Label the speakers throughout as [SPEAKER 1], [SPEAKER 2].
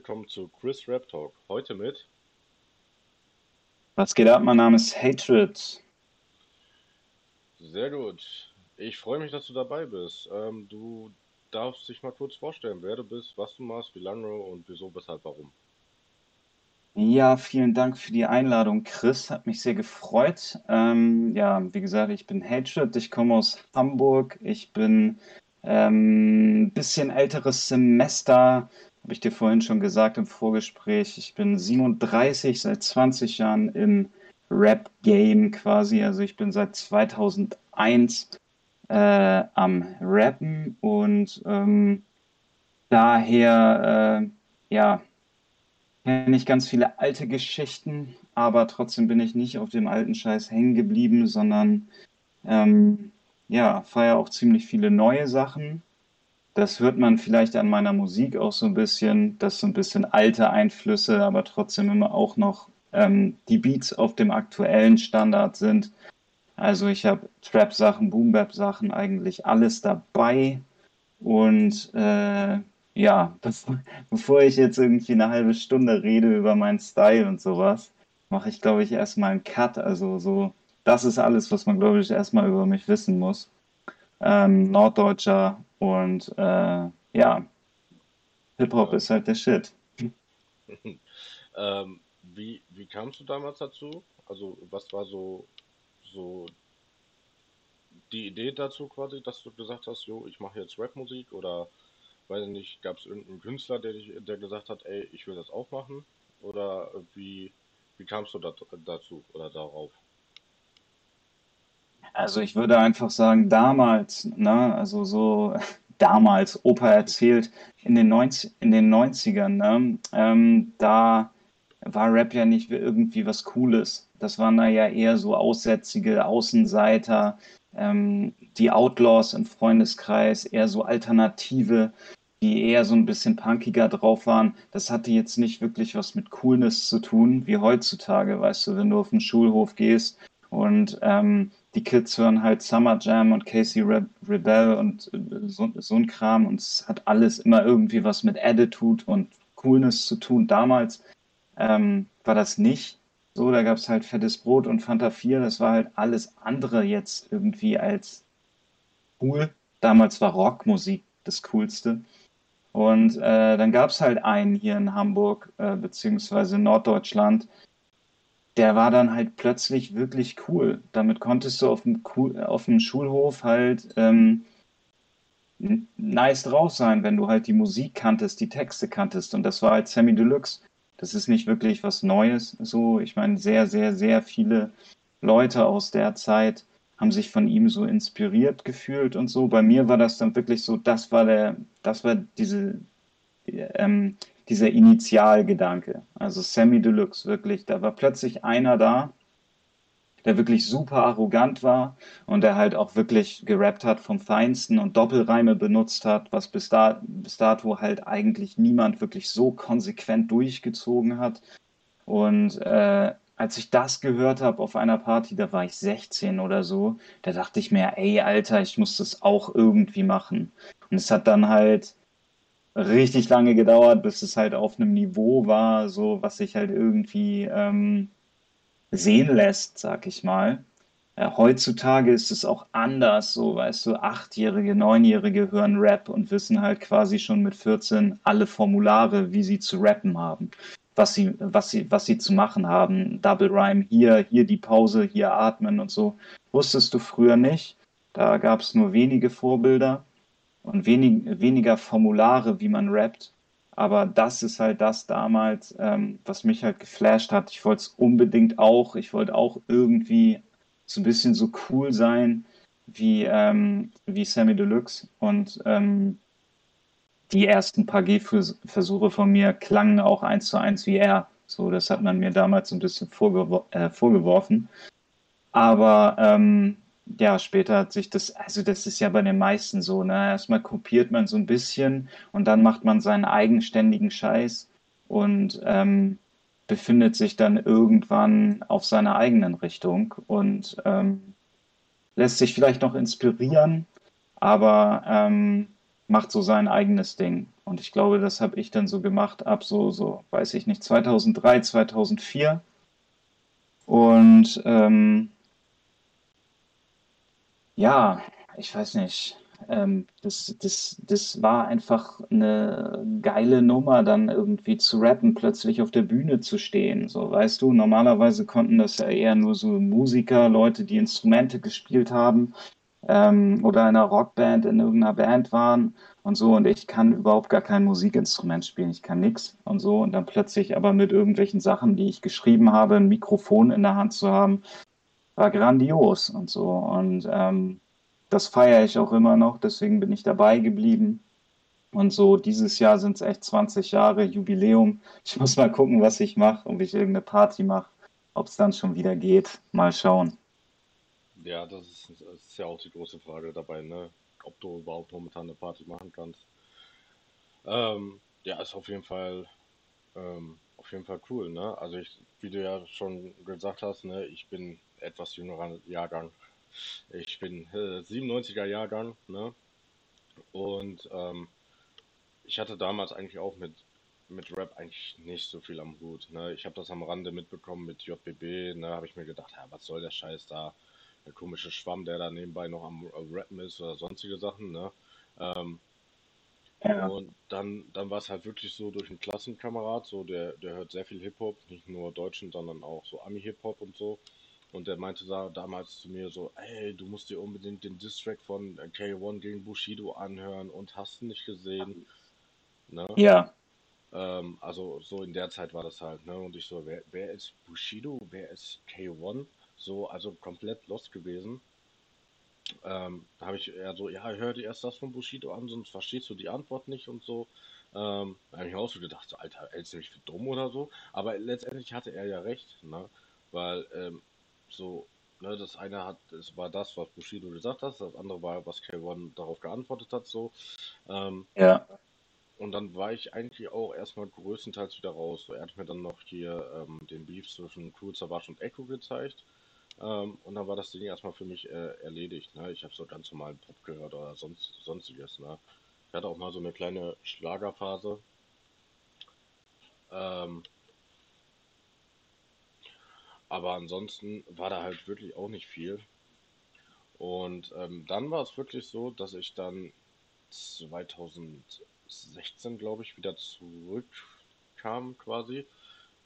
[SPEAKER 1] willkommen zu Chris Rap Talk. Heute mit.
[SPEAKER 2] Was geht ab? Mein Name ist Hatred.
[SPEAKER 1] Sehr gut. Ich freue mich, dass du dabei bist. Ähm, du darfst dich mal kurz vorstellen, wer du bist, was du machst, wie lange und wieso, weshalb, warum.
[SPEAKER 2] Ja, vielen Dank für die Einladung, Chris. Hat mich sehr gefreut. Ähm, ja, wie gesagt, ich bin Hatred. Ich komme aus Hamburg. Ich bin ein ähm, bisschen älteres Semester. Habe ich dir vorhin schon gesagt im Vorgespräch. Ich bin 37, seit 20 Jahren im Rap-Game quasi. Also ich bin seit 2001 äh, am Rappen und ähm, daher, äh, ja, kenne ich ganz viele alte Geschichten, aber trotzdem bin ich nicht auf dem alten Scheiß hängen geblieben, sondern ähm, ja, feiere auch ziemlich viele neue Sachen. Das hört man vielleicht an meiner Musik auch so ein bisschen, dass so ein bisschen alte Einflüsse, aber trotzdem immer auch noch ähm, die Beats auf dem aktuellen Standard sind. Also ich habe Trap-Sachen, Boom-Bap-Sachen, eigentlich alles dabei. Und äh, ja, bevor, bevor ich jetzt irgendwie eine halbe Stunde rede über meinen Style und sowas, mache ich, glaube ich, erstmal einen Cut. Also so, das ist alles, was man, glaube ich, erstmal über mich wissen muss. Ähm, Norddeutscher und äh, ja, Hip-Hop ja. ist halt der Shit.
[SPEAKER 1] ähm, wie, wie kamst du damals dazu? Also was war so so die Idee dazu quasi, dass du gesagt hast, jo, ich mache jetzt Rapmusik oder weiß ich nicht, gab es irgendeinen Künstler, der, dich, der gesagt hat, ey, ich will das auch machen? Oder wie, wie kamst du da, dazu oder darauf?
[SPEAKER 2] Also ich würde einfach sagen, damals, ne, also so damals, Opa erzählt, in den, 90, in den 90ern, ne, ähm, da war Rap ja nicht irgendwie was Cooles. Das waren da ja eher so aussätzige Außenseiter, ähm, die Outlaws im Freundeskreis, eher so Alternative, die eher so ein bisschen punkiger drauf waren. Das hatte jetzt nicht wirklich was mit Coolness zu tun, wie heutzutage, weißt du, wenn du auf den Schulhof gehst und ähm, die Kids hören halt Summer Jam und Casey Re Rebel und äh, so, so ein Kram und es hat alles immer irgendwie was mit Attitude und Coolness zu tun. Damals ähm, war das nicht so. Da gab es halt fettes Brot und Fanta 4. Das war halt alles andere jetzt irgendwie als cool. Damals war Rockmusik das Coolste. Und äh, dann gab es halt einen hier in Hamburg, äh, beziehungsweise Norddeutschland, der war dann halt plötzlich wirklich cool. Damit konntest du auf dem, auf dem Schulhof halt ähm, nice drauf sein, wenn du halt die Musik kanntest, die Texte kanntest. Und das war halt Sammy Deluxe. Das ist nicht wirklich was Neues. So, ich meine, sehr, sehr, sehr viele Leute aus der Zeit haben sich von ihm so inspiriert gefühlt und so. Bei mir war das dann wirklich so, das war der, das war diese, ähm, dieser Initialgedanke. Also Sammy Deluxe, wirklich. Da war plötzlich einer da, der wirklich super arrogant war und der halt auch wirklich gerappt hat vom Feinsten und Doppelreime benutzt hat, was bis, da, bis dato halt eigentlich niemand wirklich so konsequent durchgezogen hat. Und äh, als ich das gehört habe auf einer Party, da war ich 16 oder so, da dachte ich mir, ey Alter, ich muss das auch irgendwie machen. Und es hat dann halt richtig lange gedauert, bis es halt auf einem Niveau war, so was sich halt irgendwie ähm, sehen lässt, sag ich mal. Äh, heutzutage ist es auch anders, so weißt du, Achtjährige, Neunjährige hören Rap und wissen halt quasi schon mit 14 alle Formulare, wie sie zu rappen haben, was sie, was sie, was sie zu machen haben. Double Rhyme hier, hier die Pause, hier atmen und so. Wusstest du früher nicht. Da gab es nur wenige Vorbilder und wenig, weniger Formulare, wie man rappt. Aber das ist halt das damals, ähm, was mich halt geflasht hat. Ich wollte es unbedingt auch. Ich wollte auch irgendwie so ein bisschen so cool sein wie, ähm, wie Sammy Deluxe. Und ähm, die ersten paar Gehversuche von mir klangen auch eins zu eins wie er. So, das hat man mir damals ein bisschen vorgewor äh, vorgeworfen. Aber ähm, ja, später hat sich das, also das ist ja bei den meisten so, ne? Erstmal kopiert man so ein bisschen und dann macht man seinen eigenständigen Scheiß und ähm, befindet sich dann irgendwann auf seiner eigenen Richtung und ähm, lässt sich vielleicht noch inspirieren, aber ähm, macht so sein eigenes Ding. Und ich glaube, das habe ich dann so gemacht ab so, so, weiß ich nicht, 2003, 2004. Und ähm, ja, ich weiß nicht. Ähm, das, das, das war einfach eine geile Nummer, dann irgendwie zu rappen, plötzlich auf der Bühne zu stehen. So, weißt du, normalerweise konnten das ja eher nur so Musiker, Leute, die Instrumente gespielt haben ähm, oder in einer Rockband in irgendeiner Band waren und so. Und ich kann überhaupt gar kein Musikinstrument spielen, ich kann nichts und so. Und dann plötzlich aber mit irgendwelchen Sachen, die ich geschrieben habe, ein Mikrofon in der Hand zu haben, war grandios und so. Und ähm, das feiere ich auch immer noch, deswegen bin ich dabei geblieben. Und so, dieses Jahr sind es echt 20 Jahre Jubiläum. Ich muss mal gucken, was ich mache, ob ich irgendeine Party mache, ob es dann schon wieder geht. Mal schauen.
[SPEAKER 1] Ja, das ist, das ist ja auch die große Frage dabei, ne? ob du überhaupt momentan eine Party machen kannst. Ähm, ja, ist auf jeden Fall ähm, auf jeden Fall cool, ne? Also ich, wie du ja schon gesagt hast, ne, ich bin etwas jüngerer Jahrgang. Ich bin äh, 97er Jahrgang, ne? Und ähm, ich hatte damals eigentlich auch mit, mit Rap eigentlich nicht so viel am Hut. Ne? Ich habe das am Rande mitbekommen mit JBB, ne? Habe ich mir gedacht, ja, was soll der Scheiß da? Der komische Schwamm, der da nebenbei noch am Rappen ist oder sonstige Sachen, ne? Ähm, ja. Und dann, dann war es halt wirklich so durch einen Klassenkamerad, so der, der hört sehr viel Hip-Hop, nicht nur deutschen, sondern auch so Ami-Hip-Hop und so. Und der meinte da damals zu mir so, ey, du musst dir unbedingt den Distrack von K1 gegen Bushido anhören und hast nicht gesehen.
[SPEAKER 2] Ne? Ja.
[SPEAKER 1] Ähm, also so in der Zeit war das halt, ne? Und ich so, wer, wer ist Bushido? Wer ist K1? So, also komplett lost gewesen. Ähm, da habe ich eher so, ja, hör dir erst das von Bushido an, sonst verstehst du die Antwort nicht und so. Ähm, da habe ich auch so gedacht, so, Alter, hältst du mich für dumm oder so? Aber letztendlich hatte er ja recht, ne? Weil ähm, so, ne, das eine hat, es war das, was Bushido gesagt hat, das andere war, was K1 darauf geantwortet hat, so. Ähm,
[SPEAKER 2] ja.
[SPEAKER 1] Und dann war ich eigentlich auch erstmal größtenteils wieder raus. So, er hat mir dann noch hier ähm, den Beef zwischen Cool Savage und Echo gezeigt. Ähm, und dann war das Ding erstmal für mich äh, erledigt. Ne? Ich habe so ganz normalen Pop gehört oder sonst, sonstiges. Ne? Ich hatte auch mal so eine kleine Schlagerphase. Ähm, aber ansonsten war da halt wirklich auch nicht viel. Und ähm, dann war es wirklich so, dass ich dann 2016, glaube ich, wieder zurückkam quasi.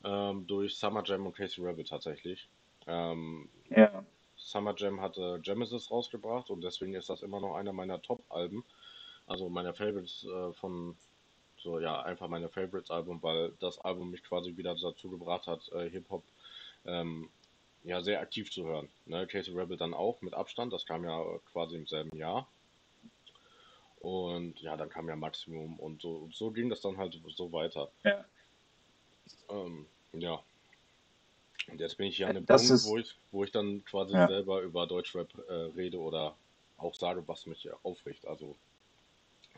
[SPEAKER 1] Ähm, durch Summer Jam und Casey Rabbit tatsächlich. Ähm,
[SPEAKER 2] ja.
[SPEAKER 1] Summer Jam hatte Genesis rausgebracht und deswegen ist das immer noch einer meiner Top-Alben. Also meine Favorites äh, von, so ja, einfach meine Favorites-Album, weil das Album mich quasi wieder dazu gebracht hat, äh, Hip-Hop ähm, ja, sehr aktiv zu hören. Ne? Casey Rebel dann auch mit Abstand, das kam ja quasi im selben Jahr. Und ja, dann kam ja Maximum und so, und so ging das dann halt so weiter.
[SPEAKER 2] Ja.
[SPEAKER 1] Ähm, ja. Und jetzt bin ich hier an dem das Punkt, wo ich, wo ich dann quasi ja. selber über Deutschrap äh, rede oder auch sage, was mich aufregt. Also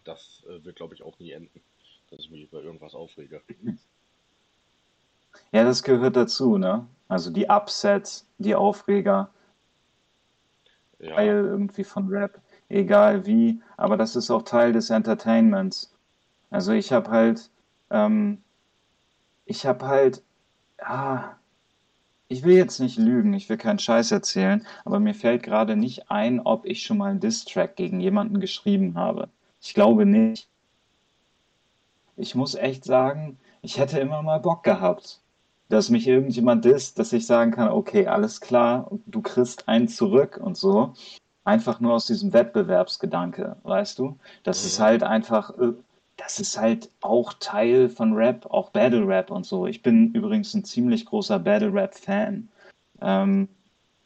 [SPEAKER 1] das äh, wird, glaube ich, auch nie enden, dass ich mich über irgendwas aufrege.
[SPEAKER 2] Ja, das gehört dazu, ne? Also die Upsets, die Aufreger, ja. Teil irgendwie von Rap, egal wie, aber das ist auch Teil des Entertainments. Also ich habe halt, ähm, ich habe halt, ah, ich will jetzt nicht lügen, ich will keinen Scheiß erzählen, aber mir fällt gerade nicht ein, ob ich schon mal einen Diss-Track gegen jemanden geschrieben habe. Ich glaube nicht. Ich muss echt sagen, ich hätte immer mal Bock gehabt dass mich irgendjemand ist, dass ich sagen kann, okay, alles klar, du kriegst einen zurück und so. Einfach nur aus diesem Wettbewerbsgedanke, weißt du? Das mhm. ist halt einfach, äh, das ist halt auch Teil von Rap, auch Battle Rap und so. Ich bin übrigens ein ziemlich großer Battle Rap Fan. Ähm,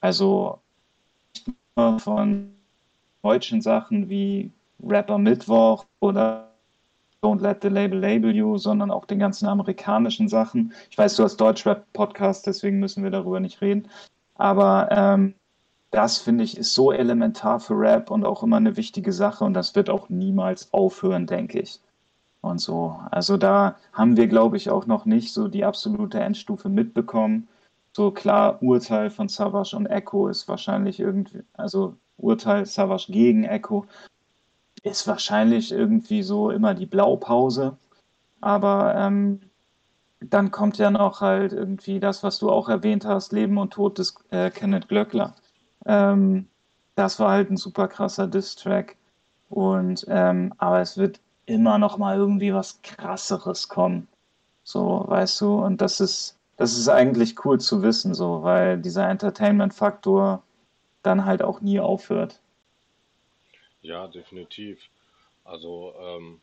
[SPEAKER 2] also von deutschen Sachen wie Rapper Mittwoch oder Don't Let the Label Label You, sondern auch den ganzen amerikanischen Sachen. Ich weiß, du hast Deutschrap-Podcast, deswegen müssen wir darüber nicht reden. Aber ähm, das, finde ich, ist so elementar für Rap und auch immer eine wichtige Sache und das wird auch niemals aufhören, denke ich. Und so. Also da haben wir, glaube ich, auch noch nicht so die absolute Endstufe mitbekommen. So klar, Urteil von Savage und Echo ist wahrscheinlich irgendwie, also Urteil Savage gegen Echo ist wahrscheinlich irgendwie so immer die Blaupause. Aber ähm, dann kommt ja noch halt irgendwie das, was du auch erwähnt hast, Leben und Tod des äh, Kenneth Glöckler. Ähm, das war halt ein super krasser Diss-Track. Und ähm, aber es wird immer noch mal irgendwie was krasseres kommen. So, weißt du, und das ist, das ist eigentlich cool zu wissen, so, weil dieser Entertainment-Faktor dann halt auch nie aufhört.
[SPEAKER 1] Ja, definitiv. Also, ähm,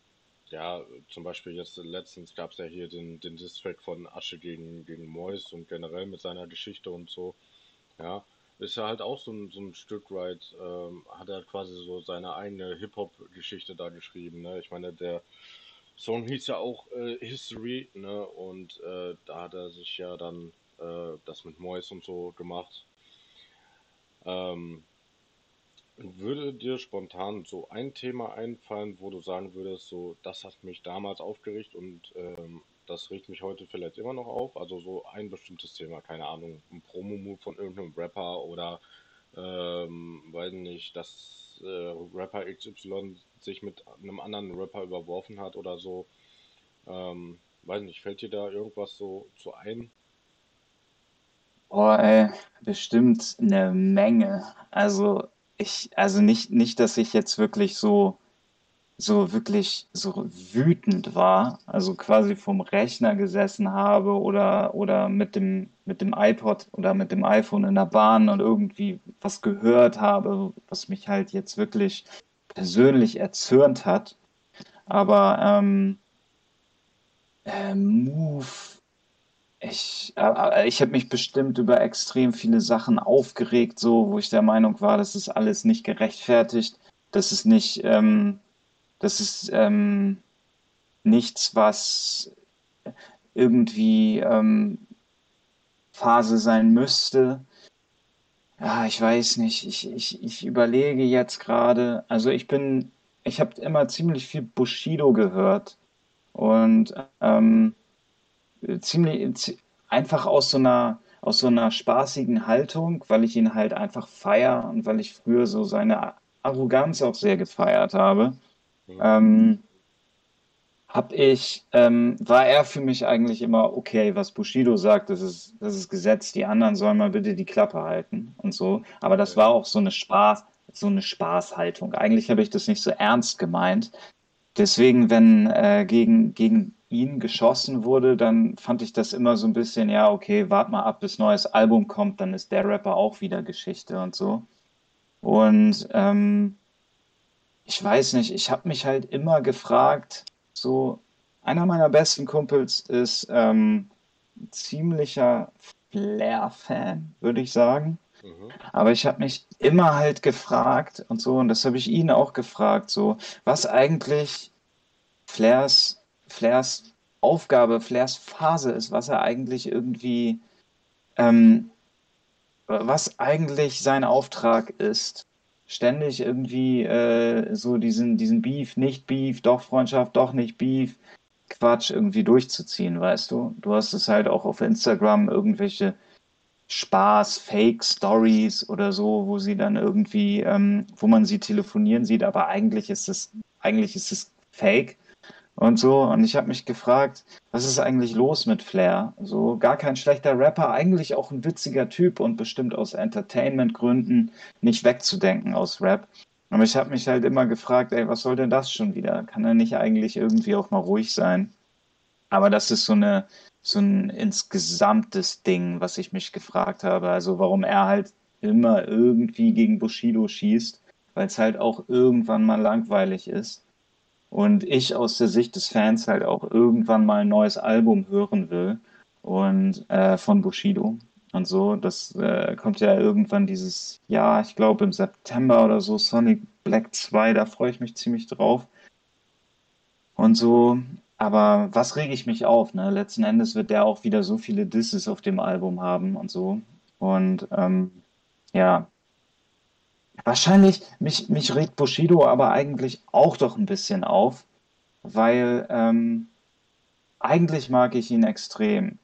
[SPEAKER 1] ja, zum Beispiel jetzt letztens gab es ja hier den, den Distrack von Asche gegen, gegen Mois und generell mit seiner Geschichte und so. Ja, ist ja halt auch so ein, so ein Stück weit, ähm, hat er quasi so seine eigene Hip-Hop-Geschichte da geschrieben. Ne? Ich meine, der Song hieß ja auch äh, History, ne? Und äh, da hat er sich ja dann äh, das mit Mois und so gemacht. Ähm, würde dir spontan so ein Thema einfallen, wo du sagen würdest, so das hat mich damals aufgeregt und ähm, das regt mich heute vielleicht immer noch auf? Also so ein bestimmtes Thema, keine Ahnung, ein Promo-Move von irgendeinem Rapper oder ähm, weiß nicht, dass äh, Rapper XY sich mit einem anderen Rapper überworfen hat oder so. Ähm, weiß nicht, fällt dir da irgendwas so zu ein?
[SPEAKER 2] Oh, ey, bestimmt eine Menge. Also ich, also nicht, nicht, dass ich jetzt wirklich so, so wirklich so wütend war, also quasi vom Rechner gesessen habe oder, oder mit dem, mit dem iPod oder mit dem iPhone in der Bahn und irgendwie was gehört habe, was mich halt jetzt wirklich persönlich erzürnt hat. Aber ähm, äh, Move ich, äh, ich habe mich bestimmt über extrem viele Sachen aufgeregt, so, wo ich der Meinung war, das ist alles nicht gerechtfertigt. Das ist nicht, ähm, das ist ähm, nichts, was irgendwie ähm, Phase sein müsste. Ja, ich weiß nicht. Ich, ich, ich überlege jetzt gerade. Also ich bin, ich habe immer ziemlich viel Bushido gehört und ähm, ziemlich einfach aus so einer aus so einer spaßigen Haltung, weil ich ihn halt einfach feier und weil ich früher so seine Arroganz auch sehr gefeiert habe. Ähm, hab ich, ähm, war er für mich eigentlich immer okay, was Bushido sagt, das ist, das ist Gesetz, die anderen sollen mal bitte die Klappe halten und so. Aber das war auch so eine Spaß, so eine Spaßhaltung. Eigentlich habe ich das nicht so ernst gemeint. Deswegen, wenn äh, gegen, gegen ihn geschossen wurde, dann fand ich das immer so ein bisschen, ja, okay, wart mal ab, bis neues Album kommt, dann ist der Rapper auch wieder Geschichte und so. Und ähm, ich weiß nicht, ich habe mich halt immer gefragt, so, einer meiner besten Kumpels ist ähm, ziemlicher Flair-Fan, würde ich sagen. Mhm. Aber ich habe mich immer halt gefragt und so, und das habe ich ihn auch gefragt, so, was eigentlich Flairs Flairs Aufgabe, Flairs Phase ist, was er eigentlich irgendwie, ähm, was eigentlich sein Auftrag ist. Ständig irgendwie äh, so diesen, diesen Beef, nicht Beef, doch Freundschaft, doch nicht Beef, Quatsch irgendwie durchzuziehen, weißt du? Du hast es halt auch auf Instagram irgendwelche Spaß, Fake Stories oder so, wo sie dann irgendwie, ähm, wo man sie telefonieren sieht, aber eigentlich ist es, eigentlich ist es Fake und so. Und ich habe mich gefragt, was ist eigentlich los mit Flair? So gar kein schlechter Rapper, eigentlich auch ein witziger Typ und bestimmt aus Entertainment-Gründen nicht wegzudenken aus Rap. Aber ich habe mich halt immer gefragt, ey, was soll denn das schon wieder? Kann er nicht eigentlich irgendwie auch mal ruhig sein? Aber das ist so eine so ein insgesamtes Ding, was ich mich gefragt habe. Also warum er halt immer irgendwie gegen Bushido schießt, weil es halt auch irgendwann mal langweilig ist und ich aus der Sicht des Fans halt auch irgendwann mal ein neues Album hören will und äh, von Bushido und so. Das äh, kommt ja irgendwann dieses Jahr, ich glaube im September oder so, Sonic Black 2, da freue ich mich ziemlich drauf. Und so, aber was rege ich mich auf? Ne? Letzten Endes wird der auch wieder so viele Disses auf dem Album haben und so. Und ähm, ja, Wahrscheinlich, mich, mich regt Bushido aber eigentlich auch doch ein bisschen auf, weil ähm, eigentlich mag ich ihn extrem.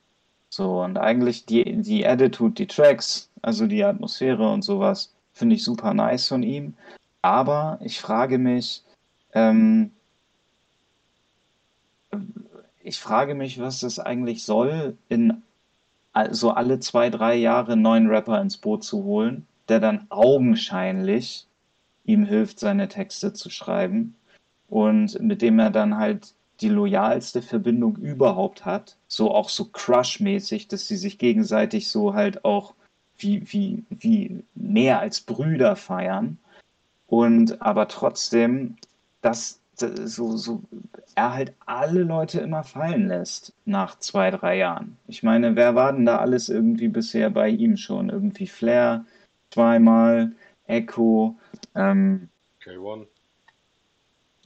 [SPEAKER 2] So, und eigentlich die, die Attitude, die Tracks, also die Atmosphäre und sowas, finde ich super nice von ihm. Aber ich frage mich, ähm, ich frage mich, was das eigentlich soll, in so alle zwei, drei Jahre einen neuen Rapper ins Boot zu holen, der dann augenscheinlich ihm hilft, seine Texte zu schreiben und mit dem er dann halt die loyalste Verbindung überhaupt hat, so auch so Crush-mäßig, dass sie sich gegenseitig so halt auch wie, wie, wie mehr als Brüder feiern und aber trotzdem, dass so, so er halt alle Leute immer fallen lässt nach zwei, drei Jahren. Ich meine, wer war denn da alles irgendwie bisher bei ihm schon? Irgendwie Flair zweimal, Echo, ähm,
[SPEAKER 1] K1.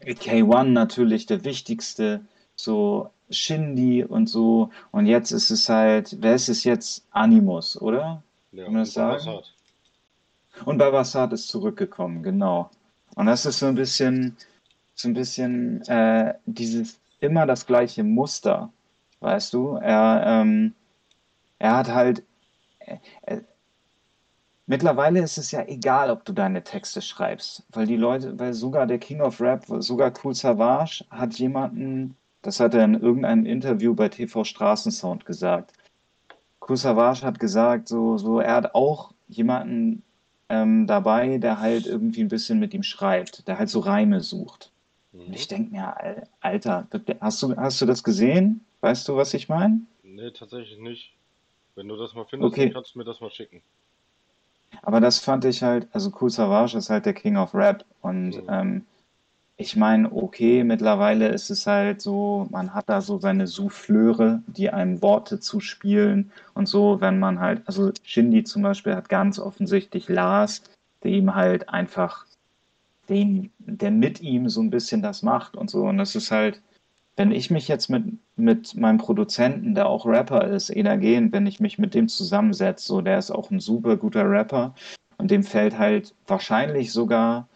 [SPEAKER 2] K1 natürlich der wichtigste, so Shindy und so. Und jetzt ist es halt, wer ist es jetzt? Animus, oder?
[SPEAKER 1] Ja,
[SPEAKER 2] Kann man das
[SPEAKER 1] und
[SPEAKER 2] sagen?
[SPEAKER 1] Bassat.
[SPEAKER 2] Und Babasat ist zurückgekommen, genau. Und das ist so ein bisschen, so ein bisschen äh, dieses immer das gleiche Muster, weißt du? Er, ähm, er hat halt, äh, mittlerweile ist es ja egal, ob du deine Texte schreibst, weil die Leute, weil sogar der King of Rap, sogar Cool Savage hat jemanden, das hat er in irgendeinem Interview bei TV Straßensound gesagt. Cool Savage hat gesagt, so, so, er hat auch jemanden ähm, dabei, der halt irgendwie ein bisschen mit ihm schreibt, der halt so Reime sucht. Und
[SPEAKER 1] Mhm.
[SPEAKER 2] ich denke mir, Al- Alter, hast du, hast du das gesehen? Weißt du, was ich meine?
[SPEAKER 1] Nee, tatsächlich nicht. Wenn du das mal findest,
[SPEAKER 2] Okay.
[SPEAKER 1] dann kannst du mir das mal schicken.
[SPEAKER 2] Aber das fand ich halt, also Kool Savage ist halt der King of Rap. Und
[SPEAKER 1] Mhm.
[SPEAKER 2] ähm, ich meine, okay, mittlerweile ist es halt so, man hat da so seine Souffleure, die einem Worte zuspielen und so, wenn man halt, also Shindy zum Beispiel hat ganz offensichtlich Lars, der ihm halt einfach, den, der mit ihm so ein bisschen das macht und so. Und das ist halt, wenn ich mich jetzt mit, mit meinem Produzenten, der auch Rapper ist, Energen, wenn ich mich mit dem zusammensetze, so, der ist auch ein super guter Rapper und dem fällt halt wahrscheinlich sogar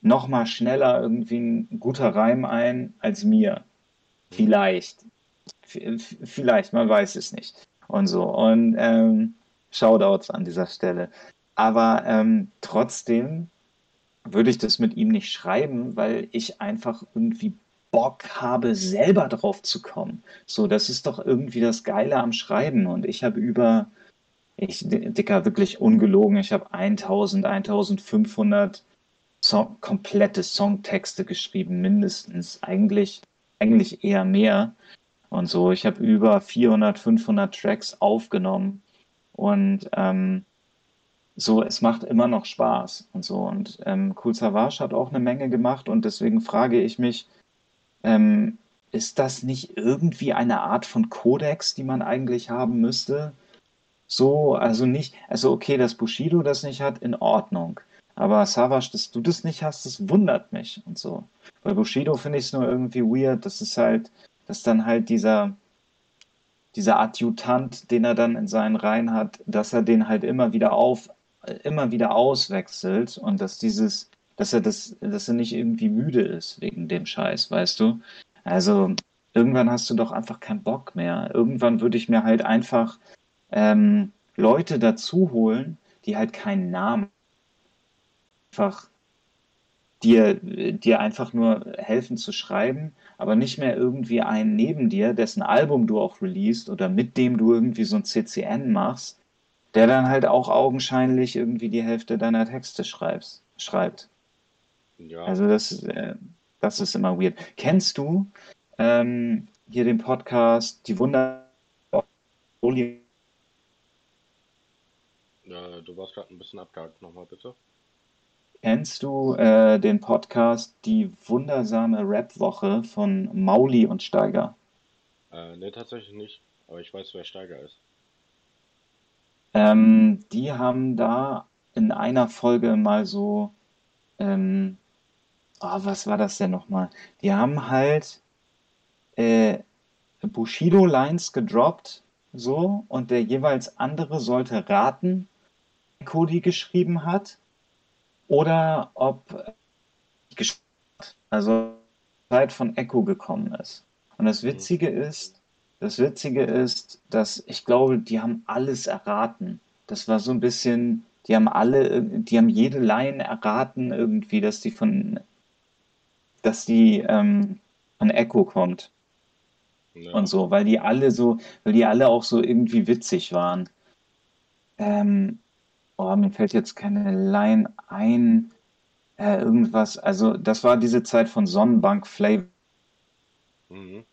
[SPEAKER 2] noch mal schneller irgendwie ein guter Reim ein als mir. Vielleicht. V- Vielleicht, man weiß es nicht. Und so. Und ähm, Shoutouts an dieser Stelle. Aber ähm, trotzdem würde ich das mit ihm nicht schreiben, weil ich einfach irgendwie Bock habe, selber drauf zu kommen. So, das ist doch irgendwie das Geile am Schreiben. Und ich habe über, ich, Dicker, wirklich ungelogen, ich habe 1000, 1500 Song, komplette Songtexte geschrieben, mindestens. Eigentlich, eigentlich eher mehr. Und so, ich habe über 400, 500 Tracks aufgenommen. Und ähm, so, es macht immer noch Spaß und so. Und ähm, Cool Savage hat auch eine Menge gemacht und deswegen frage ich mich, ähm, ist das nicht irgendwie eine Art von Kodex, die man eigentlich haben müsste? So, also nicht, also okay, dass Bushido das nicht hat, in Ordnung. Aber Savage, dass du das nicht hast, das wundert mich und so. Bei Bushido finde ich es nur irgendwie weird, dass es halt, dass dann halt dieser, dieser Adjutant, den er dann in seinen Reihen hat, dass er den halt immer wieder auf, immer wieder auswechselt und dass dieses, dass er das, dass er nicht irgendwie müde ist wegen dem Scheiß, weißt du? Also irgendwann hast du doch einfach keinen Bock mehr. Irgendwann würde ich mir halt einfach ähm, Leute dazu holen, die halt keinen Namen einfach dir, dir einfach nur helfen zu schreiben, aber nicht mehr irgendwie einen neben dir, dessen Album du auch released oder mit dem du irgendwie so ein CCN machst, der dann halt auch augenscheinlich irgendwie die Hälfte deiner Texte schreibst, schreibt.
[SPEAKER 1] Ja,
[SPEAKER 2] Also das, äh, das ist immer weird. Kennst du ähm, hier den Podcast Die Wunder
[SPEAKER 1] ja, du warst gerade ein bisschen abgehakt. Nochmal bitte.
[SPEAKER 2] Kennst du äh, den Podcast Die wundersame Rap-Woche von Mauli und Steiger?
[SPEAKER 1] Äh, nee, tatsächlich nicht. Aber ich weiß, wer Steiger ist.
[SPEAKER 2] Ähm, die haben da in einer Folge mal so, ähm, ah, was war das denn nochmal? Die haben halt äh, Bushido-Lines gedroppt, so, und der jeweils andere sollte raten, wer Cody geschrieben hat oder ob äh, gesch- also Zeit von Echo gekommen ist. Und das Witzige ist, das Witzige ist, dass ich glaube, die haben alles erraten. Das war so ein bisschen, die haben alle, die haben jede Line erraten irgendwie, dass die von dass die ähm, Echo kommt
[SPEAKER 1] Ja.
[SPEAKER 2] und so, weil die alle so, weil die alle auch so irgendwie witzig waren. Ähm, oh, mir fällt jetzt keine Line ein, äh, irgendwas. Also, das war diese Zeit von Sonnenbank Flavor
[SPEAKER 1] Mhm.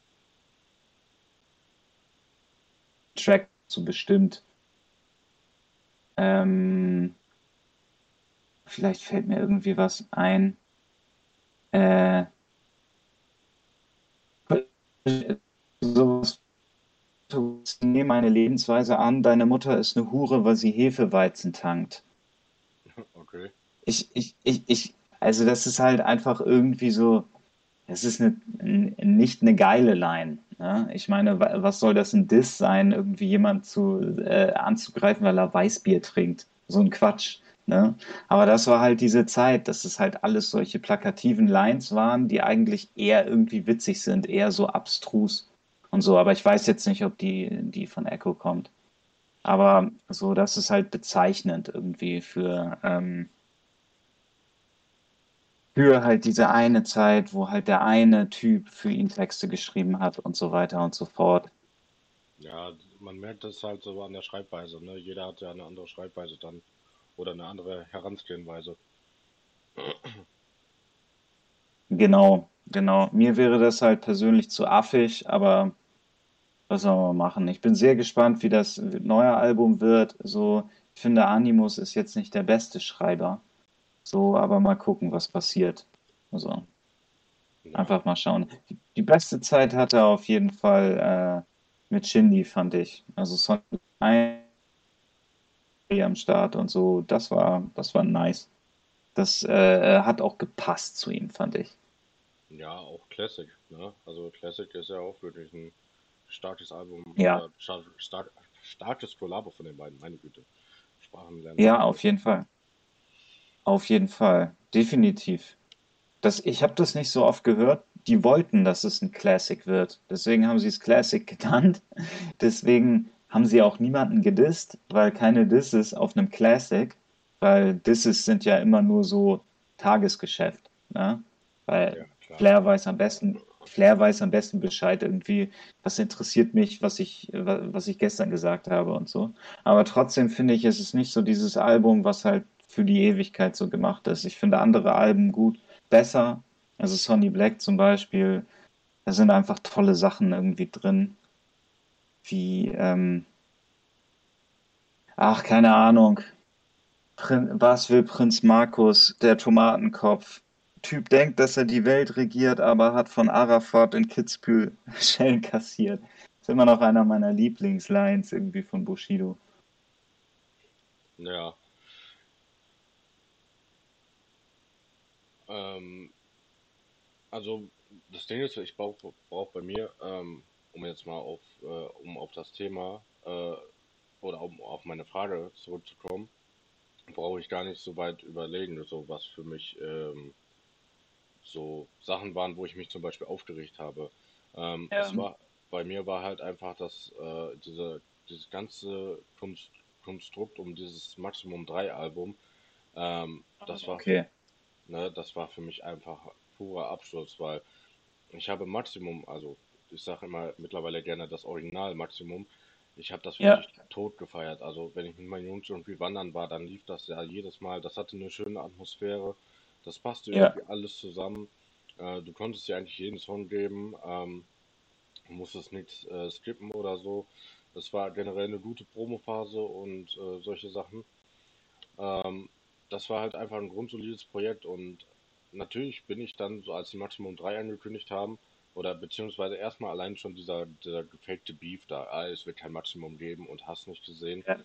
[SPEAKER 2] Track, so bestimmt. Ähm, vielleicht fällt mir irgendwie was ein. Äh, sowas. Nehm meine Lebensweise an, deine Mutter ist eine Hure, weil sie Hefeweizen tankt.
[SPEAKER 1] Okay.
[SPEAKER 2] Ich, ich, ich, ich, also das ist halt einfach irgendwie so, es ist eine, nicht eine geile Line. Ne? Ich meine, wa- was soll das ein Diss sein, irgendwie jemand zu, äh, anzugreifen, weil er Weißbier trinkt? So ein Quatsch. Ne? Aber das war halt diese Zeit, dass es halt alles solche plakativen Lines waren, die eigentlich eher irgendwie witzig sind, eher so abstrus und so. Aber ich weiß jetzt nicht, ob die, die von Echo kommt. Aber so, das ist halt bezeichnend irgendwie für, ähm, für halt diese eine Zeit, wo halt der eine Typ für ihn Texte geschrieben hat und so weiter und so fort.
[SPEAKER 1] Ja, man merkt das halt so an der Schreibweise, ne? Jeder hat ja eine andere Schreibweise dann oder eine andere Heranstehenweise.
[SPEAKER 2] Genau, genau. Mir wäre das halt persönlich zu affig, aber was soll man machen? Ich bin sehr gespannt, wie das neue Album wird. So, ich finde, Animus ist jetzt nicht der beste Schreiber. So, aber mal gucken, was passiert. Also,
[SPEAKER 1] Ja,
[SPEAKER 2] einfach mal schauen. Die, die beste Zeit hatte er auf jeden Fall äh, mit Shindy, fand ich. Also Sonic 1 am Start und so, das war, das war nice. Das äh, hat auch gepasst zu ihm, fand ich.
[SPEAKER 1] ja, auch Classic, ne? Also Classic ist ja auch wirklich ein starkes Album
[SPEAKER 2] Ja,
[SPEAKER 1] star stark, starkes Kollabo von den beiden, meine Güte. Sprachen lernen
[SPEAKER 2] ja, auf jeden Fall. Auf jeden Fall. Definitiv. Das, ich habe das nicht so oft gehört. Die wollten, dass es ein Classic wird. Deswegen haben sie es Classic genannt. Deswegen haben sie auch niemanden gedisst, weil keine Disses auf einem Classic, weil Disses sind ja immer nur so Tagesgeschäft. Ne? Weil
[SPEAKER 1] Ja.
[SPEAKER 2] Flair weiß am besten, Flair weiß am besten Bescheid irgendwie, was interessiert mich, was ich, wa- was ich gestern gesagt habe und so. Aber trotzdem finde ich, es ist nicht so dieses Album, was halt für die Ewigkeit so gemacht ist. Ich finde andere Alben gut, besser. Also Sonny Black zum Beispiel, da sind einfach tolle Sachen irgendwie drin, wie, ähm, ach, keine Ahnung. Prin was will Prinz Markus, der Tomatenkopf? Typ denkt, dass er die Welt regiert, aber hat von Arafat in Kitzbühel Schellen kassiert. Ist immer noch einer meiner Lieblingslines irgendwie von Bushido.
[SPEAKER 1] Ja. Ähm, also das Ding ist, ich brauche brauch bei mir, ähm, um jetzt mal auf, äh, um auf das Thema äh, oder um auf meine Frage zurückzukommen, brauche ich gar nicht so weit überlegen, so was für mich ähm, so Sachen waren, wo ich mich zum Beispiel aufgeregt habe. Ähm,
[SPEAKER 2] Ja.
[SPEAKER 1] es war, bei mir war halt einfach das, äh, diese, dieses ganze Kunst, Konstrukt um dieses Maximum 3 Album, ähm, das war,
[SPEAKER 2] Okay.
[SPEAKER 1] ne, das war für mich einfach purer Absturz, weil ich habe Maximum, also ich sage immer mittlerweile gerne das Original Maximum, ich habe das
[SPEAKER 2] Ja.
[SPEAKER 1] wirklich tot gefeiert. Also wenn ich mit meinen Jungs irgendwie wandern war, dann lief das ja jedes Mal, das hatte eine schöne Atmosphäre, das passte
[SPEAKER 2] Ja.
[SPEAKER 1] irgendwie alles zusammen. Äh, du konntest dir eigentlich jeden Song geben, ähm, du musstest nichts äh, skippen oder so. Das war generell eine gute Promophase und äh, solche Sachen. Ähm, das war halt einfach ein grundsolides Projekt und natürlich bin ich dann, so als die Maximum 3 angekündigt haben, oder beziehungsweise erstmal allein schon dieser, dieser gefakte Beef da, ah, es wird kein Maximum geben und hast nicht gesehen.
[SPEAKER 2] Ja.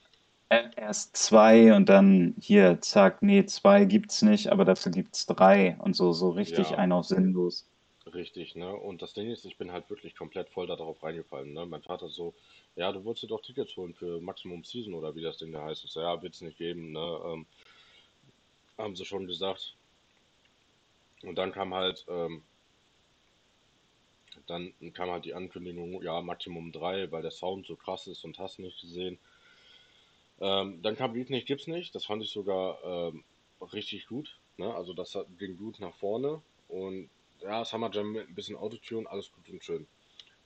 [SPEAKER 2] Erst zwei und dann hier, zack, nee, zwei gibt's nicht, aber dafür gibt's drei und so, so richtig
[SPEAKER 1] Ja,
[SPEAKER 2] ein auf sinnlos.
[SPEAKER 1] richtig, ne? Und das Ding ist, ich bin halt wirklich komplett voll darauf reingefallen, ne? Mein Vater so, ja, du wolltest dir doch Tickets holen für Maximum Season oder wie das Ding da heißt. Ich so, ja, wird's nicht geben, ne? Ähm, haben sie schon gesagt. Und dann kam halt, ähm, dann kam halt die Ankündigung, ja, Maximum 3, weil der Sound so krass ist und hast nicht gesehen. Ähm, dann kam Beat nicht, gibt's nicht. Das fand ich sogar ähm, richtig gut. Ne? Also das ging gut nach vorne. Und ja, Summer Jam mit ein bisschen Autotune, alles gut und schön.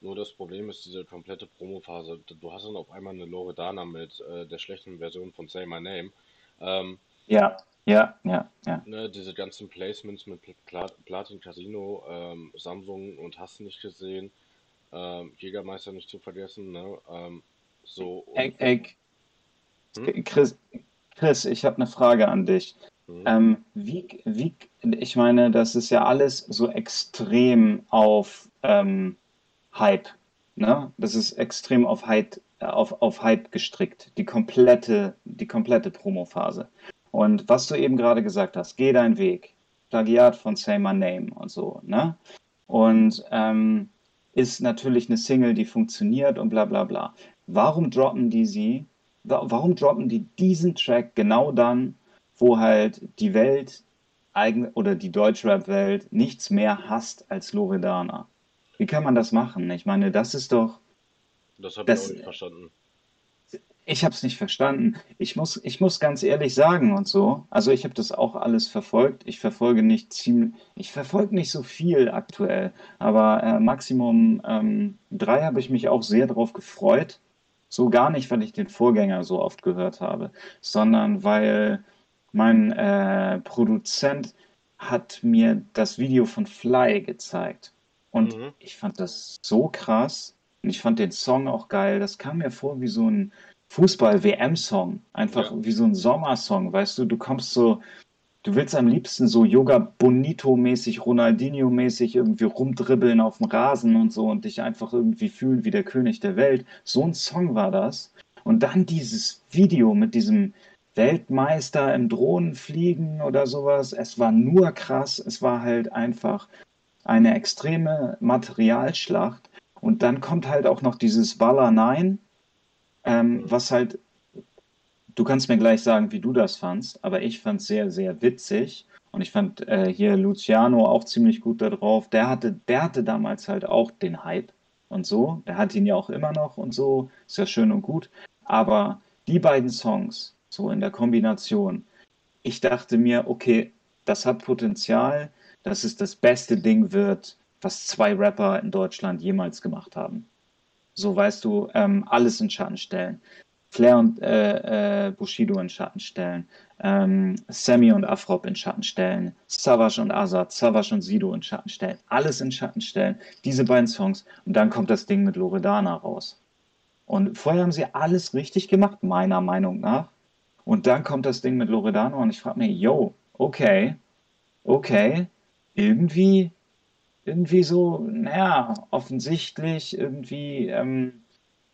[SPEAKER 1] Nur das Problem ist diese komplette Promo-Phase. Du hast dann auf einmal eine Loredana mit äh, der schlechten Version von Say My Name. Ähm,
[SPEAKER 2] Ja, ja, ja, ja.
[SPEAKER 1] ne, diese ganzen Placements mit Pla Platin Casino, ähm, Samsung und hast du nicht gesehen, ähm, Jägermeister nicht zu vergessen, ne? Ähm, so
[SPEAKER 2] Ey,
[SPEAKER 1] und
[SPEAKER 2] ey,
[SPEAKER 1] hm?
[SPEAKER 2] Chris, Chris, ich habe eine Frage an dich.
[SPEAKER 1] Hm?
[SPEAKER 2] Ähm, wie, wie, ich meine, das ist ja alles so extrem auf ähm, Hype, ne? Das ist extrem auf Hype, auf, auf Hype gestrickt, die komplette, die komplette Promophase. Und was du eben gerade gesagt hast, geh deinen Weg, Plagiat von Say My Name und so, ne? Und ähm, ist natürlich eine Single, die funktioniert und bla bla bla. Warum droppen die sie? wa- Warum droppen die diesen Track genau dann, wo halt die Welt eigen oder die Deutschrap-Welt nichts mehr hasst als Loredana? Wie kann man das machen? Ich meine, das ist doch,
[SPEAKER 1] Das habe ich auch nicht verstanden.
[SPEAKER 2] Ich habe es nicht verstanden. Ich muss, ich muss ganz ehrlich sagen und so. Also ich habe das auch alles verfolgt. Ich verfolge nicht ziemlich, ich verfolge nicht so viel aktuell, aber äh, Maximum ähm, 3 habe ich mich auch sehr drauf gefreut. So gar nicht, weil ich den Vorgänger so oft gehört habe, sondern weil mein äh, Produzent hat mir das Video von Fly gezeigt. Und
[SPEAKER 1] Mhm.
[SPEAKER 2] ich fand das so krass. Und ich fand den Song auch geil. Das kam mir vor wie so ein Fußball-WM-Song. Einfach
[SPEAKER 1] Ja,
[SPEAKER 2] wie so ein Sommersong. Weißt du, du kommst so, du willst am liebsten so Yoga Bonito-mäßig, Ronaldinho-mäßig irgendwie rumdribbeln auf dem Rasen und so und dich einfach irgendwie fühlen wie der König der Welt. So ein Song war das. Und dann dieses Video mit diesem Weltmeister im Drohnenfliegen oder sowas. Es war nur krass. Es war halt einfach eine extreme Materialschlacht. Und dann kommt halt auch noch dieses Baller 9, ähm, was halt, du kannst mir gleich sagen, wie du das fandst, aber ich fand es sehr, sehr witzig. Und ich fand äh, hier Luciano auch ziemlich gut da drauf. Der hatte, der hatte damals halt auch den Hype und so. Der hat ihn ja auch immer noch und so. Ist ja schön und gut. Aber die beiden Songs, so in der Kombination, ich dachte mir, okay, das hat Potenzial, dass es das beste Ding wird, was zwei Rapper in Deutschland jemals gemacht haben. So weißt du, ähm, alles in Schatten stellen. Flair und äh, äh, Bushido in Schatten stellen. Ähm, Sammy und Afrop in Schatten stellen. Savage und Azad, Savage und Sido in Schatten stellen. Alles in Schatten stellen. Diese beiden Songs. Und dann kommt das Ding mit Loredana raus. Und vorher haben sie alles richtig gemacht, meiner Meinung nach. Und dann kommt das Ding mit Loredana und ich frage mich, yo, okay, okay, irgendwie, irgendwie so, naja, offensichtlich irgendwie ähm,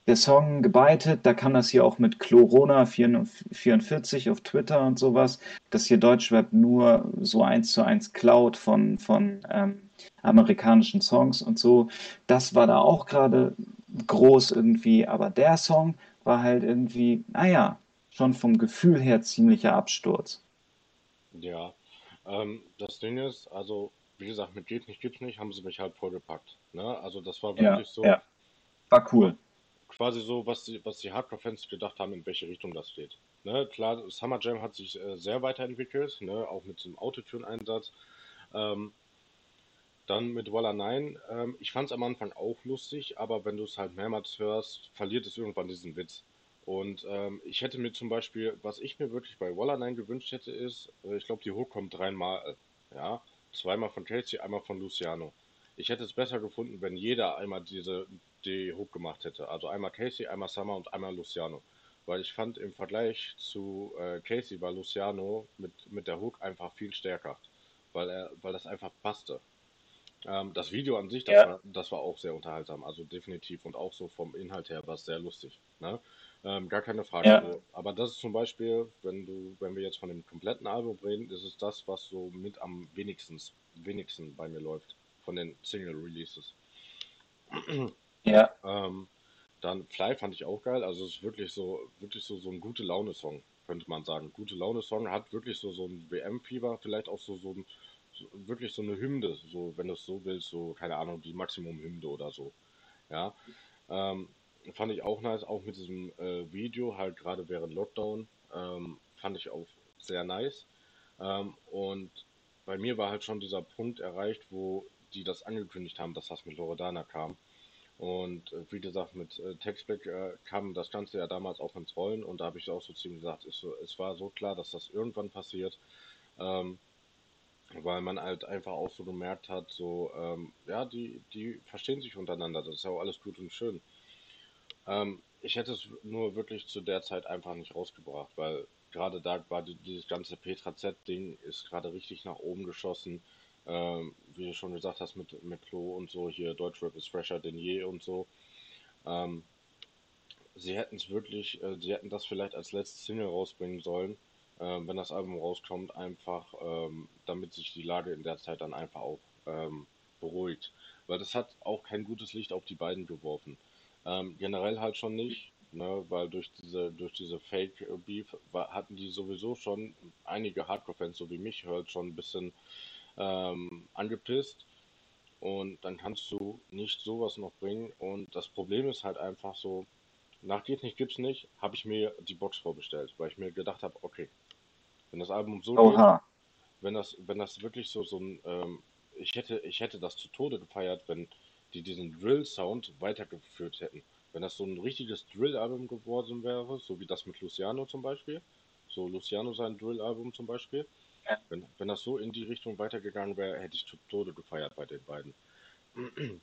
[SPEAKER 2] der Song gebeitet. Da kam das hier auch mit Chlorona 44 auf Twitter und sowas, dass hier Deutschrap nur so eins zu eins klaut von, von ähm, amerikanischen Songs und so. Das war da auch gerade groß irgendwie, aber der Song war halt irgendwie, naja, schon vom Gefühl her ziemlicher Absturz.
[SPEAKER 1] Ja. Ähm, das Ding ist, also, wie gesagt, mit geht nicht, gibt's nicht, haben sie mich halt vollgepackt. Ne? Also das war
[SPEAKER 2] Ja,
[SPEAKER 1] wirklich so,
[SPEAKER 2] ja, war cool.
[SPEAKER 1] quasi so, was die, was die Hardcore-Fans gedacht haben, in welche Richtung das geht. Ne? Klar, Summer Jam hat sich äh, sehr weiterentwickelt, ne? Auch mit dem Autotune-Einsatz. Ähm, Dann mit Walla 9, ähm, ich fand es am Anfang auch lustig, aber wenn du es halt mehrmals hörst, verliert es irgendwann diesen Witz. Und ähm, ich hätte mir zum Beispiel, was ich mir wirklich bei Walla 9 gewünscht hätte, ist, äh, ich glaube, die Hook kommt dreimal, ja, zweimal von Casey, einmal von Luciano. Ich hätte es besser gefunden, wenn jeder einmal diese die Hook gemacht hätte. Also einmal Casey, einmal Summer und einmal Luciano. Weil ich fand im Vergleich zu äh, Casey war Luciano mit, mit der Hook einfach viel stärker. Weil er, weil das einfach passte. Ähm, das Video an sich, das
[SPEAKER 2] Ja,
[SPEAKER 1] war, das war auch sehr unterhaltsam, also definitiv und auch so vom Inhalt her war es sehr lustig, ne? Ähm, gar keine Frage.
[SPEAKER 2] ja.
[SPEAKER 1] Aber das ist zum Beispiel, wenn du, wenn wir jetzt von dem kompletten Album reden, ist es das, was so mit am wenigsten, wenigsten bei mir läuft von den Single Releases.
[SPEAKER 2] ja,
[SPEAKER 1] Ähm, dann Fly fand ich auch geil. Also es ist wirklich so, wirklich so, so ein gute Laune-Song, könnte man sagen. Gute Laune-Song hat wirklich so, so ein WM-Fieber, vielleicht auch so, so ein, so, wirklich so eine Hymne, so, wenn du es so willst, so, keine Ahnung, die Maximum-Hymne oder so. Ja. Ähm, fand ich auch nice, auch mit diesem äh, Video, halt gerade während Lockdown, ähm, fand ich auch sehr nice. Ähm, und bei mir war halt schon dieser Punkt erreicht, wo die das angekündigt haben, dass das mit Loredana kam. Und äh, wie gesagt, mit äh, Textback äh, kam das Ganze ja damals auch ins Rollen und da habe ich auch so ziemlich gesagt, es, es, war so klar, dass das irgendwann passiert, ähm, weil man halt einfach auch so gemerkt hat, so, ähm, ja, die, die verstehen sich untereinander, das ist ja auch alles gut und schön. Ähm, ich hätte es nur wirklich zu der Zeit einfach nicht rausgebracht, weil gerade da war die, dieses ganze Petra Z-Ding ist gerade richtig nach oben geschossen ähm, wie du schon gesagt hast, mit, mit Klo und so, hier Deutschrap ist fresher denn je und so. Ähm, sie hätten es wirklich, äh, sie hätten das vielleicht als letzte Single rausbringen sollen, äh, wenn das Album rauskommt, einfach, ähm, damit sich die Lage in der Zeit dann einfach auch ähm, beruhigt. Weil das hat auch kein gutes Licht auf die beiden geworfen. Ähm, generell halt schon nicht, ne, weil durch diese, durch diese Fake-Beef hatten die sowieso schon einige Hardcore-Fans, so wie mich, halt schon ein bisschen ähm, angepisst. Und dann kannst du nicht sowas noch bringen. Und das Problem ist halt einfach so, nach geht nicht, gibt's nicht, habe ich mir die Box vorbestellt, weil ich mir gedacht habe, okay, wenn das Album so Oha. geht, wenn das, wenn das wirklich so, so ein, ähm, ich hätte, ich hätte das zu Tode gefeiert, wenn die diesen Drill-Sound weitergeführt hätten. Wenn das so ein richtiges Drill-Album geworden wäre, so wie das mit Luciano zum Beispiel, so Luciano sein Drill-Album zum Beispiel, wenn, wenn das so in die Richtung weitergegangen wäre, hätte ich zu Tode gefeiert bei den beiden.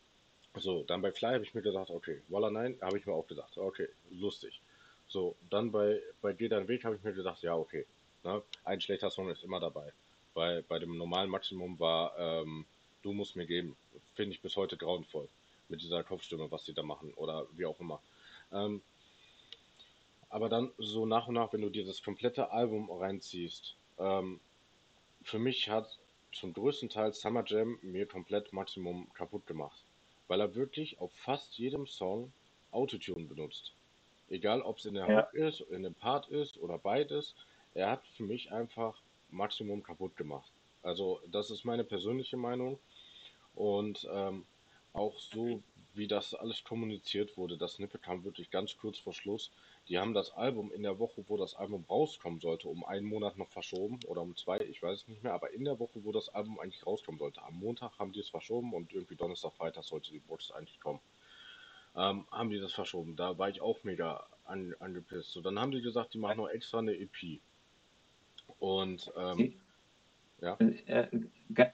[SPEAKER 1] So, dann bei Fly habe ich mir gedacht, okay, Walla nein, habe ich mir auch gedacht, okay, lustig. So, dann bei, bei Geh deinen Weg habe ich mir gedacht, ja, okay, ne, ein schlechter Song ist immer dabei. Bei, bei dem normalen Maximum war ähm, Du musst mir geben. Finde ich bis heute grauenvoll. Mit dieser Kopfstimme, was sie da machen oder wie auch immer. Ähm, aber dann so nach und nach, wenn du dir das komplette Album reinziehst, ähm, für mich hat zum größten Teil Summer Jam mir komplett Maximum kaputt gemacht. Weil er wirklich auf fast jedem Song Autotune benutzt. Egal ob es in der ja. Hook ist, in dem Part ist oder beides. Er hat für mich einfach Maximum kaputt gemacht. Also das ist meine persönliche Meinung. Und ähm, auch so, wie das alles kommuniziert wurde, das Snippet kam wirklich ganz kurz vor Schluss. Die haben das Album in der Woche, wo das Album rauskommen sollte, um einen Monat noch verschoben oder um zwei, ich weiß es nicht mehr, aber in der Woche, wo das Album eigentlich rauskommen sollte, am Montag haben die es verschoben und irgendwie Donnerstag, Freitag sollte die Box eigentlich kommen. Ähm, haben die das verschoben. Da war ich auch mega an, angepisst. So, dann haben die gesagt, die machen noch extra eine EP. Und ähm,
[SPEAKER 2] ja. Äh,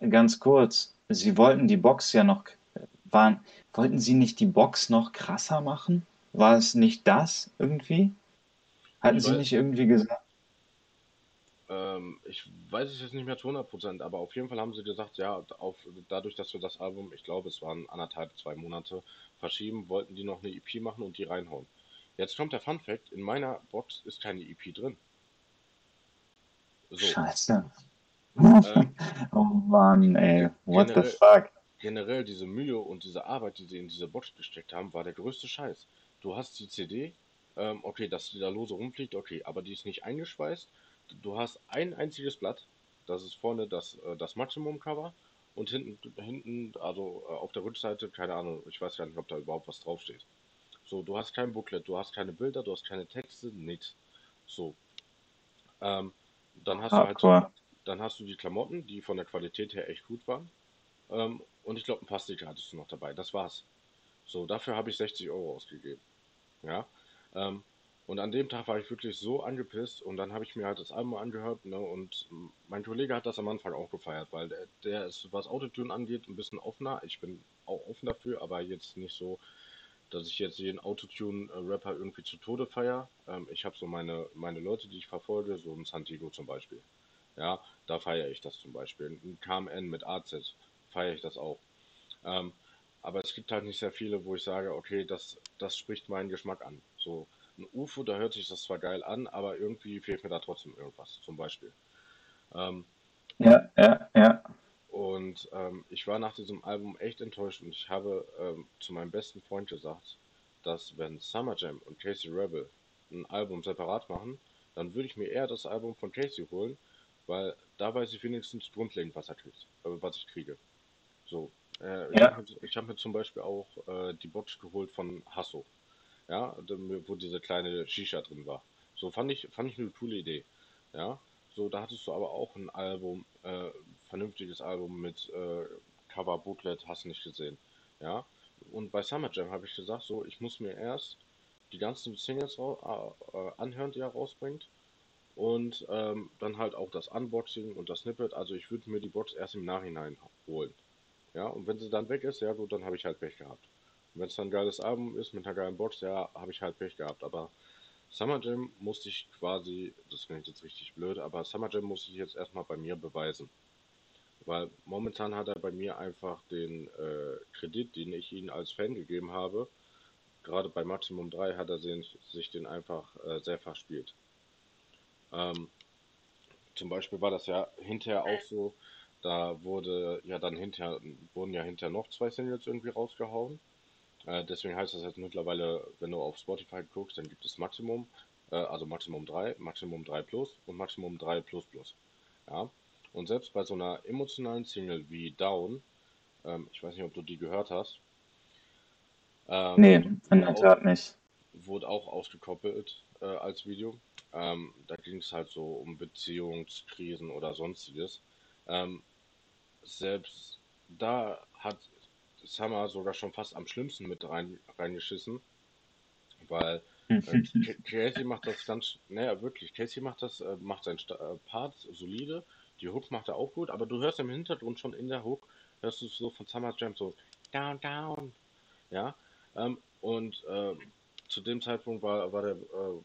[SPEAKER 2] ganz kurz, sie wollten die Box ja noch waren, wollten sie nicht die Box noch krasser machen? War es nicht das irgendwie? Hatten ich sie weiß, nicht irgendwie gesagt?
[SPEAKER 1] Ähm, ich weiß es jetzt nicht mehr zu 100%, aber auf jeden Fall haben sie gesagt, ja, auf, dadurch, dass wir das Album, ich glaube, es waren anderthalb, zwei Monate verschieben, wollten die noch eine EP machen und die reinhauen. Jetzt kommt der Fun Fact, in meiner Box ist keine EP drin.
[SPEAKER 2] So. Scheiße. Ähm, oh Mann, ey, what the fuck?
[SPEAKER 1] generell diese Mühe und diese Arbeit, die sie in diese Box gesteckt haben, war der größte Scheiß. Du hast die CD, ähm, okay, dass die da lose rumfliegt, okay, aber die ist nicht eingeschweißt. Du hast ein einziges Blatt, das ist vorne das, äh, das Maximum-Cover und hinten, hinten, also äh, auf der Rückseite, keine Ahnung, ich weiß gar nicht, ob da überhaupt was draufsteht. So, du hast kein Booklet, du hast keine Bilder, du hast keine Texte, nichts. So. Ähm, dann hast ah, du halt, dann hast du die Klamotten, die von der Qualität her echt gut waren. Ähm, und ich glaube, ein paar Sticker hattest du noch dabei. Das war's. So, dafür habe ich 60 Euro ausgegeben. Ja. Ähm, und an dem Tag war ich wirklich so angepisst und dann habe ich mir halt das Album angehört ne, und mein Kollege hat das am Anfang auch gefeiert, weil der, der ist, was Autotune angeht, ein bisschen offener. Ich bin auch offen dafür, aber jetzt nicht so, dass ich jetzt jeden Autotune-Rapper irgendwie zu Tode feiere. Ähm, ich habe so meine, meine Leute, die ich verfolge, so ein Santigo zum Beispiel. Ja, da feiere ich das zum Beispiel. Ein KMN mit AZ feiere ich das auch. Ähm, aber es gibt halt nicht sehr viele, wo ich sage, okay, das, das spricht meinen Geschmack an. So ein UFO, da hört sich das zwar geil an, aber irgendwie fehlt mir da trotzdem irgendwas, zum Beispiel. Ähm,
[SPEAKER 2] ja, ja, ja.
[SPEAKER 1] Und ähm, ich war nach diesem Album echt enttäuscht und ich habe ähm, zu meinem besten Freund gesagt, dass wenn Summer Jam und Casey Rebel ein Album separat machen, dann würde ich mir eher das Album von Casey holen, weil da weiß ich wenigstens grundlegend, was er kriegt, äh, was ich kriege. So, äh, ja. Ich habe hab mir zum Beispiel auch äh, die Box geholt von Hasso, ja, wo diese kleine Shisha drin war. So fand ich, fand ich eine coole Idee. Ja, so da hattest du aber auch ein Album, äh, vernünftiges Album mit äh, Cover, Booklet, hast nicht gesehen. Ja. Und bei Summer Jam habe ich gesagt, so, ich muss mir erst die ganzen Singles äh, anhören, die er rausbringt. Und ähm, dann halt auch das Unboxing und das Snippet. Also ich würde mir die Box erst im Nachhinein holen. Ja, und wenn sie dann weg ist, ja gut, dann habe ich halt Pech gehabt. Und wenn es dann ein geiles Album ist mit einer geilen Box, ja, habe ich halt Pech gehabt. Aber Summer Jam musste ich quasi, das klingt jetzt richtig blöd, aber Summer Jam musste ich jetzt erstmal bei mir beweisen. Weil momentan hat er bei mir einfach den äh, Kredit, den ich ihm als Fan gegeben habe, gerade bei Maximum 3 hat er sich, sich den einfach äh, sehr verspielt. Ähm, zum Beispiel war das ja hinterher auch so, da wurde ja dann hinterher, wurden ja hinterher noch zwei Singles irgendwie rausgehauen. Äh, deswegen heißt das jetzt mittlerweile, wenn du auf Spotify guckst, dann gibt es Maximum, äh, also Maximum 3, Maximum 3 Plus und Maximum 3 Plus Plus. Ja. Und selbst bei so einer emotionalen Single wie Down, ähm, ich weiß nicht, ob du die gehört hast,
[SPEAKER 2] ähm, nee, in der Tat nicht.
[SPEAKER 1] Wurde auch ausgekoppelt äh, als Video. Ähm, da ging es halt so um Beziehungskrisen oder sonstiges. Ähm, selbst da hat Summer sogar schon fast am schlimmsten mit rein, reingeschissen, weil äh, Casey macht das ganz, naja, wirklich, Casey macht das, äh, macht seinen Sta äh, Part solide, die Hook macht er auch gut, aber du hörst im Hintergrund schon in der Hook, hörst du so von Summer Jam so down, down, ja, ähm, und äh, zu dem Zeitpunkt war, war, der, äh,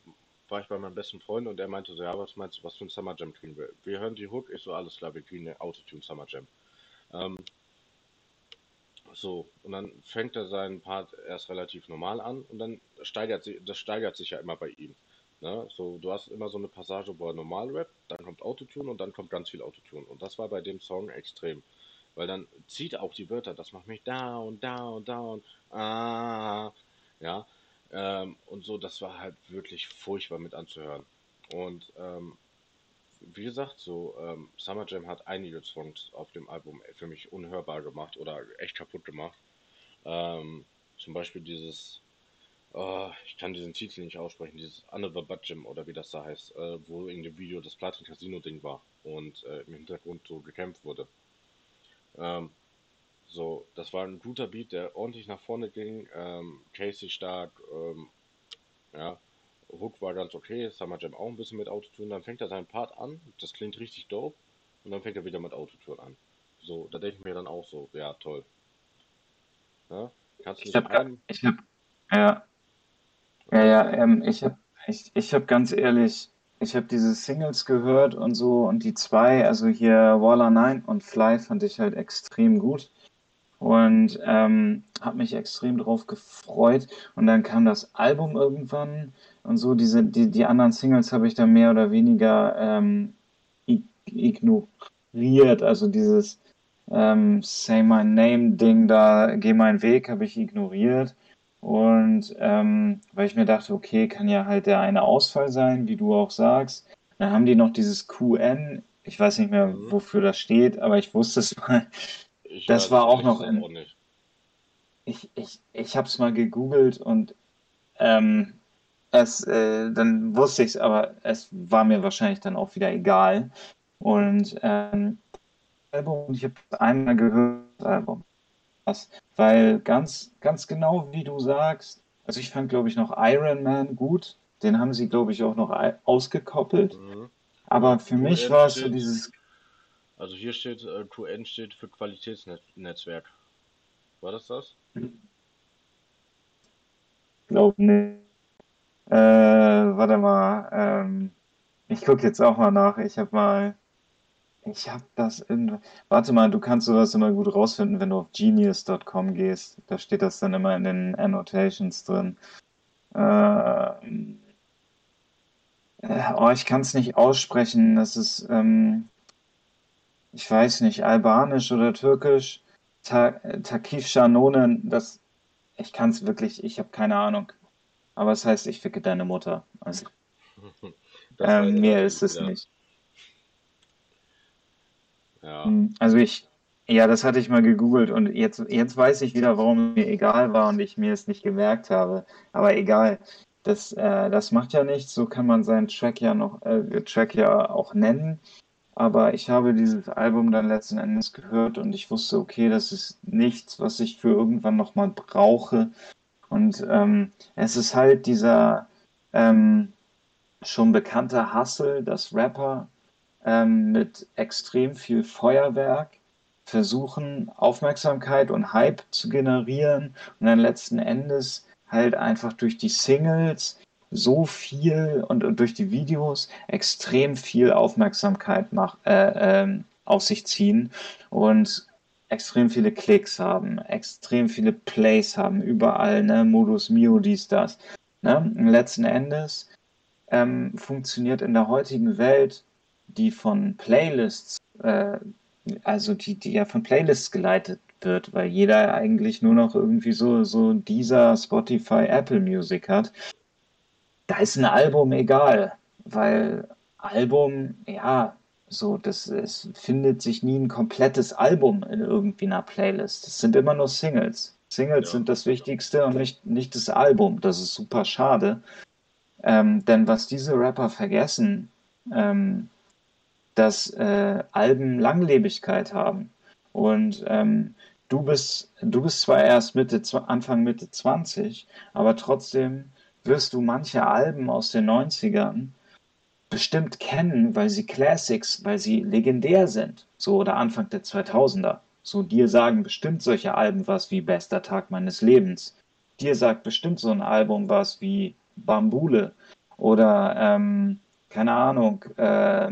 [SPEAKER 1] war ich bei meinem besten Freund und er meinte so, ja, was meinst du, was für ein Summer Jam kriegen wir? Wir hören die Hook, ich so, alles klar, wir kriegen eine Autotune Summer Jam. Ähm, so, und dann fängt er seinen Part erst relativ normal an und dann steigert sich, das steigert sich ja immer bei ihm. Ne? So, du hast immer so eine Passage, wo er normal rappt, dann kommt Autotune und dann kommt ganz viel Autotune. Und das war bei dem Song extrem. Weil dann zieht auch die Wörter, das macht mich down, down, down, ah, ja. Ähm, und so, das war halt wirklich furchtbar mit anzuhören. Und ähm, wie gesagt, so ähm, Summer Jam hat einige Songs auf dem Album für mich unhörbar gemacht oder echt kaputt gemacht. Ähm, zum Beispiel dieses, oh, ich kann diesen Titel nicht aussprechen, dieses Another Butt Gym oder wie das da heißt, äh, wo in dem Video das Platin Casino Ding war und äh, im Hintergrund so gekämpft wurde. Ähm, so, das war ein guter Beat, der ordentlich nach vorne ging. Ähm, Casey stark, ähm, ja. Hook war ganz okay, Summer Jam auch ein bisschen mit Autotune. Dann fängt er seinen Part an, das klingt richtig dope. Und dann fängt er wieder mit Autotune an. So, da denke ich mir dann auch so, ja, toll.
[SPEAKER 2] Ja, kannst du ich habe, ich habe, ja, ja, ja, ähm, ich habe, ich, ich habe ganz ehrlich, ich habe diese Singles gehört und so und die zwei, also hier Waller 9 und Fly fand ich halt extrem gut und ähm, habe mich extrem drauf gefreut und dann kam das Album irgendwann und so diese die, die anderen Singles habe ich dann mehr oder weniger ähm, ignoriert, also dieses ähm, Say My Name Ding da, geh meinen Weg habe ich ignoriert und ähm, weil ich mir dachte, okay, kann ja halt der eine Ausfall sein, wie du auch sagst. Dann haben die noch dieses QN, ich weiß nicht mehr, mhm. wofür das steht, aber ich wusste es mal. Ich das war auch noch in. Auch ich ich, ich habe es mal gegoogelt und ähm, es, äh, dann wusste ich es, aber es war mir wahrscheinlich dann auch wieder egal. Und ähm, Album, ich habe einmal gehört, das Album was, weil ganz, ganz genau wie du sagst, also ich fand, glaube ich, noch Iron Man gut. Den haben sie, glaube ich, auch noch ausgekoppelt. Mhm. Aber für mich war es so dieses.
[SPEAKER 1] Also hier steht, äh, QN steht für Qualitätsnetzwerk. War das das?
[SPEAKER 2] Glaube nicht. Äh, warte mal. Ähm, ich gucke jetzt auch mal nach. Ich habe mal ich habe das in. Warte mal, du kannst sowas immer gut rausfinden, wenn du auf genius.com gehst. Da steht das dann immer in den Annotations drin. Ähm, äh, oh, ich kann es nicht aussprechen. Das ist, ähm, ich weiß nicht, albanisch oder türkisch. Ta Takif Shanonen, das, ich kann es wirklich, ich habe keine Ahnung. Aber es heißt, ich ficke deine Mutter. Also, ähm, mehr ist es ja. nicht. Ja. Hm, also ich, ja, das hatte ich mal gegoogelt und jetzt, jetzt weiß ich wieder, warum mir egal war und ich mir es nicht gemerkt habe. Aber egal, das, äh, das macht ja nichts. So kann man seinen Track ja noch, äh, Track ja auch nennen. Aber ich habe dieses Album dann letzten Endes gehört und ich wusste, okay, das ist nichts, was ich für irgendwann nochmal brauche. Und ähm, es ist halt dieser ähm, schon bekannte Hustle, dass Rapper ähm, mit extrem viel Feuerwerk versuchen, Aufmerksamkeit und Hype zu generieren und dann letzten Endes halt einfach durch die Singles so viel und, und durch die Videos extrem viel Aufmerksamkeit mach, äh, äh, auf sich ziehen und extrem viele Klicks haben, extrem viele Plays haben, überall, ne, Modus Mio, dies, das. Ne? letzten Endes ähm, funktioniert in der heutigen Welt, die von Playlists, äh, also die, die ja von Playlists geleitet wird, weil jeder eigentlich nur noch irgendwie so, so dieser Spotify, Apple Music hat, da ist ein Album egal, weil Album, ja, so, das, es findet sich nie ein komplettes Album in irgendwie einer Playlist. Es sind immer nur Singles. Singles ja. sind das Wichtigste und nicht, nicht das Album. Das ist super schade. Ähm, denn was diese Rapper vergessen, ähm, dass äh, Alben Langlebigkeit haben. Und ähm, du bist, du bist zwar erst Mitte, Anfang Mitte 20, aber trotzdem wirst du manche Alben aus den 90ern bestimmt kennen, weil sie Classics, weil sie legendär sind. So oder Anfang der 2000er. So dir sagen bestimmt solche Alben was wie Bester Tag meines Lebens. Dir sagt bestimmt so ein Album was wie Bambule oder ähm, keine Ahnung, äh,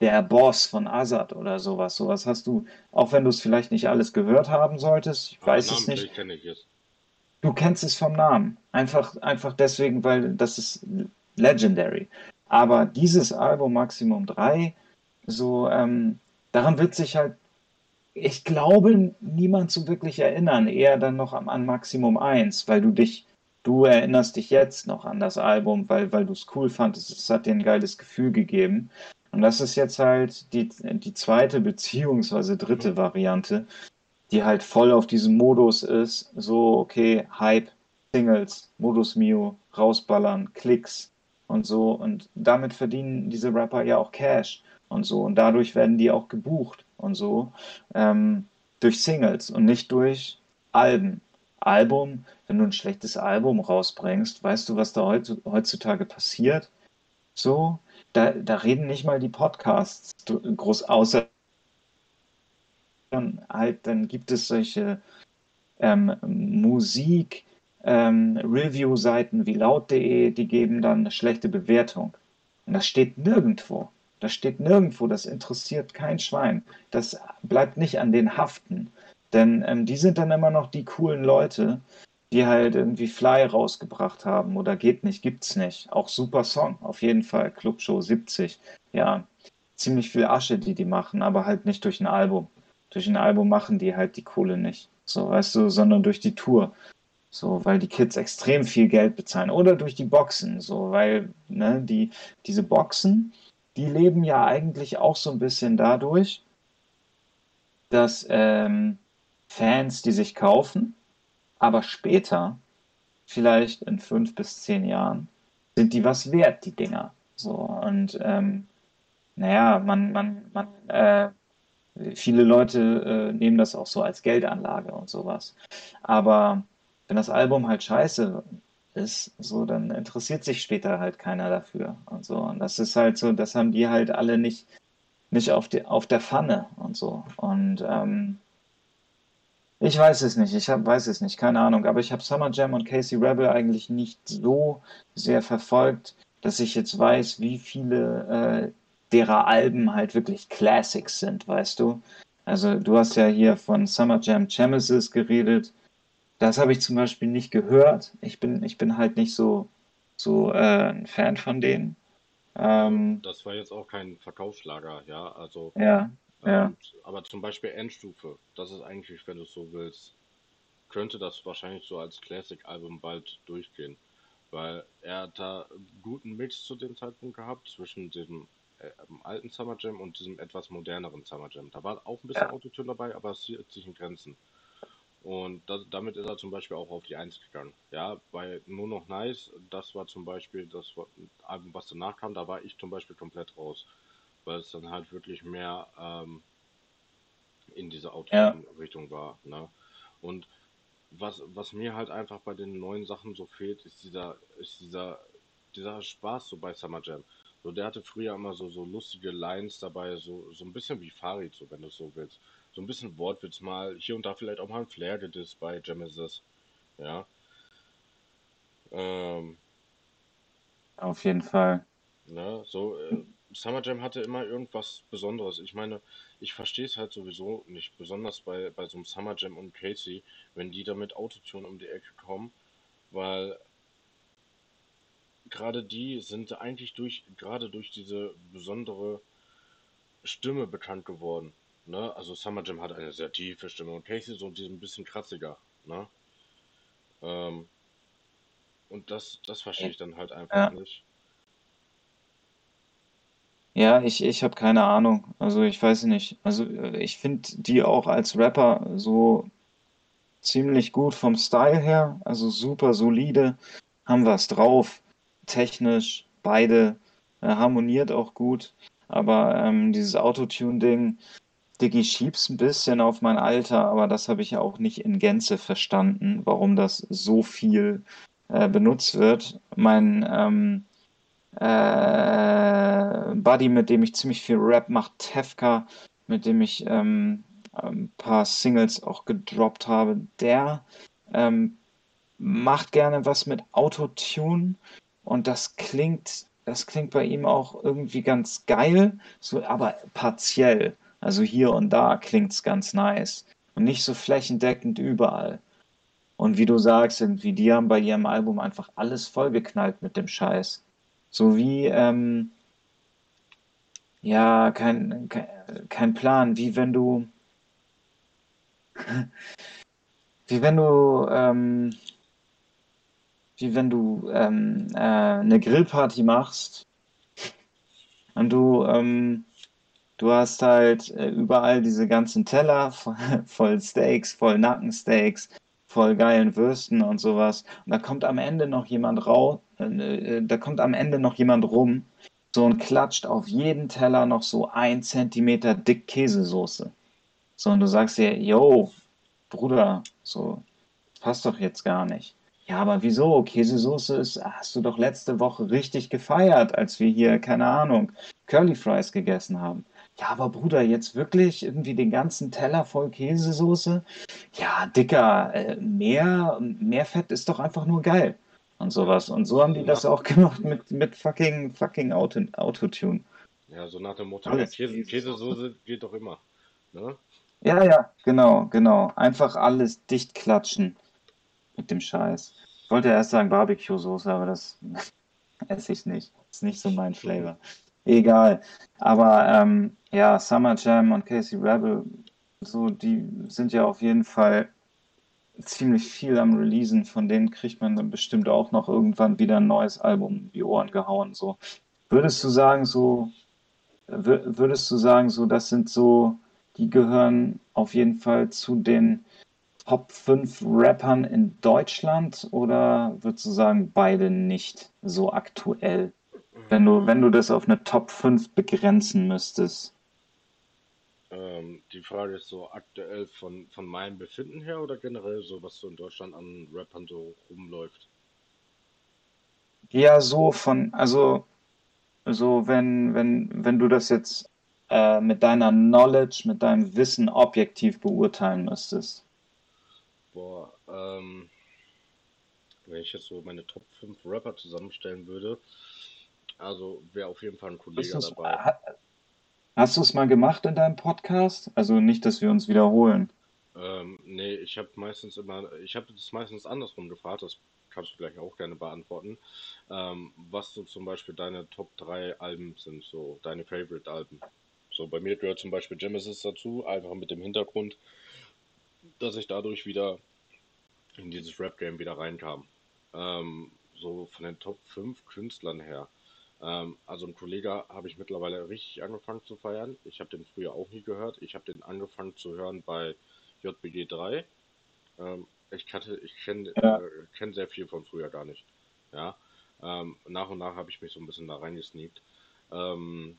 [SPEAKER 2] der Boss von Azad oder sowas. Sowas hast du, auch wenn du es vielleicht nicht alles gehört haben solltest, ich weiß es nicht. Ich Du kennst es vom Namen. Einfach, einfach deswegen, weil das ist legendary. Aber dieses Album Maximum 3, so, ähm, daran wird sich halt, ich glaube, niemand so wirklich erinnern. Eher dann noch an, an Maximum 1, weil du dich, du erinnerst dich jetzt noch an das Album, weil, weil du es cool fandest. Es hat dir ein geiles Gefühl gegeben. Und das ist jetzt halt die, die zweite beziehungsweise dritte Variante, die halt voll auf diesem Modus ist, so, okay, Hype, Singles, Modus Mio, rausballern, Klicks und so. Und damit verdienen diese Rapper ja auch Cash und so. Und dadurch werden die auch gebucht und so. Ähm, durch Singles und nicht durch Alben. Album, wenn du ein schlechtes Album rausbringst, weißt du, was da heutzutage passiert? So, da, da reden nicht mal die Podcasts groß außer dann halt, dann gibt es solche ähm, Musik, ähm, Review-Seiten wie laut.de, die geben dann eine schlechte Bewertung. Und das steht nirgendwo. Das steht nirgendwo, das interessiert kein Schwein. Das bleibt nicht an den haften. Denn ähm, die sind dann immer noch die coolen Leute, die halt irgendwie Fly rausgebracht haben oder geht nicht, gibt's nicht. Auch super Song, auf jeden Fall. Clubshow 70. Ja, ziemlich viel Asche, die die machen, aber halt nicht durch ein Album durch ein Album machen die halt die Kohle nicht. So, weißt du, sondern durch die Tour. So, weil die Kids extrem viel Geld bezahlen. Oder durch die Boxen. So, weil, ne, die, diese Boxen, die leben ja eigentlich auch so ein bisschen dadurch, dass ähm, Fans die sich kaufen, aber später, vielleicht in fünf bis zehn Jahren, sind die was wert, die Dinger. So, und ähm, naja, man, man, man äh, Viele Leute äh, nehmen das auch so als Geldanlage und sowas. Aber wenn das Album halt scheiße ist, so, dann interessiert sich später halt keiner dafür und so. Und das ist halt so, das haben die halt alle nicht, nicht auf, die, auf der Pfanne und so. Und ähm, ich weiß es nicht, ich hab, weiß es nicht, keine Ahnung. Aber ich habe Summer Jam und Casey Rebel eigentlich nicht so sehr verfolgt, dass ich jetzt weiß, wie viele äh, derer Alben halt wirklich Classics sind, weißt du? Also du hast ja hier von Summer Jam Genesis geredet. Das habe ich zum Beispiel nicht gehört. Ich bin, ich bin halt nicht so, so äh, ein Fan von denen.
[SPEAKER 1] Ähm, das war jetzt auch kein Verkaufsschlager, ja. Also,
[SPEAKER 2] ja, ähm, ja.
[SPEAKER 1] Aber zum Beispiel Endstufe, das ist eigentlich, wenn du es so willst, könnte das wahrscheinlich so als Classic-Album bald durchgehen. Weil er hat da einen guten Mix zu dem Zeitpunkt gehabt zwischen dem äh, alten Summer Jam und diesem etwas moderneren Summer Jam. Da war auch ein bisschen ja. Autotune dabei, aber es hielt sich in Grenzen. Und das, damit ist er zum Beispiel auch auf die Eins gegangen. Ja, bei Nur noch Nice, das war zum Beispiel das Album, was danach kam, da war ich zum Beispiel komplett raus. weil es dann halt wirklich mehr ähm, in diese
[SPEAKER 2] Ja,
[SPEAKER 1] Autotune-Richtung war. Ne? Und was, was mir halt einfach bei den neuen Sachen so fehlt, ist dieser, ist dieser, dieser Spaß so bei Summer Jam. So, der hatte früher immer so, so lustige Lines dabei, so, so ein bisschen wie Farid, so wenn du es so willst. So ein bisschen Wortwitz mal, hier und da vielleicht auch mal ein Flair gedisst bei Genesis. Ja. Ähm,
[SPEAKER 2] auf jeden Fall.
[SPEAKER 1] ne, so, äh, Summer Jam hatte immer irgendwas Besonderes. Ich meine, ich verstehe es halt sowieso nicht, besonders bei, bei so einem Summer Jam und Casey, wenn die da mit Autotune um die Ecke kommen, weil gerade die sind eigentlich durch, gerade durch diese besondere Stimme bekannt geworden. Ne? Also Summer Jam hat eine sehr tiefe Stimme und Casey so ein bisschen kratziger. Ne? Ähm, und das, das verstehe ich dann halt einfach
[SPEAKER 2] Ja,
[SPEAKER 1] nicht.
[SPEAKER 2] ja, ich, ich habe keine Ahnung. Also ich weiß nicht. Also äh, ich finde die auch als Rapper so ziemlich gut vom Style her. Also super solide, haben was drauf. Technisch, beide äh, harmoniert auch gut. Aber ähm, dieses Autotune-Ding, Diggi, schieb's ein bisschen auf mein Alter, aber das habe ich ja auch nicht in Gänze verstanden, warum das so viel äh, benutzt wird. Mein ähm, äh, Buddy, mit dem ich ziemlich viel Rap mache, Tefka, mit dem ich ähm, ein paar Singles auch gedroppt habe, der ähm, macht gerne was mit Autotune und das klingt, das klingt bei ihm auch irgendwie ganz geil, so, aber partiell. Also hier und da klingt's ganz nice und nicht so flächendeckend überall. Und wie du sagst, irgendwie, die haben bei ihrem Album einfach alles vollgeknallt mit dem Scheiß. So wie, ähm, ja, kein, kein, kein Plan, wie wenn du, wie wenn du, ähm, wie wenn du ähm, äh, eine Grillparty machst und du, ähm, du hast halt äh, überall diese ganzen Teller voll, Steaks, voll Nackensteaks, voll geilen Würsten und sowas. Und da kommt am Ende noch jemand raus, äh, äh, da kommt am Ende noch jemand rum, so und klatscht auf jeden Teller noch so ein Zentimeter dick Käsesoße. So, und du sagst dir, yo, Bruder, so, passt doch jetzt gar nicht. Ja, aber wieso? Käsesoße ist, hast du doch letzte Woche richtig gefeiert, als wir hier, keine Ahnung, Curly Fries gegessen haben. Ja, aber Bruder, jetzt wirklich irgendwie den ganzen Teller voll Käsesoße? Ja, Dicker, äh, mehr, mehr Fett ist doch einfach nur geil. Und sowas. Und so haben die das auch gemacht mit, mit fucking, fucking Auto, Autotune.
[SPEAKER 1] ja, so nach dem Motto,
[SPEAKER 2] Alles
[SPEAKER 1] Käse,
[SPEAKER 2] Käsesoße.
[SPEAKER 1] Käsesoße geht doch immer. Ne?
[SPEAKER 2] Ja, ja, genau, genau. Einfach alles dicht klatschen mit dem Scheiß. Ich wollte erst sagen Barbecue-Soße, aber das esse ich nicht. Ist nicht so mein Flavor. Egal. Aber ähm, ja, Summer Jam und Casey Rebel, so, die sind ja auf jeden Fall ziemlich viel am Releasen. Von denen kriegt man dann bestimmt auch noch irgendwann wieder ein neues Album in die Ohren gehauen. So. Würdest du sagen, so, wür- würdest du sagen, so, das sind so, die gehören auf jeden Fall zu den Top 5 Rappern in Deutschland oder würdest du sagen, beide nicht so aktuell? Wenn du, wenn du das auf eine Top 5 begrenzen müsstest.
[SPEAKER 1] Ähm, die Frage ist so aktuell von, von meinem Befinden her oder generell so, was so in Deutschland an Rappern so rumläuft.
[SPEAKER 2] Ja, so von, also, so wenn, wenn, wenn du das jetzt äh, mit deiner Knowledge, mit deinem Wissen objektiv beurteilen müsstest.
[SPEAKER 1] Boah, ähm, wenn ich jetzt so meine Top 5 Rapper zusammenstellen würde, also wäre auf jeden Fall ein Kollege dabei.
[SPEAKER 2] hast du es mal gemacht in deinem Podcast? Also nicht, dass wir uns wiederholen.
[SPEAKER 1] Ähm, nee, ich habe meistens immer, ich habe das meistens andersrum gefragt, das kannst du gleich auch gerne beantworten. Ähm, was so zum Beispiel deine Top 3 Alben sind, so deine Favorite-Alben. So, bei mir gehört zum Beispiel Genesis dazu, einfach mit dem Hintergrund, dass ich dadurch wieder in dieses Rap-Game wieder reinkam. Ähm, so von den Top 5 Künstlern her. Ähm, also ein Kollege habe ich mittlerweile richtig angefangen zu feiern. Ich habe den früher auch nie gehört. Ich habe den angefangen zu hören bei JBG 3. Ähm, ich kannte, ich kenne
[SPEAKER 2] Ja,
[SPEAKER 1] äh, kenn sehr viel von früher gar nicht. Ja. Ähm, nach und nach habe ich mich so ein bisschen da reingesneakt. Ähm,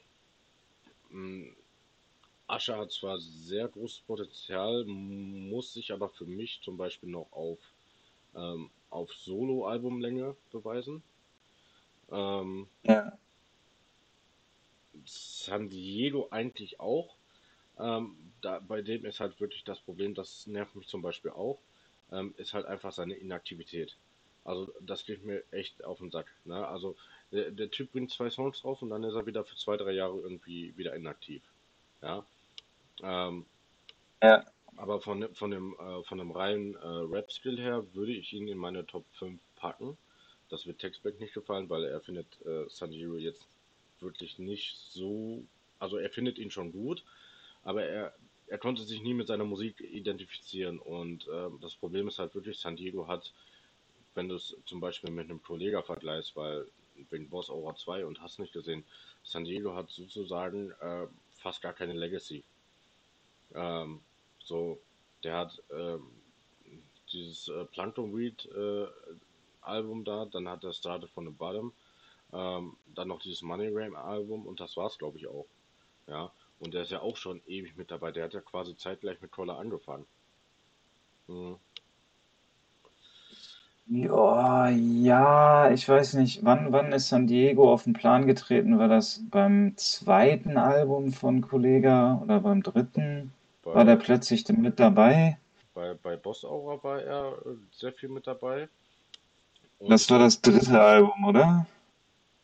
[SPEAKER 1] Ascher hat zwar sehr großes Potenzial, muss sich aber für mich zum Beispiel noch auf, ähm, auf Solo-Albumlänge beweisen. Ähm, ja. San Diego eigentlich auch. Ähm, da, bei dem ist halt wirklich das Problem, das nervt mich zum Beispiel auch, ähm, ist halt einfach seine Inaktivität. Also das geht mir echt auf den Sack. Ne? Also der, der Typ bringt zwei Songs raus und dann ist er wieder für zwei, drei Jahre irgendwie wieder inaktiv. Ja. Ähm, ja. Aber von, von, dem, äh, von dem reinen äh, Rap-Skill her würde ich ihn in meine Top 5 packen. Das wird Textback nicht gefallen, weil er findet äh, Sanjiro jetzt wirklich nicht so. Also er findet ihn schon gut, aber er, er konnte sich nie mit seiner Musik identifizieren. Und äh, das Problem ist halt wirklich, San Diego hat, wenn du es zum Beispiel mit einem Kollegen vergleichst, weil wegen Boss Aura 2 und hast nicht gesehen, San Diego hat sozusagen äh, fast gar keine Legacy. Ähm, so, der hat ähm, dieses äh, Plankton Weed äh, Album da, dann hat er Started von the Bottom, ähm, dann noch dieses Money Ram Album und das war's, glaube ich, auch. Ja, und der ist ja auch schon ewig mit dabei. Der hat ja quasi zeitgleich mit Troller angefangen. Mhm.
[SPEAKER 2] Ja, ja, ich weiß nicht, wann, wann ist San Diego auf den Plan getreten? War das beim zweiten Album von Kollega oder beim dritten? Bei, war der plötzlich mit dabei?
[SPEAKER 1] Bei, bei Boss Aura war er äh, sehr viel mit dabei.
[SPEAKER 2] Und das war das dritte Album, oder?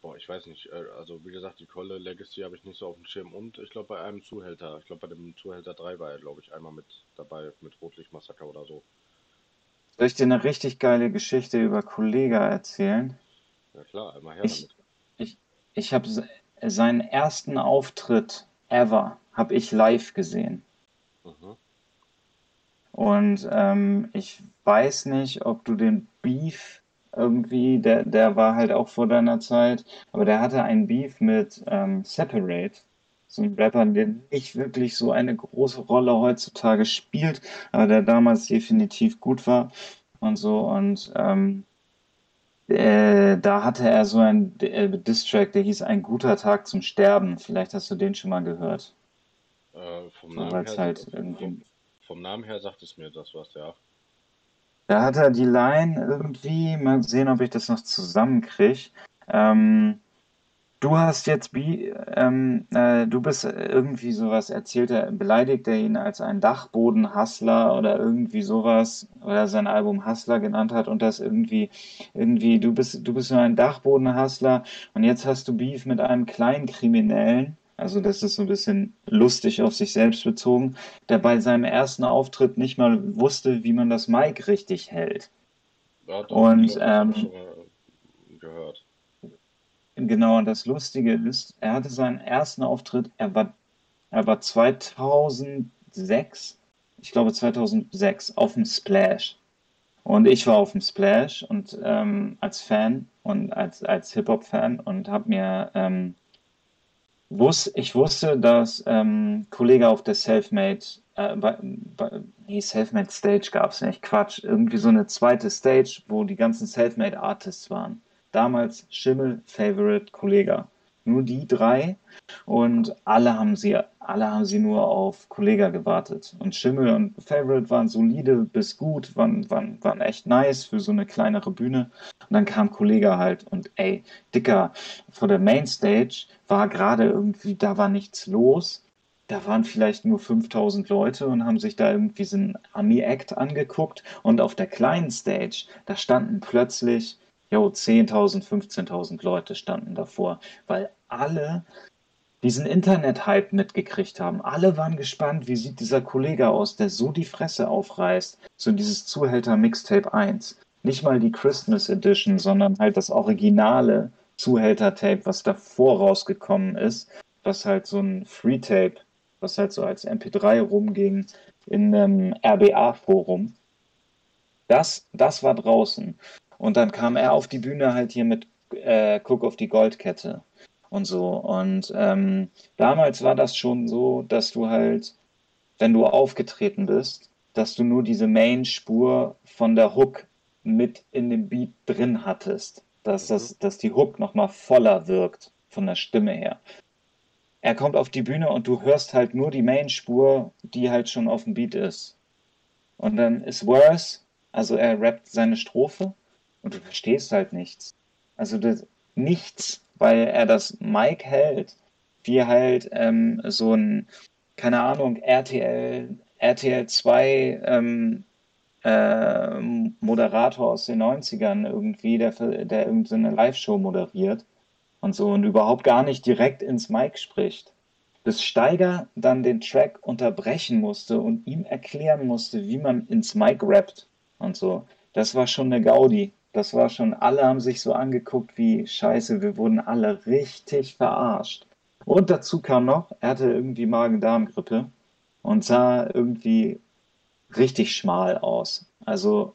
[SPEAKER 1] Boah, ich weiß nicht. Äh, also wie gesagt, die Kolle Legacy habe ich nicht so auf dem Schirm. Und ich glaube bei einem Zuhälter, ich glaube bei dem Zuhälter 3 war er, glaube ich, einmal mit dabei, mit Rotlichtmassaker oder so.
[SPEAKER 2] Soll ich dir eine richtig geile Geschichte über Kollega erzählen?
[SPEAKER 1] Ja klar, einmal her ich, damit.
[SPEAKER 2] Ich, ich habe seinen ersten Auftritt ever, habe ich live gesehen. Mhm. Und ähm, ich weiß nicht, ob du den Beef irgendwie, der, der war halt auch vor deiner Zeit, aber der hatte einen Beef mit ähm, Separate, so ein Rapper, der nicht wirklich so eine große Rolle heutzutage spielt, aber der damals definitiv gut war und so und ähm, äh, da hatte er so ein äh, Distrack, der hieß Ein guter Tag zum Sterben. Vielleicht hast du den schon mal gehört.
[SPEAKER 1] Äh, vom, Namen her, halt vom, vom Namen her sagt es mir das was, ja.
[SPEAKER 2] Da hat er die Line irgendwie, mal sehen, ob ich das noch zusammenkriege. Ähm, du hast jetzt, ähm, äh, du bist irgendwie sowas erzählt, er beleidigt er ihn als einen Dachboden-Hustler oder irgendwie sowas, oder sein Album Hustler genannt hat und das irgendwie, irgendwie, du bist, du bist so ein Dachboden-Hustler und jetzt hast du Beef mit einem kleinen Kriminellen also das ist so ein bisschen lustig auf sich selbst bezogen, der bei seinem ersten Auftritt nicht mal wusste, wie man das Mic richtig hält. Ja, doch, und ähm, gehört. Genau, und das Lustige ist, er hatte seinen ersten Auftritt, er war, er war 2006, ich glaube 2006, auf dem Splash. Und ich war auf dem Splash und ähm, als Fan und als, als Hip-Hop-Fan und habe mir ähm, wus ich wusste, dass ähm, Kollege auf der Selfmade, äh, nee, Selfmade Stage gab es nicht, Quatsch, irgendwie so eine zweite Stage, wo die ganzen Selfmade Artists waren. Damals Schimmel, Favorite, Kollege. Nur die drei und alle haben sie, alle haben sie nur auf Kollega gewartet. Und Schimmel und Favorite waren solide bis gut, waren, waren, waren echt nice für so eine kleinere Bühne. Und dann kam Kollega halt und ey, Dicker, vor der Mainstage war gerade irgendwie, da war nichts los. Da waren vielleicht nur 5000 Leute und haben sich da irgendwie so einen Ami-Act angeguckt. Und auf der kleinen Stage, da standen plötzlich jo, 10.000, 15.000 Leute standen davor, weil alle diesen Internet-Hype mitgekriegt haben. Alle waren gespannt, wie sieht dieser Kollege aus, der so die Fresse aufreißt, so dieses Zuhälter Mixtape 1. Nicht mal die Christmas Edition, sondern halt das originale Zuhälter-Tape, was davor rausgekommen ist, was halt so ein Free-Tape, was halt so als MP3 rumging in einem RBA-Forum. Das, das war draußen. Und dann kam er auf die Bühne halt hier mit äh, Guck auf die Goldkette und so. Und ähm, damals war das schon so, dass du halt, wenn du aufgetreten bist, dass du nur diese Main-Spur von der Hook mit in dem Beat drin hattest. Dass, das, mhm. dass die Hook nochmal voller wirkt von der Stimme her. er kommt auf die Bühne und du hörst halt nur die Main-Spur, die halt schon auf dem Beat ist. Und dann ist Worse, also er rappt seine Strophe und du verstehst halt nichts. Also das, nichts, weil er das Mic hält, wie halt ähm, so ein, keine Ahnung, RTL, RTL 2 ähm, äh, Moderator aus den 90ern irgendwie, der, der irgendeine Live-Show moderiert und so und überhaupt gar nicht direkt ins Mic spricht. Bis Steiger dann den Track unterbrechen musste und ihm erklären musste, wie man ins Mic rappt und so. Das war schon eine Gaudi. Das war schon, alle haben sich so angeguckt wie Scheiße, wir wurden alle richtig verarscht. Und dazu kam noch, er hatte irgendwie Magen-Darm-Grippe und sah irgendwie richtig schmal aus. Also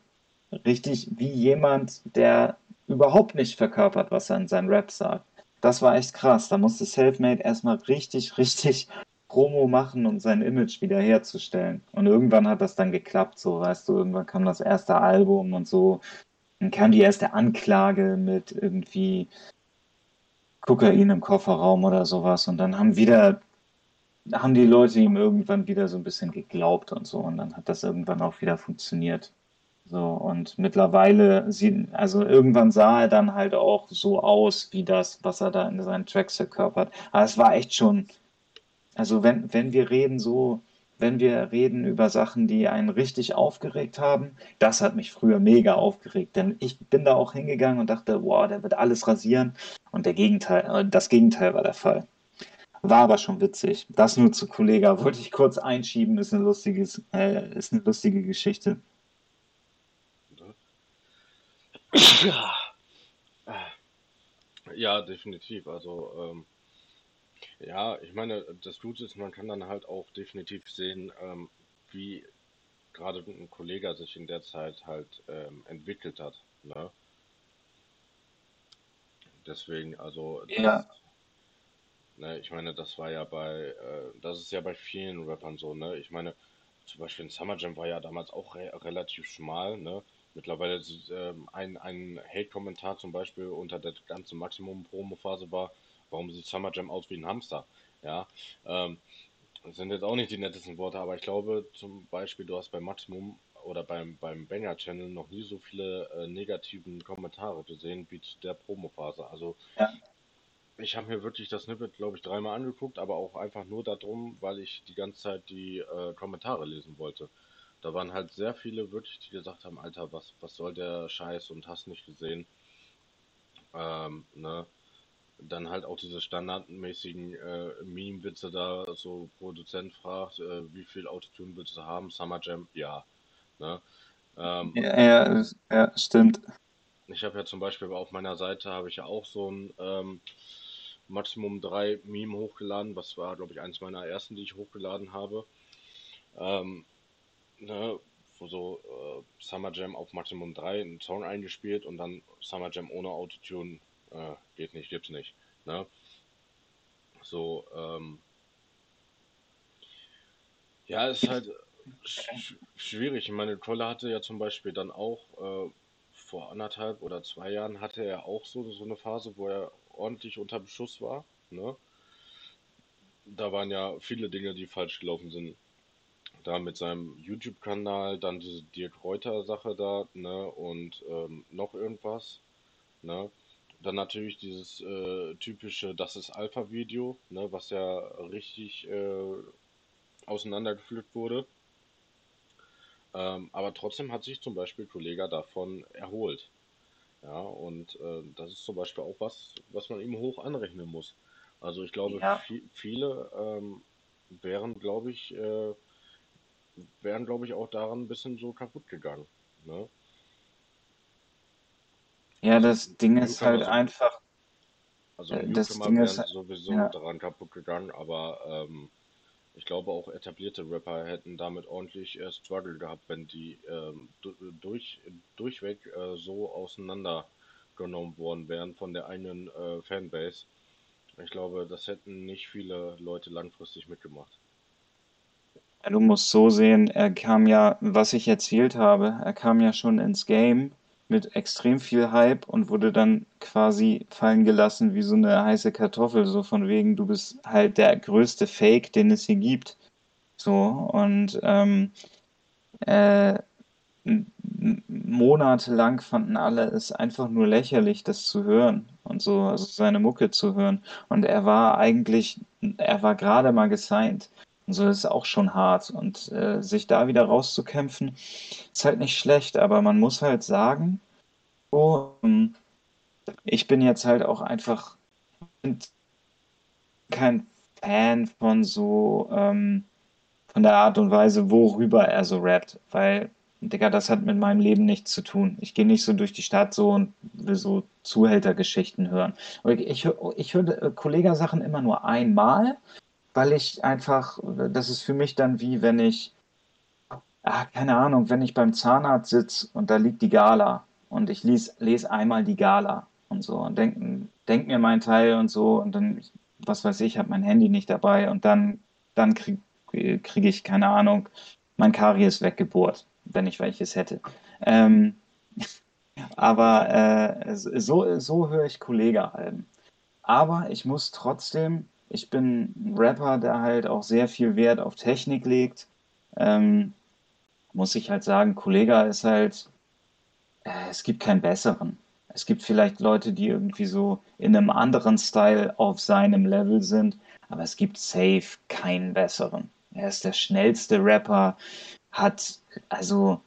[SPEAKER 2] richtig wie jemand, der überhaupt nicht verkörpert, was er in seinen Rap sagt. Das war echt krass. Da musste Selfmade erstmal richtig, richtig Promo machen, um sein Image wiederherzustellen. Und irgendwann hat das dann geklappt, so weißt du, irgendwann kam das erste Album und so. Dann kam die erste Anklage mit irgendwie Kokain im Kofferraum oder sowas. Und dann haben wieder, haben die Leute ihm irgendwann wieder so ein bisschen geglaubt und so. Und dann hat das irgendwann auch wieder funktioniert. So, und mittlerweile sieht, also irgendwann sah er dann halt auch so aus, wie das, was er da in seinen Tracks verkörpert. Aber es war echt schon, also wenn, wenn wir reden so, wenn wir reden über Sachen, die einen richtig aufgeregt haben, das hat mich früher mega aufgeregt, denn ich bin da auch hingegangen und dachte, wow, der wird alles rasieren und der Gegenteil, äh, das Gegenteil war der Fall. War aber schon witzig. Das nur zu Kollega wollte ich kurz einschieben, ist eine, lustiges, äh, ist eine lustige Geschichte.
[SPEAKER 1] Ja, ja definitiv. Also ähm, ja, ich meine, das Gute ist, man kann dann halt auch definitiv sehen, ähm, wie gerade ein Kollege sich in der Zeit halt ähm, entwickelt hat. Ne? Deswegen, also das,
[SPEAKER 2] Ja,
[SPEAKER 1] ne, ich meine, das war ja bei, äh, das ist ja bei vielen Rappern so, ne? Ich meine, zum Beispiel in Summer Jam war ja damals auch re relativ schmal, ne? Mittlerweile ähm, ein, ein Hate-Kommentar zum Beispiel unter der ganzen Maximum-Promo-Phase war, warum sieht Summer Jam aus wie ein Hamster? Ja, ähm, das sind jetzt auch nicht die nettesten Worte, aber ich glaube zum Beispiel, du hast bei Maximum oder beim, beim Banger Channel noch nie so viele äh, negativen Kommentare gesehen wie zu der Promophase. Also
[SPEAKER 2] ja,
[SPEAKER 1] ich habe mir wirklich das Snippet, glaube ich, dreimal angeguckt, aber auch einfach nur darum, weil ich die ganze Zeit die äh, Kommentare lesen wollte. Da waren halt sehr viele wirklich, die gesagt haben, Alter, was, was soll der Scheiß und hast nicht gesehen. Ähm, ne? Dann halt auch diese standardmäßigen äh, Meme-Witze da, so Produzent fragt, äh, wie viel Autotune willst du haben? Summer Jam, ja. Ne? Ähm,
[SPEAKER 2] ja, ja, ja, stimmt.
[SPEAKER 1] ich habe ja zum Beispiel auf meiner Seite habe ich ja auch so ein ähm, Maximum 3 Meme hochgeladen, was war, glaube ich, eins meiner ersten, die ich hochgeladen habe. Ähm, ne, wo so äh, Summer Jam auf Maximum 3 einen Song eingespielt und dann Summer Jam ohne Autotune äh, geht nicht, gibt's nicht. Ne? So, ähm, ja, ist halt sch schwierig. Meine, Kolle hatte ja zum Beispiel dann auch äh, vor anderthalb oder zwei Jahren hatte er auch so, so eine Phase, wo er ordentlich unter Beschuss war. Ne? Da waren ja viele Dinge, die falsch gelaufen sind. Da mit seinem YouTube-Kanal, dann diese Dirk Reuter-Sache da, ne? Und ähm, noch irgendwas, ne? Dann natürlich dieses äh, typische Das ist Alpha-Video, ne? Was ja richtig äh, auseinandergepflückt wurde. Ähm, aber trotzdem hat sich zum Beispiel Kollega davon erholt. Ja, und äh, das ist zum Beispiel auch was, was man ihm hoch anrechnen muss. Also ich glaube,
[SPEAKER 2] Ja,
[SPEAKER 1] vi viele ähm, wären, glaube ich, äh, wären, glaube ich, auch daran ein bisschen so kaputt gegangen. Ne?
[SPEAKER 2] ja,
[SPEAKER 1] Also
[SPEAKER 2] das Ding ist halt
[SPEAKER 1] so,
[SPEAKER 2] einfach,
[SPEAKER 1] also
[SPEAKER 2] äh, das Ding ist,
[SPEAKER 1] sowieso
[SPEAKER 2] ja,
[SPEAKER 1] daran kaputt gegangen, aber ähm, ich glaube auch etablierte Rapper hätten damit ordentlich äh, Struggle gehabt, wenn die ähm, du- durch, durchweg äh, so auseinandergenommen worden wären von der eigenen äh, Fanbase. Ich glaube, das hätten nicht viele Leute langfristig mitgemacht.
[SPEAKER 2] du musst so sehen, er kam ja, was ich erzählt habe, er kam ja schon ins Game mit extrem viel Hype und wurde dann quasi fallen gelassen wie so eine heiße Kartoffel, so von wegen, du bist halt der größte Fake, den es hier gibt. So, und ähm, äh, monatelang fanden alle es einfach nur lächerlich, das zu hören und so, also seine Mucke zu hören. Und er war eigentlich, er war gerade mal gesigned. Und so ist es auch schon hart. Und äh, sich da wieder rauszukämpfen, ist halt nicht schlecht, aber man muss halt sagen, oh, ich bin jetzt halt auch einfach kein Fan von so, ähm, von der Art und Weise, worüber er so rappt, weil Digga, das hat mit meinem Leben nichts zu tun. Ich gehe nicht so durch die Stadt so und will so Zuhältergeschichten hören. Ich, ich, ich höre äh, Kollega-Sachen immer nur einmal, weil ich einfach, das ist für mich dann wie wenn ich, ah, keine Ahnung, wenn ich beim Zahnarzt sitze und da liegt die Gala und ich lese, lese einmal die Gala und so und denke denk mir meinen Teil und so und dann, was weiß ich, habe mein Handy nicht dabei und dann, dann kriege krieg ich, keine Ahnung, mein Karies weggebohrt wenn ich welches hätte. Ähm, aber äh, so, so höre ich Kollege-Alben. Aber ich muss trotzdem, ich bin ein Rapper, der halt auch sehr viel Wert auf Technik legt. Ähm, muss ich halt sagen, Kollega ist halt, äh, es gibt keinen besseren. Es gibt vielleicht Leute, die irgendwie so in einem anderen Style auf seinem Level sind, aber es gibt safe keinen besseren. Er ist der schnellste Rapper, hat, also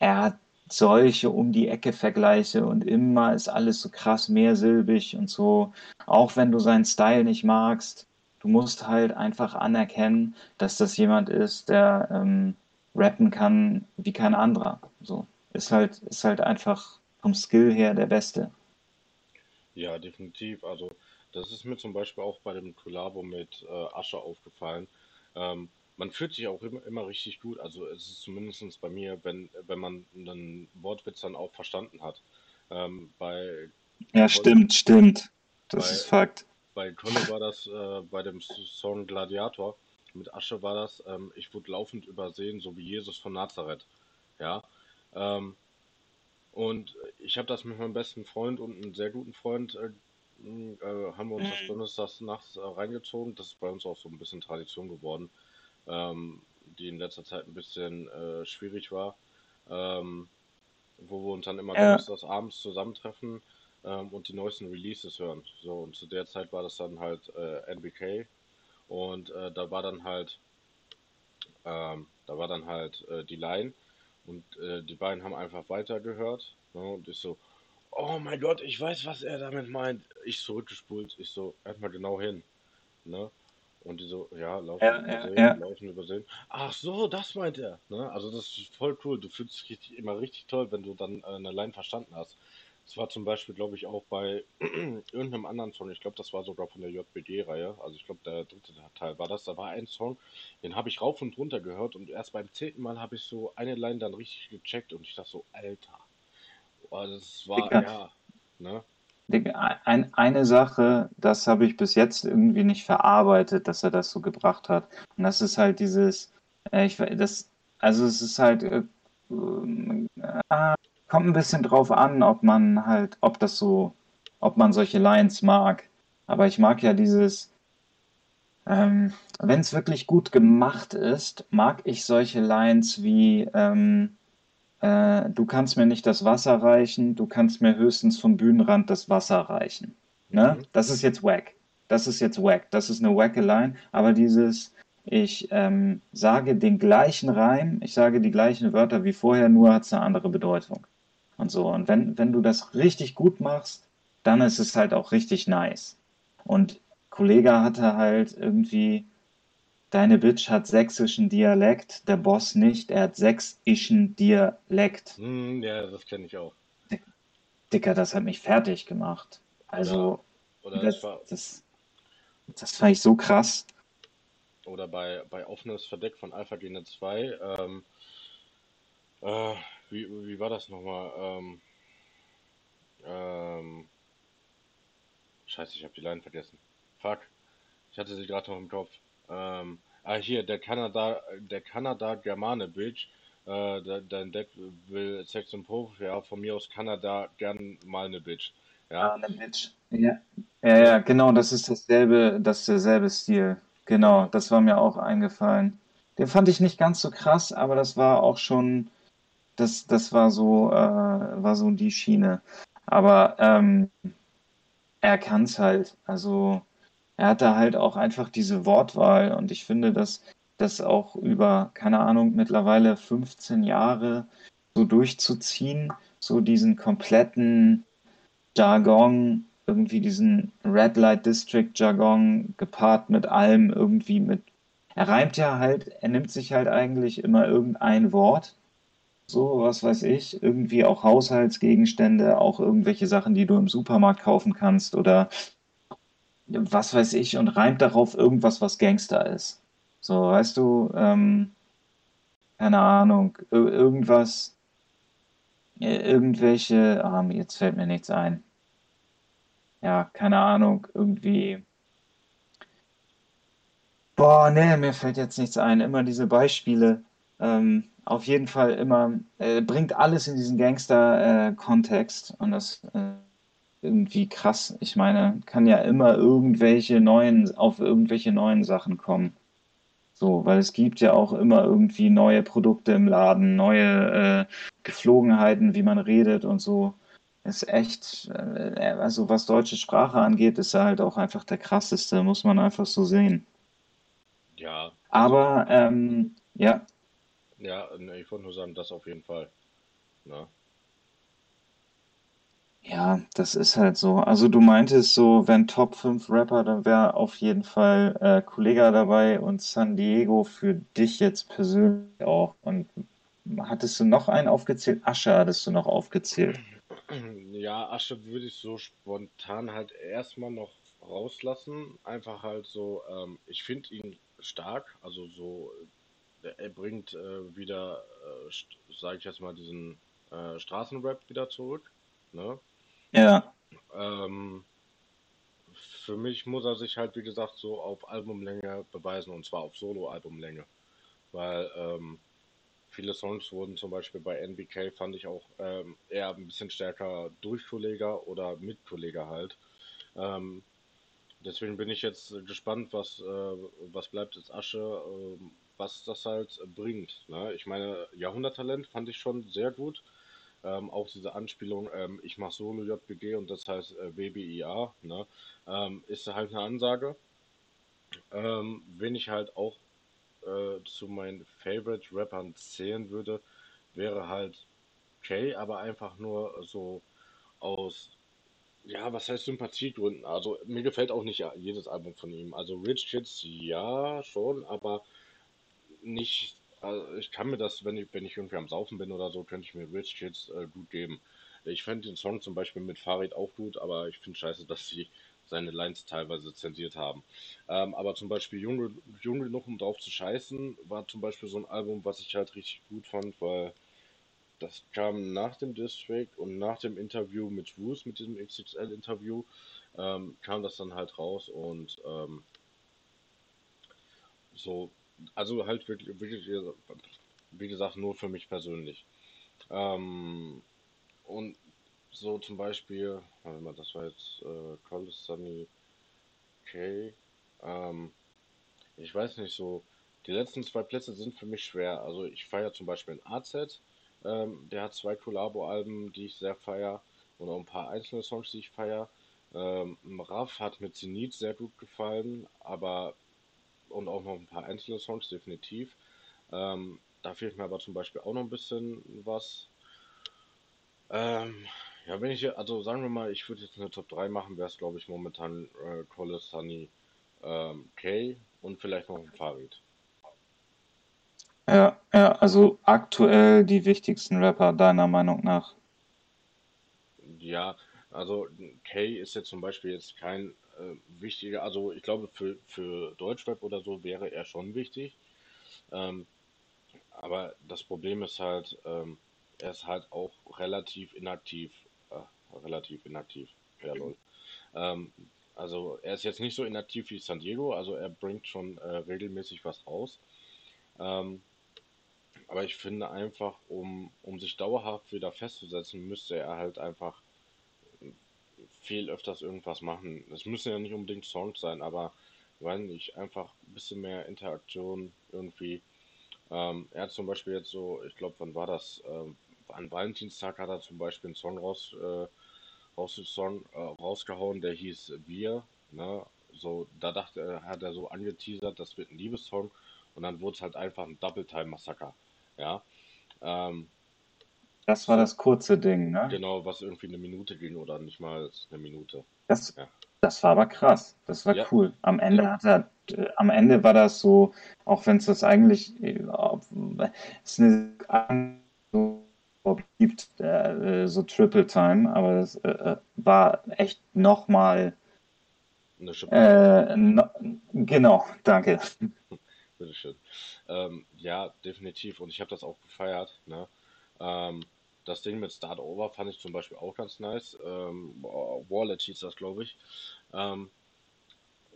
[SPEAKER 2] er hat solche um die Ecke Vergleiche und immer ist alles so krass mehrsilbig und so. Auch wenn du seinen Style nicht magst, du musst halt einfach anerkennen, dass das jemand ist, der ähm, rappen kann wie kein anderer. So ist halt ist halt einfach vom Skill her der Beste.
[SPEAKER 1] Ja, definitiv. Also das ist mir zum Beispiel auch bei dem Kollabo mit äh, Asche aufgefallen. Ähm, man fühlt sich auch immer, immer richtig gut. Also es ist zumindest bei mir, wenn, wenn man einen Wortwitz dann auch verstanden hat. Ähm, bei
[SPEAKER 2] ja, stimmt, stimmt. Das bei, ist Fakt.
[SPEAKER 1] Bei Conny war das, äh, bei dem Song Gladiator, mit Asche war das, ähm, ich wurde laufend übersehen, so wie Jesus von Nazareth. Ja. Ähm, und ich habe das mit meinem besten Freund und einem sehr guten Freund, äh, äh, haben wir uns das mhm. Donnerstags nachts äh, reingezogen. Das ist bei uns auch so ein bisschen Tradition geworden ähm, die in letzter Zeit ein bisschen äh, schwierig war, ähm, wo wir uns dann immer ja. donnerstags abends zusammentreffen ähm, und die neuesten Releases hören. So, und zu der Zeit war das dann halt äh, NBK und äh, da war dann halt, ähm, da war dann halt äh, die Line und äh, die beiden haben einfach weitergehört ne, und ich so, oh mein Gott, ich weiß, was er damit meint. Ich zurückgespult, ich so, erstmal genau hin. Ne? Und die so, ja, laufen ja, übersehen, ja, ja. laufen übersehen. Ach so, das meint er. Ne? Also das ist voll cool. Du fühlst dich richtig, immer richtig toll, wenn du dann eine Line verstanden hast. Das war zum Beispiel, glaube ich, auch bei irgendeinem anderen Song. Ich glaube, das war sogar von der JBG-Reihe. Also ich glaube, der dritte Teil war das. Da war ein Song, den habe ich rauf und runter gehört und erst beim zehnten Mal habe ich so eine Line dann richtig gecheckt und ich dachte so, Alter. Das war, ja, ne?
[SPEAKER 2] Ein, eine Sache, das habe ich bis jetzt irgendwie nicht verarbeitet, dass er das so gebracht hat. Und das ist halt dieses, äh, ich, das, also es ist halt, äh, äh, kommt ein bisschen drauf an, ob man halt, ob das so, ob man solche Lines mag. Aber ich mag ja dieses, ähm, wenn es wirklich gut gemacht ist, mag ich solche Lines wie, ähm, äh, du kannst mir nicht das Wasser reichen, du kannst mir höchstens vom Bühnenrand das Wasser reichen. Ne? Mhm. Das ist jetzt wack. Das ist jetzt wack. Das ist eine wacke Line. Aber dieses, ich ähm, sage den gleichen Reim, ich sage die gleichen Wörter wie vorher, nur hat es eine andere Bedeutung. Und so. Und wenn, wenn du das richtig gut machst, dann ist es halt auch richtig nice. Und Kollege hatte halt irgendwie Deine Bitch hat sächsischen Dialekt, der Boss nicht, er hat sächsischen Dialekt.
[SPEAKER 1] Hm, ja, das kenne ich auch.
[SPEAKER 2] Dicker, das hat mich fertig gemacht. Also, oder, oder das, war, das, das fand ich so krass.
[SPEAKER 1] Oder bei, bei Offenes Verdeck von Alpha Gene 2, ähm, äh, wie, wie war das nochmal? Ähm, ähm, scheiße, ich habe die Line vergessen. Fuck. Ich hatte sie gerade noch im Kopf. Ähm, Ah, hier, der Kanada, der Kanada Germane Bitch äh, dein Deck will Sex und Profi, ja, von mir aus kann er da gern mal eine Bitch. Ja,
[SPEAKER 2] eine Bitch. Ja. Ja, ja, genau, das ist dasselbe, das derselbe Stil. Genau, das war mir auch eingefallen. Den fand ich nicht ganz so krass, aber das war auch schon, das, das war so, äh, war so die Schiene. Aber ähm, er kann es halt. Also er hat da halt auch einfach diese Wortwahl und ich finde, dass das auch über, keine Ahnung, mittlerweile 15 Jahre so durchzuziehen, so diesen kompletten Jargon, irgendwie diesen Red Light District Jargon gepaart mit allem irgendwie mit. Er reimt ja halt, er nimmt sich halt eigentlich immer irgendein Wort, so was weiß ich, irgendwie auch Haushaltsgegenstände, auch irgendwelche Sachen, die du im Supermarkt kaufen kannst oder was weiß ich und reimt darauf irgendwas, was Gangster ist. So, weißt du, ähm, keine Ahnung, ir irgendwas, äh, irgendwelche, ah, jetzt fällt mir nichts ein. Ja, keine Ahnung, irgendwie. Boah, nee, mir fällt jetzt nichts ein. Immer diese Beispiele. Ähm, auf jeden Fall immer, äh, bringt alles in diesen Gangster-Kontext und das äh, irgendwie krass. Ich meine, kann ja immer irgendwelche neuen, auf irgendwelche neuen Sachen kommen. So, weil es gibt ja auch immer irgendwie neue Produkte im Laden, neue äh, Geflogenheiten, wie man redet und so. Ist echt, äh, also was deutsche Sprache angeht, ist er halt auch einfach der krasseste, muss man einfach so sehen.
[SPEAKER 1] Ja,
[SPEAKER 2] Aber ähm, ja,
[SPEAKER 1] ja, ne, ich wollte nur sagen, das auf jeden Fall. Ne?
[SPEAKER 2] Ja, das ist halt so. Also du meintest so, wenn Top 5 Rapper, dann wäre auf jeden Fall äh, Kollega dabei und San Diego für dich jetzt persönlich auch. Und hattest du noch einen aufgezählt? Asche hattest du noch aufgezählt.
[SPEAKER 1] Ja, Asche würde ich so spontan halt erstmal noch rauslassen. Einfach halt so, ähm, ich finde ihn stark, also so, äh, er bringt äh, wieder, äh, sage ich jetzt mal, diesen äh, Straßenrap wieder zurück. Ne?
[SPEAKER 2] Ja,
[SPEAKER 1] Ähm, für mich muss er sich halt, wie gesagt, so auf Albumlänge beweisen und zwar auf Solo-Albumlänge. Weil ähm, viele Songs wurden zum Beispiel bei NBK, fand ich auch ähm, eher ein bisschen stärker durch Kollega oder mit Kollega halt. Ähm, deswegen bin ich jetzt gespannt, was, äh, was bleibt jetzt Asche, ähm, was das halt bringt. Ne? Ich meine, Jahrhunderttalent fand ich schon sehr gut. Ähm, auch diese Anspielung, ähm, ich mache Solo JBG und das heißt äh, WBIA, ne? ähm, ist halt eine Ansage. Ähm, wen ich halt auch äh, zu meinen Favorite Rappern zählen würde, wäre halt Kay, aber einfach nur so aus, ja, was heißt Sympathiegründen. Also mir gefällt auch nicht jedes Album von ihm. Also Rich Kids, ja, schon, aber nicht, also ich kann mir das, wenn ich, wenn ich irgendwie am Saufen bin oder so, könnte ich mir Rich Kids äh, gut geben. Ich fände den Song zum Beispiel mit Farid auch gut, aber ich finde scheiße, dass sie seine Lines teilweise zensiert haben. Ähm, aber zum Beispiel Junge, Jung genug, um drauf zu scheißen, war zum Beispiel so ein Album, was ich halt richtig gut fand, weil das kam nach dem Distrack und nach dem Interview mit Roos, mit diesem XXL-Interview, ähm, kam das dann halt raus und ähm, so, also halt wirklich, wirklich, wie gesagt, nur für mich persönlich. Ähm, und so zum Beispiel, warte mal, das war jetzt äh, Call Sunny K. Ähm, ich weiß nicht so, die letzten zwei Plätze sind für mich schwer. Also ich feiere zum Beispiel ein AZ, ähm, der hat zwei Collabo-Alben, die ich sehr feiere und auch ein paar einzelne Songs, die ich feiere. Ähm, Raff hat mir Zenit sehr gut gefallen, aber und auch noch ein paar einzelne Songs, definitiv. Ähm, da fehlt mir aber zum Beispiel auch noch ein bisschen was. Ähm, ja, wenn ich, also sagen wir mal, ich würde jetzt eine Top 3 machen, wäre es glaube ich momentan äh, Cole Sunny, ähm, Kay und vielleicht noch ein Farid.
[SPEAKER 2] ja, ja, also aktuell die wichtigsten Rapper deiner Meinung nach.
[SPEAKER 1] Ja, also Kay ist jetzt zum Beispiel jetzt kein äh, wichtiger, also ich glaube für, für Deutschrap oder so wäre er schon wichtig. Ähm, aber das Problem ist halt, ähm, er ist halt auch relativ inaktiv. Äh, relativ inaktiv. Ja, lol. Ähm, also er ist jetzt nicht so inaktiv wie San Diego, also er bringt schon äh, regelmäßig was raus. Ähm, Aber ich finde einfach, um, um sich dauerhaft wieder festzusetzen, müsste er halt einfach viel öfters irgendwas machen. Es müssen ja nicht unbedingt Songs sein, aber weil nicht einfach ein bisschen mehr Interaktion irgendwie. Ähm, er hat zum Beispiel jetzt so, ich glaube, wann war das? Ähm, an Valentinstag hat er zum Beispiel einen Song raus, äh, raus, Song, äh, rausgehauen, der hieß Wir. Ne? So, da dachte er, hat er so angeteasert, das wird ein Liebessong und dann wurde es halt einfach ein Double-Time-Massaker. Ja. Ähm,
[SPEAKER 2] das war das kurze Ding, ne?
[SPEAKER 1] Genau, was irgendwie eine Minute ging oder nicht mal eine Minute.
[SPEAKER 2] Das, ja. das war aber krass. Das war ja. cool. Am Ende ja. hat er, äh, am Ende war das so, auch wenn es das eigentlich äh, ist eine so gibt, äh, so Triple Time, aber das äh, äh war echt nochmal. Äh, no, genau, danke.
[SPEAKER 1] Bitteschön. Ähm, ja, definitiv. Und ich habe das auch gefeiert. Ne? Ähm, das Ding mit Start Over fand ich zum Beispiel auch ganz nice. Ähm, Wallet hieß das, glaube ich. Ähm,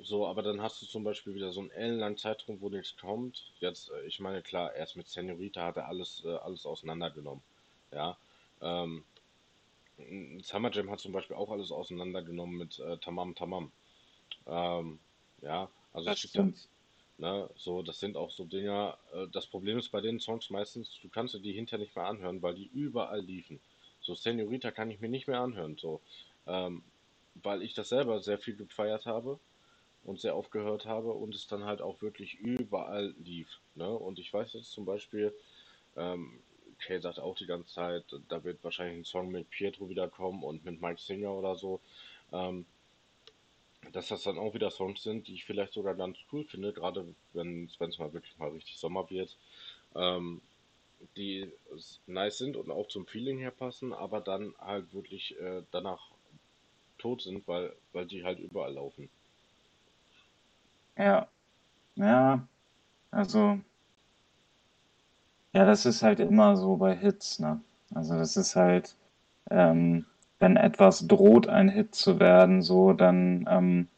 [SPEAKER 1] so, aber dann hast du zum Beispiel wieder so einen ellenlangen Zeitraum, wo nichts kommt. Jetzt, äh, ich meine, klar, erst mit Senorita hat er alles, äh, alles auseinandergenommen. Ja. Ähm, Summer Jam hat zum Beispiel auch alles auseinandergenommen mit äh, Tamam Tamam. Ähm, ja, also
[SPEAKER 2] das stimmt.
[SPEAKER 1] Ne? So, das sind auch so Dinger. Äh, das Problem ist bei den Songs meistens, du kannst dir die hinterher nicht mehr anhören, weil die überall liefen. So, Senorita kann ich mir nicht mehr anhören, so. Ähm, weil ich das selber sehr viel gefeiert habe und sehr oft gehört habe und es dann halt auch wirklich überall lief. Ne? Und ich weiß jetzt zum Beispiel, ähm, Kay sagt auch die ganze Zeit, da wird wahrscheinlich ein Song mit Pietro wiederkommen und mit Mike Singer oder so. Ähm, dass das dann auch wieder Songs sind, die ich vielleicht sogar ganz cool finde, gerade wenn es mal wirklich mal richtig Sommer wird, ähm, die nice sind und auch zum Feeling her passen, aber dann halt wirklich äh, danach tot sind, weil, weil die halt überall laufen.
[SPEAKER 2] Ja, ja, also, ja, das ist halt immer so bei Hits, ne? Also das ist halt, ähm, wenn etwas droht, ein Hit zu werden, so, dann ähm,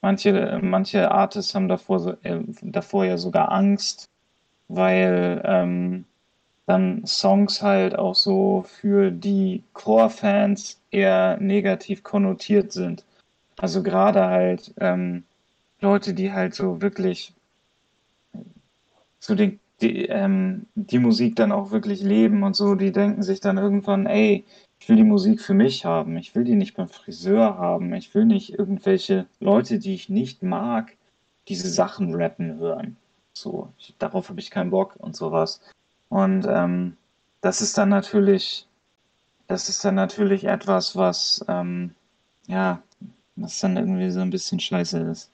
[SPEAKER 2] manche, manche Artists haben davor, so, äh, davor ja sogar Angst, weil ähm, dann Songs halt auch so für die Core-Fans eher negativ konnotiert sind. Also gerade halt ähm, Leute, die halt so wirklich so den, die, ähm, die Musik dann auch wirklich leben und so, die denken sich dann irgendwann, ey, ich will die Musik für mich haben. Ich will die nicht beim Friseur haben. Ich will nicht irgendwelche Leute, die ich nicht mag, diese Sachen rappen hören. So, ich, darauf habe ich keinen Bock und sowas. Und ähm, das ist dann natürlich, das ist dann natürlich etwas, was ähm, ja, was dann irgendwie so ein bisschen scheiße ist.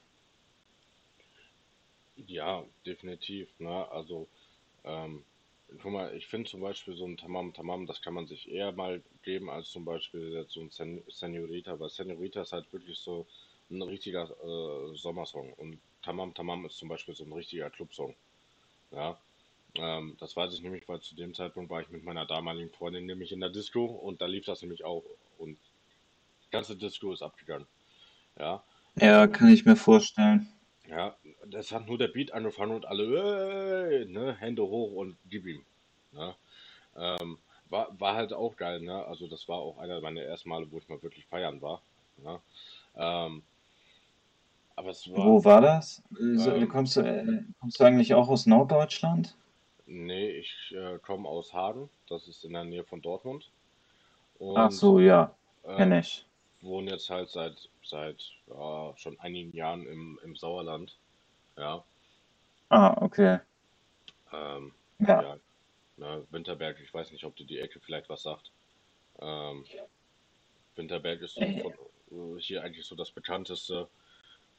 [SPEAKER 1] Ja, definitiv. Ne? Also ähm, Guck mal, ich finde zum Beispiel so ein Tamam Tamam, das kann man sich eher mal geben als zum Beispiel jetzt so ein Sen Senorita, weil Senorita ist halt wirklich so ein richtiger äh, Sommersong und Tamam Tamam ist zum Beispiel so ein richtiger Clubsong. Ja, ähm, das weiß ich nämlich, weil zu dem Zeitpunkt war ich mit meiner damaligen Freundin nämlich in der Disco und da lief das nämlich auch und die ganze Disco ist abgegangen. Ja.
[SPEAKER 2] Ja, kann ich mir vorstellen.
[SPEAKER 1] Ja, das hat nur der Beat angefangen und alle, äh, ne, Hände hoch und gib ihm. Ne? Ähm, war, war halt auch geil, ne? Also das war auch einer meiner ersten Male, wo ich mal wirklich feiern war. Ne? Ähm,
[SPEAKER 2] aber es war. Wo war das? Ähm, kommst, du, äh, kommst du eigentlich auch aus Norddeutschland?
[SPEAKER 1] Nee, ich äh, komme aus Hagen, das ist in der Nähe von Dortmund.
[SPEAKER 2] Und, Ach so, ja, kenne ähm, ich.
[SPEAKER 1] Wohne jetzt halt seit seit ja, schon einigen Jahren im, im Sauerland. Ja.
[SPEAKER 2] Ah, okay.
[SPEAKER 1] Ähm, ja. ja ne, Winterberg, ich weiß nicht, ob dir die Ecke vielleicht was sagt. Ähm, Winterberg ist so äh. von, hier eigentlich so das bekannteste.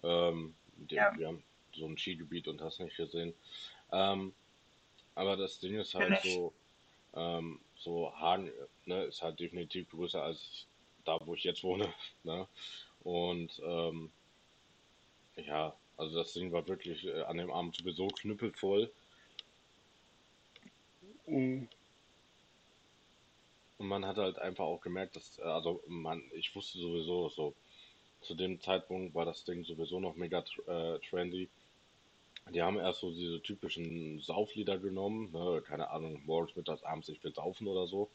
[SPEAKER 1] Ähm, die, ja. Wir haben so ein Skigebiet und hast nicht gesehen. Ähm, aber das Ding ist halt so, ähm, so Hagen ne, ist halt definitiv größer als da, wo ich jetzt wohne. Ne? Und ähm, ja, also das Ding war wirklich äh, an dem Abend sowieso knüppelvoll. Und man hat halt einfach auch gemerkt, dass, äh, also man, ich wusste sowieso so, zu dem Zeitpunkt war das Ding sowieso noch mega äh, trendy. die haben erst so diese typischen Sauflieder genommen, ne? keine Ahnung, morgens, mittags, abends, ich will saufen oder so.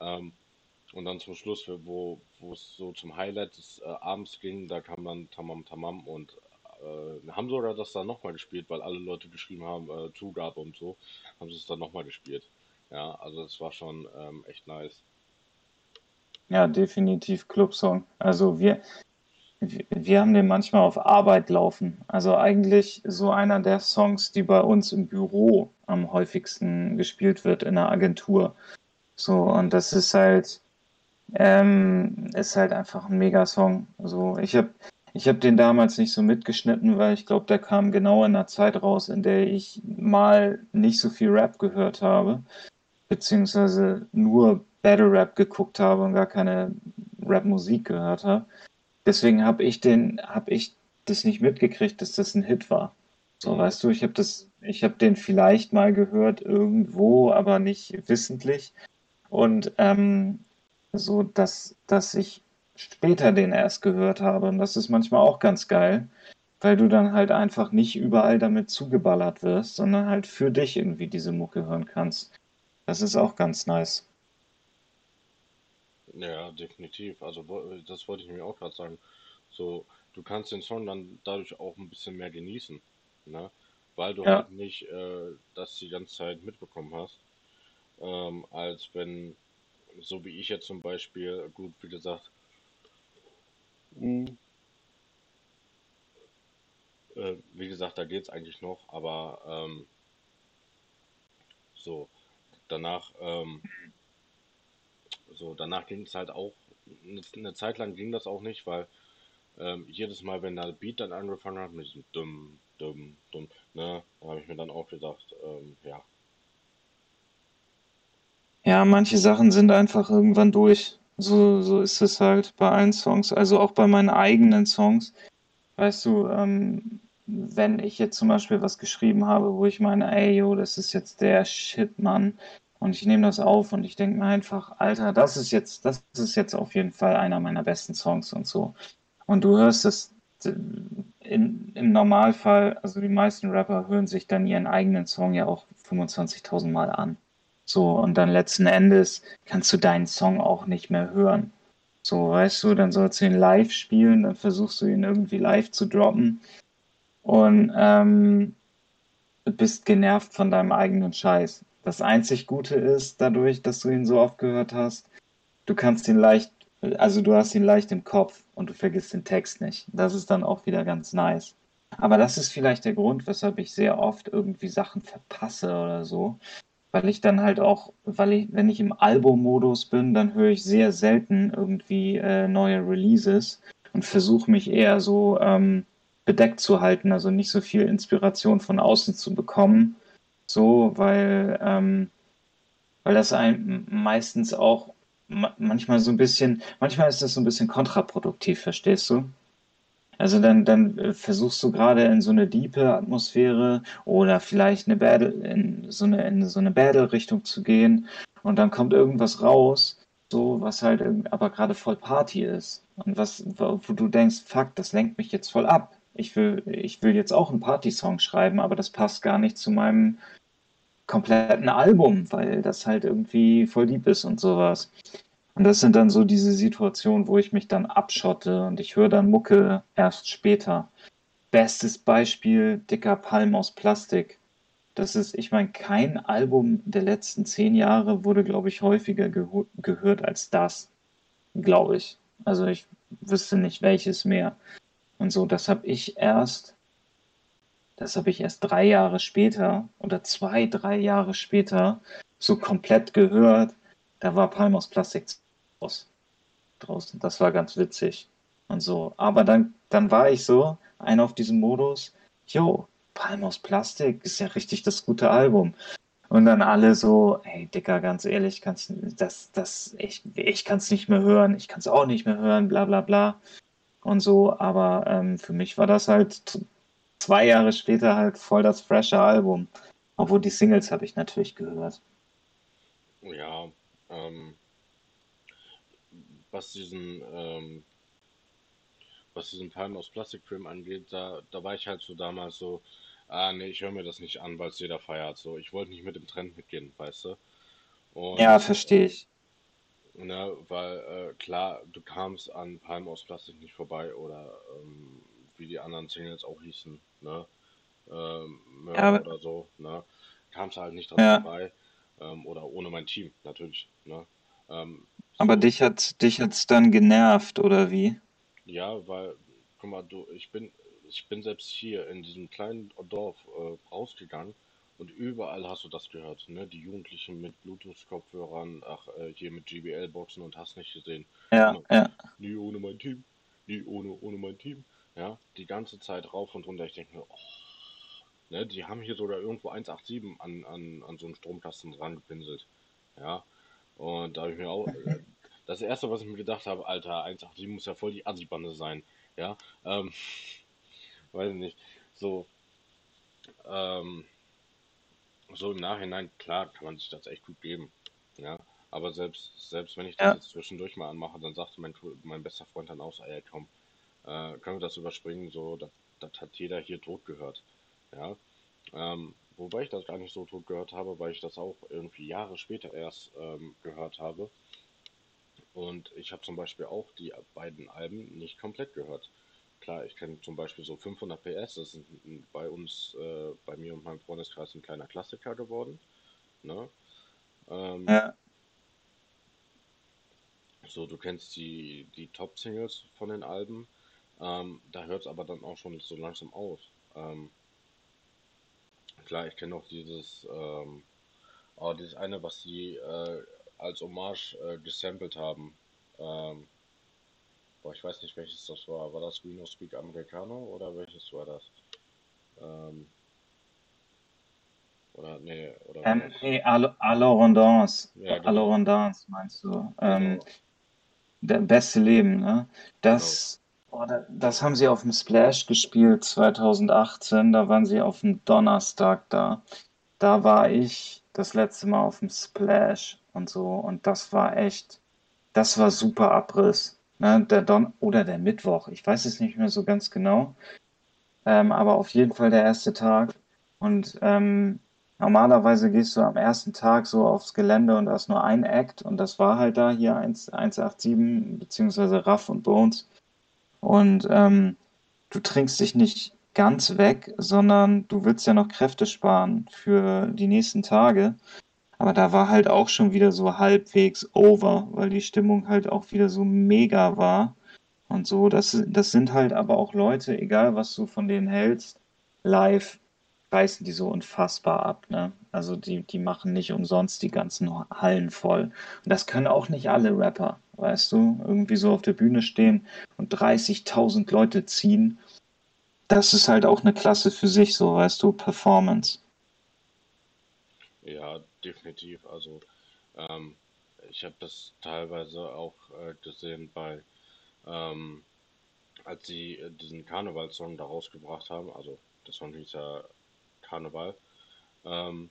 [SPEAKER 1] Ähm, und dann zum Schluss, wo, wo es so zum Highlight des äh, Abends ging, da kam dann Tamam Tamam und äh, haben sogar das dann nochmal gespielt, weil alle Leute geschrieben haben, äh, Zugabe und so, haben sie es dann nochmal gespielt. Ja, also es war schon ähm, echt nice.
[SPEAKER 2] Ja, definitiv Clubsong. Also wir, wir haben den manchmal auf Arbeit laufen. Also eigentlich so einer der Songs, die bei uns im Büro am häufigsten gespielt wird in der Agentur. So, und das ist halt, ähm, ist halt einfach ein Megasong. So, ich habe ich hab den damals nicht so mitgeschnitten, weil ich glaube, der kam genau in der Zeit raus, in der ich mal nicht so viel Rap gehört habe, beziehungsweise nur Battle Rap geguckt habe und gar keine Rap-Musik gehört habe. Deswegen habe ich den, habe ich das nicht mitgekriegt, dass das ein Hit war. So, weißt du, ich habe das, ich habe den vielleicht mal gehört irgendwo, aber nicht wissentlich. Und ähm, so, dass, dass ich später den erst gehört habe. Und das ist manchmal auch ganz geil, weil du dann halt einfach nicht überall damit zugeballert wirst, sondern halt für dich irgendwie diese Mucke hören kannst. Das ist auch ganz nice.
[SPEAKER 1] Ja, definitiv. Also das wollte ich mir auch gerade sagen. So, du kannst den Song dann dadurch auch ein bisschen mehr genießen, ne? Weil du
[SPEAKER 2] Ja,
[SPEAKER 1] halt nicht äh, das die ganze Zeit mitbekommen hast, ähm, als wenn, so wie ich jetzt zum Beispiel, gut, wie gesagt, mh, äh, wie gesagt, da geht's eigentlich noch, aber ähm, so, danach, ähm, so, danach ging es halt auch, eine, eine Zeit lang ging das auch nicht, weil ähm, jedes Mal, wenn der Beat dann angefangen hat, mit diesem dumm, dumm, dumm, ne, da habe ich mir dann auch gedacht, ähm, ja,
[SPEAKER 2] ja, manche Sachen sind einfach irgendwann durch. So, so ist es halt bei allen Songs, also auch bei meinen eigenen Songs. Weißt du, ähm, wenn ich jetzt zum Beispiel was geschrieben habe, wo ich meine, ey, yo, das ist jetzt der Shit, Mann, und ich nehme das auf und ich denke mir einfach, Alter, das ist jetzt, das ist jetzt auf jeden Fall einer meiner besten Songs und so. Und du hörst es äh, in, im Normalfall, also die meisten Rapper hören sich dann ihren eigenen Song ja auch 25.000 Mal an. So, und dann letzten Endes kannst du deinen Song auch nicht mehr hören. So, weißt du, dann sollst du ihn live spielen, dann versuchst du ihn irgendwie live zu droppen und ähm, bist genervt von deinem eigenen Scheiß. Das einzig Gute ist dadurch, dass du ihn so oft gehört hast, du kannst ihn leicht, also du hast ihn leicht im Kopf und du vergisst den Text nicht. Das ist dann auch wieder ganz nice. Aber das ist vielleicht der Grund, weshalb ich sehr oft irgendwie Sachen verpasse oder so. Weil ich dann halt auch, weil ich, wenn ich im Albummodus bin, dann höre ich sehr selten irgendwie äh, neue Releases und versuche mich eher so ähm, bedeckt zu halten, also nicht so viel Inspiration von außen zu bekommen. So, weil, ähm, weil das einem meistens auch ma manchmal so ein bisschen, manchmal ist das so ein bisschen kontraproduktiv, verstehst du? Also dann, dann äh, versuchst du gerade in so eine diepe Atmosphäre oder vielleicht eine Battle, in so eine, in so eine Battle-Richtung zu gehen und dann kommt irgendwas raus, so was halt aber gerade voll Party ist. Und was, wo wo du denkst, fuck, das lenkt mich jetzt voll ab. Ich will, ich will jetzt auch einen Party-Song schreiben, aber das passt gar nicht zu meinem kompletten Album, weil das halt irgendwie voll deep ist und sowas. Und das sind dann so diese Situationen, wo ich mich dann abschotte und ich höre dann Mucke erst später. Bestes Beispiel, dicker Palm aus Plastik. Das ist, ich meine, kein Album der letzten zehn Jahre wurde, glaube ich, häufiger geho- gehört als das, glaube ich. Also ich wüsste nicht welches mehr. Und so, das habe ich erst, das habe ich erst drei Jahre später oder zwei, drei Jahre später so komplett gehört. Da war Palm aus Plastik draußen. Das war ganz witzig und so. Aber dann, dann war ich so, ein auf diesem Modus, yo, Palm aus Plastik ist ja richtig das gute Album. Und dann alle so, hey Dicker, ganz ehrlich, kannst das, das, ich, ich kann es nicht mehr hören, ich kann es auch nicht mehr hören, bla bla bla und so. Aber ähm, für mich war das halt zwei Jahre später halt voll das frische Album. Obwohl die Singles habe ich natürlich gehört.
[SPEAKER 1] ja, ähm, was diesen, ähm, was diesen Palm aus Plastikfilm angeht, da, da war ich halt so damals so, ah nee, ich höre mir das nicht an, weil es jeder feiert. So, ich wollte nicht mit dem Trend mitgehen, weißt du?
[SPEAKER 2] Ja,
[SPEAKER 1] Und
[SPEAKER 2] verstehe ich.
[SPEAKER 1] Ne, weil äh, klar, du kamst an Palm aus Plastik nicht vorbei oder ähm, wie die anderen Singles auch hießen, ne? Ähm,
[SPEAKER 2] Ja,
[SPEAKER 1] oder so, ne? Kamst halt nicht dran
[SPEAKER 2] ja,
[SPEAKER 1] vorbei. Ähm, oder ohne mein Team, natürlich, ne? Ähm,
[SPEAKER 2] aber
[SPEAKER 1] so,
[SPEAKER 2] dich hat dich hat's dann genervt, oder wie?
[SPEAKER 1] ja, weil, guck mal, du, ich bin, ich bin selbst hier in diesem kleinen Dorf äh, rausgegangen und überall hast du das gehört, ne? Die Jugendlichen mit Bluetooth-Kopfhörern, ach, äh, hier mit JBL-Boxen und hast nicht gesehen.
[SPEAKER 2] Ja,
[SPEAKER 1] Immer,
[SPEAKER 2] ja,
[SPEAKER 1] nie ohne mein Team, nie ohne, ohne mein Team. Ja, die ganze Zeit rauf und runter. Ich denke mir, oh, ne, die haben hier sogar irgendwo 187 an, an, an so einen Stromkasten rangepinselt. Ja, und da habe ich mir auch, äh, das erste, was ich mir gedacht habe, Alter, 187 muss ja voll die Assi-Bande sein. Ja, ähm, weiß ich nicht. So, ähm, so im Nachhinein, klar, kann man sich das echt gut geben. Ja, aber selbst, selbst wenn ich das
[SPEAKER 2] ja,
[SPEAKER 1] jetzt zwischendurch mal anmache, dann sagte mein, mein bester Freund dann auch, so, ey, komm, äh, können wir das überspringen, so, das, das hat jeder hier tot gehört. Ja, ähm, wobei ich das gar nicht so tot gehört habe, weil ich das auch irgendwie Jahre später erst ähm, gehört habe. Und ich habe zum Beispiel auch die beiden Alben nicht komplett gehört. Klar, ich kenne zum Beispiel so 500 PS, das ist bei uns, äh, bei mir und meinem Freundeskreis ein kleiner Klassiker geworden. Ne? Ähm,
[SPEAKER 2] ja.
[SPEAKER 1] so, du kennst die, die Top-Singles von den Alben, ähm, da hört es aber dann auch schon so langsam auf. Ähm, klar, ich kenne auch dieses, ähm, oh, dieses eine, was sie äh, als Hommage äh, gesampelt haben. Ähm, boah, ich weiß nicht, welches das war. War das We No Speak Americano oder welches war das? Ähm, oder, nee, oder
[SPEAKER 2] Ähm,
[SPEAKER 1] das?
[SPEAKER 2] nee, Al Alorandance.
[SPEAKER 1] Ja, genau,
[SPEAKER 2] Alorandance meinst du? Ähm,
[SPEAKER 1] genau,
[SPEAKER 2] der beste Leben, ne?
[SPEAKER 1] genau.
[SPEAKER 2] Das, da- das haben sie auf dem Splash gespielt 2018. Da waren sie auf dem Donnerstag da. Da war ich das letzte Mal auf dem Splash und so. Und das war echt, das war super Abriss. Ne? Der Don oder der Mittwoch, ich weiß es nicht mehr so ganz genau. Ähm, aber auf jeden Fall der erste Tag. Und ähm, normalerweise gehst du am ersten Tag so aufs Gelände und da ist nur ein Act. Und das war halt da hier 1, 187 beziehungsweise Raff und Bones. Und ähm, du trinkst dich nicht ganz weg, sondern du willst ja noch Kräfte sparen für die nächsten Tage. Aber da war halt auch schon wieder so halbwegs over, weil die Stimmung halt auch wieder so mega war. Und so, das, das sind halt aber auch Leute, egal was du von denen hältst, live reißen die so unfassbar ab, ne? Also die, die machen nicht umsonst die ganzen Hallen voll. Und das können auch nicht alle Rapper, weißt du? Irgendwie so auf der Bühne stehen und 30.000 Leute ziehen. Das ist halt auch eine Klasse für sich, so, weißt du? Performance.
[SPEAKER 1] Ja, definitiv. Also, ähm, ich habe das teilweise auch äh, gesehen bei, ähm, als sie äh, diesen Karnevalssong da rausgebracht haben. Also, der Song hieß ja Karneval. Ähm,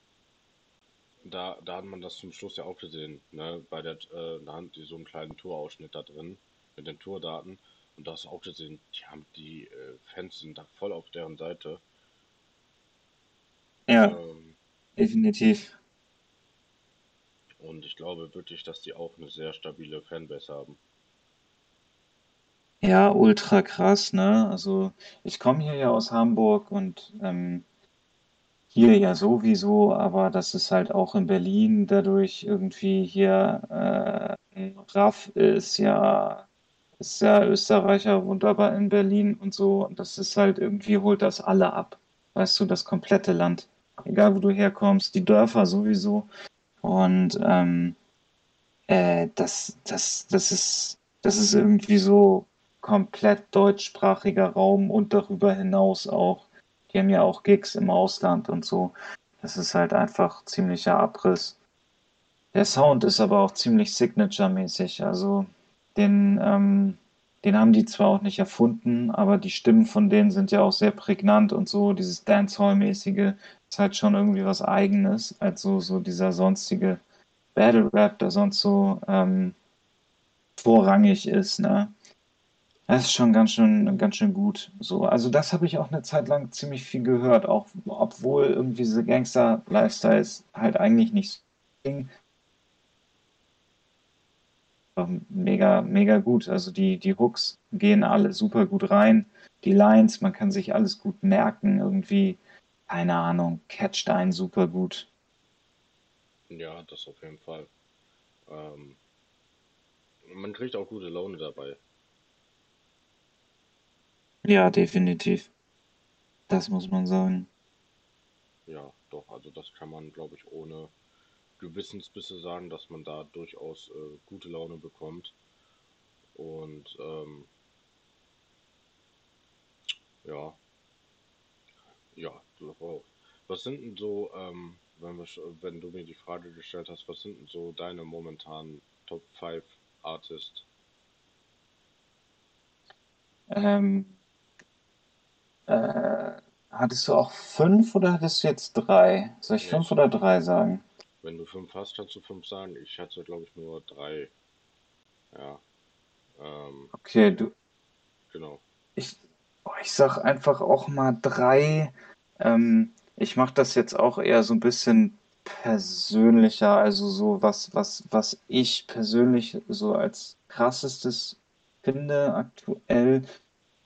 [SPEAKER 1] da, da hat man das zum Schluss ja auch gesehen, ne? Bei der, äh, da haben die so einen kleinen Tourausschnitt da drin mit den Tourdaten. Und da hast du auch gesehen, die haben die äh, Fans sind da voll auf deren Seite.
[SPEAKER 2] Ja,
[SPEAKER 1] Ähm,
[SPEAKER 2] definitiv.
[SPEAKER 1] und ich glaube wirklich, dass die auch eine sehr stabile Fanbase haben.
[SPEAKER 2] Ja, ultra krass, ne? Also ich komme hier ja aus Hamburg und ähm, Hier ja sowieso, aber das ist halt auch in Berlin dadurch irgendwie hier, äh, Raff ist ja, ist ja Österreicher, aber in Berlin und so. Und das ist halt irgendwie, holt das alle ab. Weißt du, das komplette Land. Egal wo du herkommst, die Dörfer sowieso. Und ähm, äh, das, das, das ist, das ist irgendwie so komplett deutschsprachiger Raum und darüber hinaus auch. Die haben ja auch Gigs im Ausland und so. Das ist halt einfach ziemlicher Abriss. Der Sound ist aber auch ziemlich Signature-mäßig. Also den, ähm, den haben die zwar auch nicht erfunden, aber die Stimmen von denen sind ja auch sehr prägnant und so. Dieses Dancehall-mäßige ist halt schon irgendwie was Eigenes, als so, so dieser sonstige Battle Rap, der sonst so ähm, vorrangig ist, ne? Das ist schon ganz schön, ganz schön gut. So, also das habe ich auch eine Zeit lang ziemlich viel gehört, auch obwohl irgendwie diese Gangster-Lifestyles halt eigentlich nicht so ging. Mega, mega gut. Also die, die Hooks gehen alle super gut rein. Die Lines, man kann sich alles gut merken. Irgendwie, keine Ahnung, catcht einen super gut.
[SPEAKER 1] Ja, das auf jeden Fall. Ähm, man kriegt auch gute Laune dabei.
[SPEAKER 2] Ja, definitiv. Das muss man sagen.
[SPEAKER 1] Ja, doch, also das kann man, glaube ich, ohne Gewissensbisse sagen, dass man da durchaus äh, gute Laune bekommt. Und ähm, ja, ja, du auch. Was sind denn so, ähm, wenn, wir, wenn du mir die Frage gestellt hast, was sind denn so deine momentanen Top 5 Artists?
[SPEAKER 2] Ähm, äh, hattest du auch fünf oder hattest du jetzt drei? Soll ich
[SPEAKER 1] Nee,
[SPEAKER 2] fünf oder drei sagen?
[SPEAKER 1] wenn du fünf hast, kannst du fünf sagen. Ich hatte, glaube ich, nur drei. Ja, ähm,
[SPEAKER 2] Okay, du,
[SPEAKER 1] genau.
[SPEAKER 2] ich, oh, ich sag einfach auch mal drei. Ähm, ich mache das jetzt auch eher so ein bisschen persönlicher, also so was, was, was ich persönlich so als krassestes finde aktuell,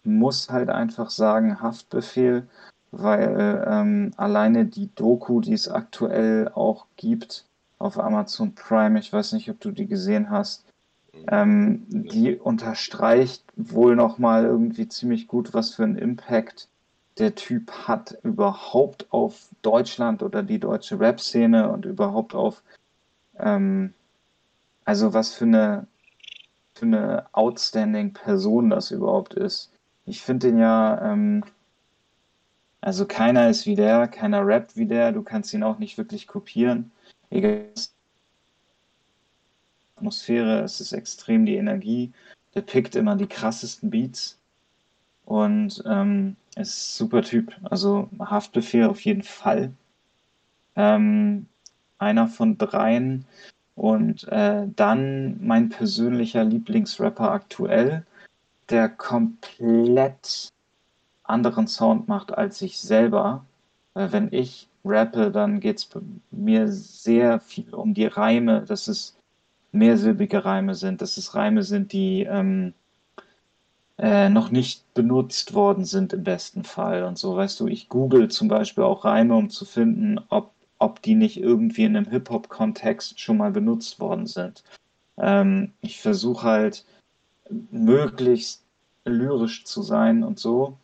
[SPEAKER 2] muss halt einfach sagen Haftbefehl, weil ähm, alleine die Doku, die es aktuell auch gibt auf Amazon Prime, ich weiß nicht, ob du die gesehen hast,
[SPEAKER 1] Mhm.
[SPEAKER 2] ähm,
[SPEAKER 1] Nee.
[SPEAKER 2] die unterstreicht wohl nochmal irgendwie ziemlich gut, was für einen Impact der Typ hat überhaupt auf Deutschland oder die deutsche Rap-Szene und überhaupt auf, ähm, also was für eine, für eine outstanding Person das überhaupt ist. Ich finde den ja, ähm, also keiner ist wie der, keiner rappt wie der, du kannst ihn auch nicht wirklich kopieren. Egal, Atmosphäre, es ist extrem die Energie. Der pickt immer die krassesten Beats und ähm, ist super Typ. Also Haftbefehl auf jeden Fall. Ähm, einer von dreien. Und äh, dann mein persönlicher Lieblingsrapper aktuell, der komplett anderen Sound macht als ich selber. Weil wenn ich rappe, dann geht es mir sehr viel um die Reime, dass es mehrsilbige Reime sind, dass es Reime sind, die ähm, äh, noch nicht benutzt worden sind im besten Fall und so. Weißt du, ich google zum Beispiel auch Reime, um zu finden, ob, ob die nicht irgendwie in einem Hip-Hop-Kontext schon mal benutzt worden sind. Ähm, ich versuche halt möglichst lyrisch zu sein und so.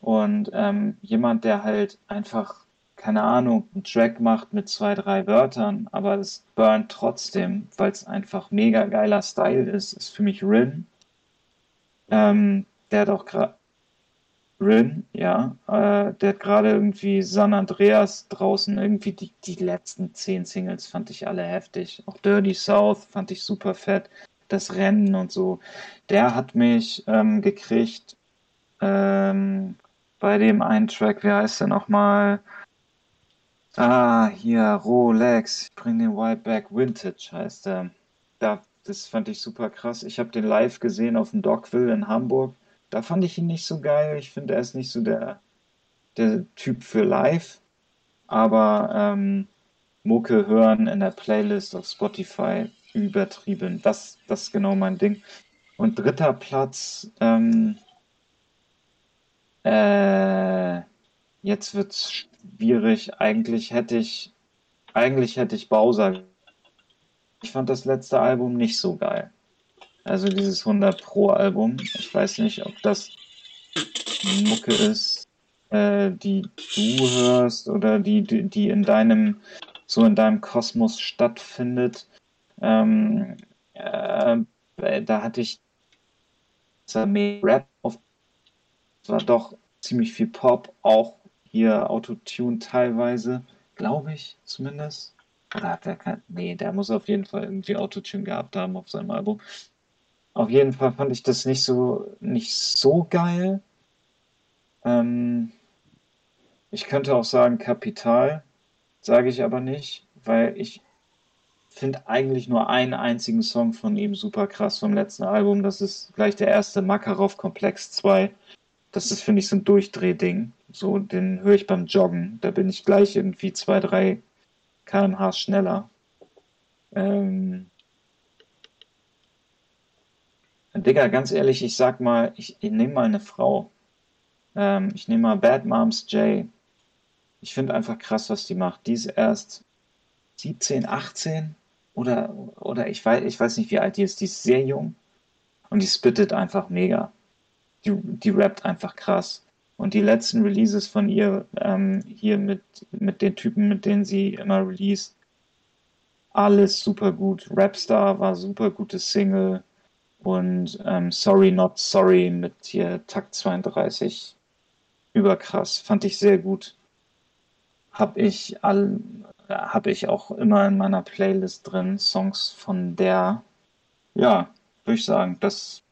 [SPEAKER 2] Und ähm, jemand, der halt einfach, keine Ahnung, einen Track macht mit zwei, drei Wörtern, aber es burnt trotzdem, weil es einfach mega geiler Style ist, ist für mich Rin. Ähm, der hat auch gerade Rin, ja, äh, der hat gerade irgendwie San Andreas draußen, irgendwie die, die letzten zehn Singles fand ich alle heftig. Auch Dirty South fand ich super fett. Das Rennen und so. Der hat mich ähm, gekriegt ähm, bei dem einen Track, wie heißt der nochmal? Ah, hier, Rolex, ich bring den Whiteback Vintage heißt der. Da, das fand ich super krass. Ich habe den live gesehen auf dem Dockville in Hamburg. Da fand ich ihn nicht so geil. Ich finde, er ist nicht so der, der Typ für live. Aber ähm, Mucke hören in der Playlist auf Spotify übertrieben. Das, das ist genau mein Ding. Und dritter Platz, ähm, äh, jetzt wird's schwierig. Eigentlich hätte ich, eigentlich hätte ich Bowser. Ich fand das letzte Album nicht so geil. Also dieses 100 Pro Album. Ich weiß nicht, ob das Mucke ist, äh, die du hörst oder die, die, die in deinem, so in deinem Kosmos stattfindet. Ähm, äh, da hatte ich mehr Rap auf, es war doch ziemlich viel Pop, auch hier Autotune teilweise, glaube ich zumindest. Oder hat der kein, nee, der muss auf jeden Fall irgendwie Autotune gehabt haben auf seinem Album. Auf jeden Fall fand ich das nicht so, nicht so geil. Ähm, ich könnte auch sagen Kapital, sage ich aber nicht, weil ich finde eigentlich nur einen einzigen Song von ihm super krass vom letzten Album. Das ist gleich der erste Makarov Komplex 2. Das ist, finde ich, so ein Durchdrehding. So, den höre ich beim Joggen. Da bin ich gleich irgendwie zwei, drei kmh schneller. Ähm, Digga, ganz ehrlich, ich sag mal, ich, ich nehme mal eine Frau. Ähm, ich nehme mal Bad Moms J. Ich finde einfach krass, was die macht. Die ist erst 17, 18 oder, oder ich, weiß, ich weiß nicht, wie alt die ist. Die ist sehr jung und die spittet einfach mega. Die, die rappt einfach krass. Und die letzten Releases von ihr ähm, hier mit, mit den Typen, mit denen sie immer released, alles super gut. Rapstar war super gutes Single und ähm, Sorry Not Sorry mit hier Takt 32 überkrass, fand ich sehr gut. Habe ich all, habe ich auch immer in meiner Playlist drin Songs von der. Ja, würde ich sagen, das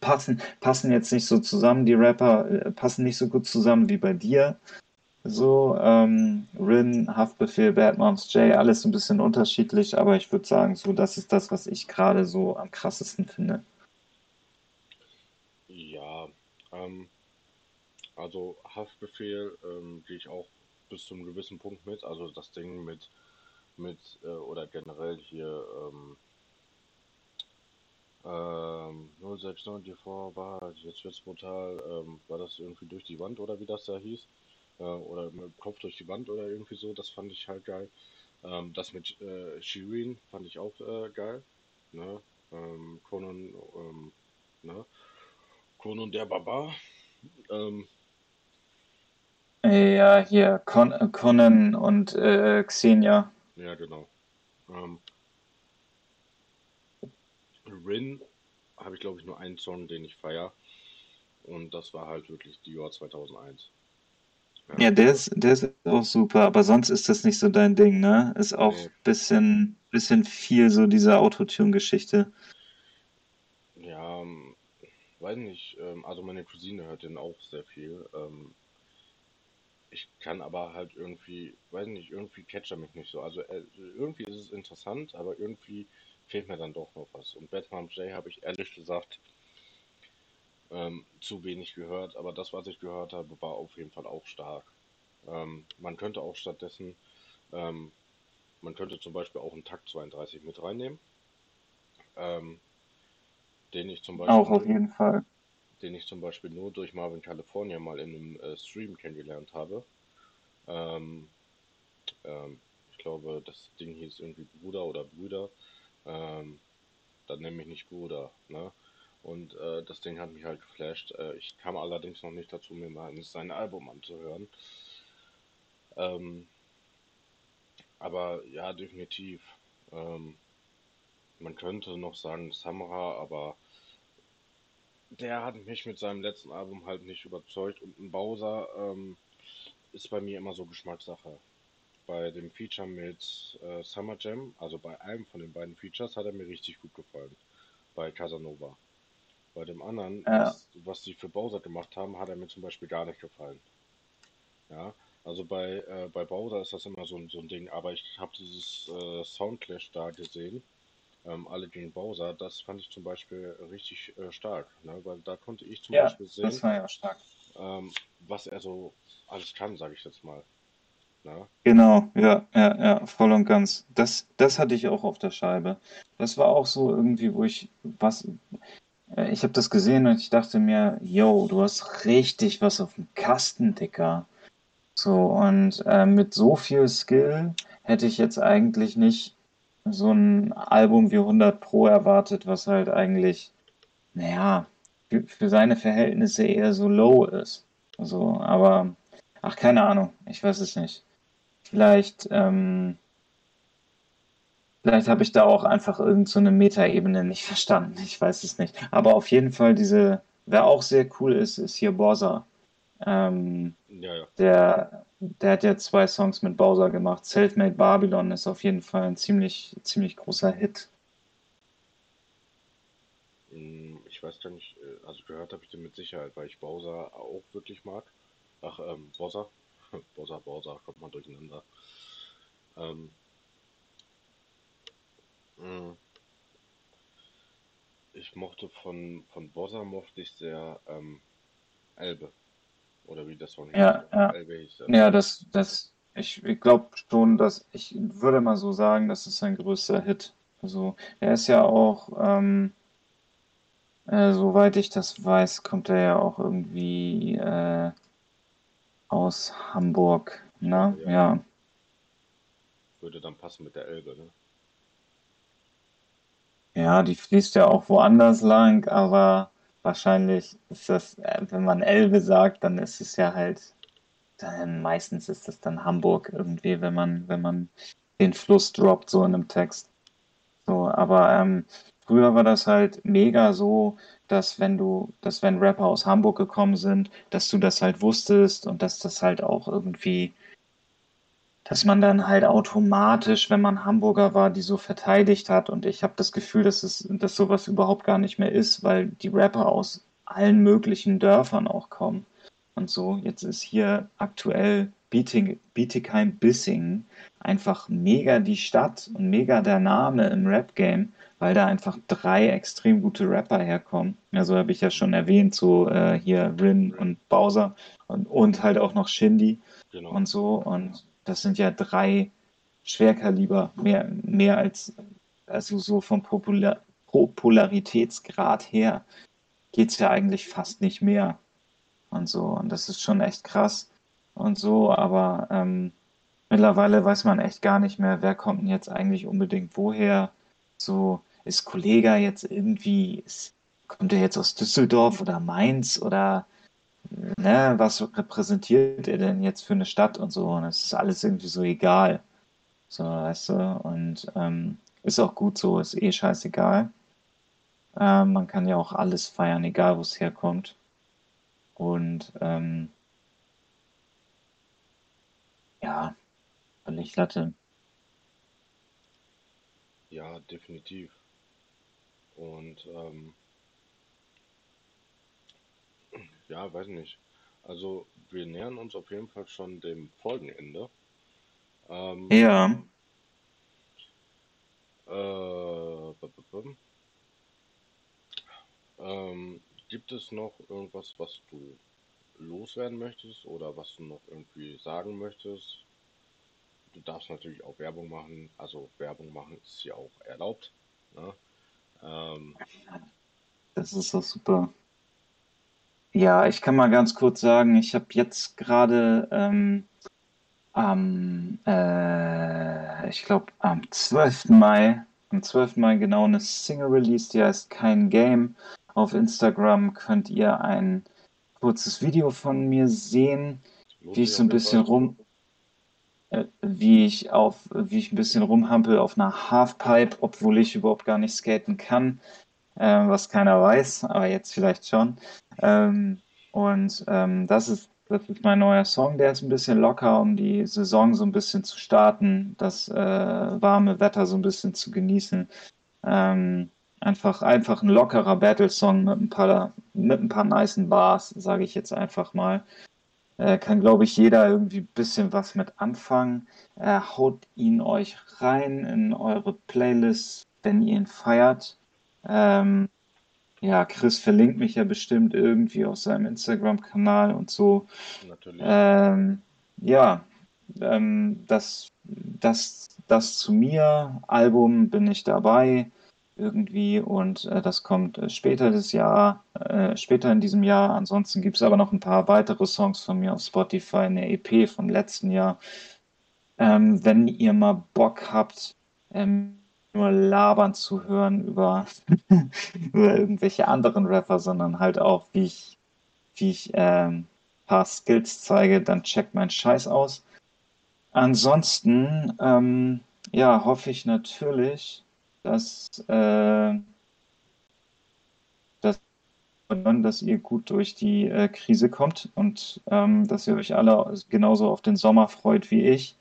[SPEAKER 2] passen, passen jetzt nicht so zusammen. Die Rapper äh, passen nicht so gut zusammen wie bei dir. So, ähm, Rin, Haftbefehl, Bad Moms J, alles ein bisschen unterschiedlich, aber ich würde sagen, so, das ist das, was ich gerade so am krassesten finde.
[SPEAKER 1] Ja, ähm, also Haftbefehl ähm, gehe ich auch bis zu einem gewissen Punkt mit. Also das Ding mit, mit äh, oder generell hier ähm, ähm, 069 die war, jetzt wird's brutal, ähm, war das irgendwie durch die Wand oder wie das da hieß? Äh, oder mit Kopf durch die Wand oder irgendwie so, das fand ich halt geil. Ähm, das mit äh, Shirin fand ich auch äh, geil. Ne? Ähm, Conan, ähm, ne? Conan der Barbar. Ähm,
[SPEAKER 2] ja, hier Con Conan und äh, Xenia.
[SPEAKER 1] Ja, genau. Ähm, Rin habe ich glaube ich nur einen Song, den ich feiere. Und das war halt wirklich Dior 2001.
[SPEAKER 2] Ja, ja der, ist, der ist auch super, aber sonst ist das nicht so dein Ding, ne? Ist auch ein nee. bisschen, bisschen viel so diese Autotune-Geschichte.
[SPEAKER 1] Ja, ähm, weiß nicht. Ähm, also meine Cousine hört den auch sehr viel. Ich kann aber halt irgendwie, weiß nicht, irgendwie catcht er mich nicht so. Also äh, irgendwie ist es interessant, aber irgendwie fehlt mir dann doch noch was. Und Batman J habe ich ehrlich gesagt ähm, zu wenig gehört, aber das, was ich gehört habe, war auf jeden Fall auch stark. Ähm, man könnte auch stattdessen, ähm, man könnte zum Beispiel auch einen Takt 32 mit reinnehmen, ähm, den ich zum Beispiel
[SPEAKER 2] auch auf jeden Fall
[SPEAKER 1] den ich zum Beispiel nur durch Marvin California mal in einem äh, Stream kennengelernt habe. Ähm, ähm, ich glaube, das Ding hieß irgendwie Bruder oder Brüder. Ähm, dann nenne ich nicht Bruder. Ne? Und äh, das Ding hat mich halt geflasht. Äh, ich kam allerdings noch nicht dazu, mir mal sein Album anzuhören. Ähm, aber ja, definitiv. Ähm, man könnte noch sagen Samra, aber der hat mich mit seinem letzten Album halt nicht überzeugt und ein Bowser ähm, ist bei mir immer so Geschmackssache. Bei dem Feature mit äh, Summer Jam, also bei einem von den beiden Features, hat er mir richtig gut gefallen. Bei Casanova. Bei dem anderen, ja. was, was sie für Bowser gemacht haben, hat er mir zum Beispiel gar nicht gefallen. Ja, also bei, äh, bei Bowser ist das immer so, so ein Ding, aber ich habe dieses äh, Soundclash da gesehen ähm, alle gegen Bowser, das fand ich zum Beispiel richtig äh, stark, ne? weil da konnte ich zum
[SPEAKER 2] ja,
[SPEAKER 1] Beispiel sehen,
[SPEAKER 2] das war ja stark.
[SPEAKER 1] Ähm, was er so alles kann, sage ich jetzt mal. Ne?
[SPEAKER 2] Genau, ja, ja, ja, voll und ganz. Das, das hatte ich auch auf der Scheibe. Das war auch so irgendwie, wo ich was, äh, ich habe das gesehen und ich dachte mir, yo, du hast richtig was auf dem Kasten, Dicker. So, und äh, mit so viel Skill hätte ich jetzt eigentlich nicht so ein Album wie 100 Pro erwartet, was halt eigentlich, naja, für, seine Verhältnisse eher so low ist. Also, aber, ach, keine Ahnung, ich weiß es nicht. Vielleicht, ähm, vielleicht habe ich da auch einfach irgendeine so Metaebene nicht verstanden. Ich weiß es nicht. Aber auf jeden Fall diese, wer auch sehr cool ist, ist hier Borsa. Ähm, ja, ja. Der, der hat ja zwei Songs mit Bowser gemacht. Selfmade Babylon ist auf jeden Fall ein ziemlich, ziemlich großer Hit.
[SPEAKER 1] Hm, ich weiß gar nicht, äh, also gehört habe ich den mit Sicherheit, weil ich Bowser auch wirklich mag. Ach, ähm, Bowser. Bowser, Bowser, kommt man durcheinander. Ähm, Mhm. Ich mochte von, von Bossa mochte ich sehr ähm, Elbe. Oder wie das hieß.
[SPEAKER 2] Ja, ja.
[SPEAKER 1] Der.
[SPEAKER 2] Ja, das, das, ich, ich glaube schon, dass ich würde mal so sagen, das ist sein größter Hit. Also er ist ja auch, ähm, äh, soweit ich das weiß, kommt er ja auch irgendwie äh, aus Hamburg, ne?
[SPEAKER 1] Ja.
[SPEAKER 2] Ja.
[SPEAKER 1] Würde dann passen mit der Elbe, ne?
[SPEAKER 2] Ja, die fließt ja auch woanders lang, aber wahrscheinlich ist das, äh, wenn man Elbe sagt, dann ist es ja halt, dann meistens ist es dann Hamburg irgendwie, wenn man, wenn man den Fluss droppt, so in einem Text. So, aber ähm, früher war das halt mega so, dass wenn du, dass wenn Rapper aus Hamburg gekommen sind, dass du das halt wusstest und dass das halt auch irgendwie dass man dann halt automatisch, wenn man Hamburger war, die so verteidigt hat. Und ich habe das Gefühl, dass es, dass sowas überhaupt gar nicht mehr ist, weil die Rapper aus allen möglichen Dörfern auch kommen. Und so, jetzt ist hier aktuell Bietig, Bietigheim-Bissingen einfach mega die Stadt und mega der Name im Rap-Game, weil da einfach drei extrem gute Rapper herkommen. Also habe ich ja schon erwähnt, so äh, hier Rin und Bowser und, und halt auch noch Shindy
[SPEAKER 1] Genau.
[SPEAKER 2] und so. Und das sind ja drei Schwerkaliber, mehr, mehr als, also so vom Popular Popularitätsgrad her geht es ja eigentlich fast nicht mehr. Und so, und das ist schon echt krass und so, aber ähm, mittlerweile weiß man echt gar nicht mehr, wer kommt denn jetzt eigentlich unbedingt woher. So, ist Kollega jetzt irgendwie, ist, kommt er jetzt aus Düsseldorf oder Mainz oder ne, was repräsentiert er denn jetzt für eine Stadt und so. Und es ist alles irgendwie so egal. So, weißt du, und ähm, ist auch gut so, ist eh scheißegal. Ähm, man kann ja auch alles feiern, egal wo es herkommt. Und ähm, ja, völlig Latte.
[SPEAKER 1] Ja, definitiv. Und ähm, ja, weiß nicht. Also wir nähern uns auf jeden Fall schon dem Folgenende. Ähm,
[SPEAKER 2] Ja,
[SPEAKER 1] äh, bum, bum, bum. ähm, gibt es noch irgendwas, was du loswerden möchtest oder was du noch irgendwie sagen möchtest? Du darfst natürlich auch Werbung machen. Also Werbung machen ist ja auch erlaubt. Ne? Ähm,
[SPEAKER 2] das ist doch super. Ja, ich kann mal ganz kurz sagen, ich habe jetzt gerade ähm, am, äh, ich glaube, am 12. Mai, am 12. Mai genau eine Single release, die heißt Kein Game. Auf Instagram könnt ihr ein kurzes Video von mir sehen, wie ich so ein bisschen rum, äh, wie ich auf, wie ich ein bisschen rumhampel auf einer Halfpipe, obwohl ich überhaupt gar nicht skaten kann, äh, was keiner weiß, aber jetzt vielleicht schon. Ähm, und ähm, das ist, das ist mein neuer Song, der ist ein bisschen locker, um die Saison so ein bisschen zu starten, das äh, warme Wetter so ein bisschen zu genießen. Ähm, einfach, einfach ein lockerer Battle-Song mit ein paar, mit ein paar nicen Bars, sage ich jetzt einfach mal. Äh, kann, glaube ich, jeder irgendwie ein bisschen was mit anfangen. Äh, haut ihn euch rein in eure Playlist, wenn ihr ihn feiert. Ähm, ja, Chris verlinkt mich ja bestimmt irgendwie auf seinem Instagram-Kanal und so.
[SPEAKER 1] Natürlich.
[SPEAKER 2] Ähm, ja, ähm, das, das, das zu mir, Album bin ich dabei irgendwie und äh, das kommt äh, später das Jahr, äh, später in diesem Jahr. Ansonsten gibt es aber noch ein paar weitere Songs von mir auf Spotify, eine EP vom letzten Jahr. Ähm, wenn ihr mal Bock habt, ähm, nur labern zu hören über, über irgendwelche anderen Rapper, sondern halt auch, wie ich, wie ich ähm, paar Skills zeige, dann checkt mein Scheiß aus. Ansonsten, ähm, ja, hoffe ich natürlich, dass, äh, dass, dass ihr gut durch die äh, Krise kommt und ähm, dass ihr euch alle genauso auf den Sommer freut wie ich.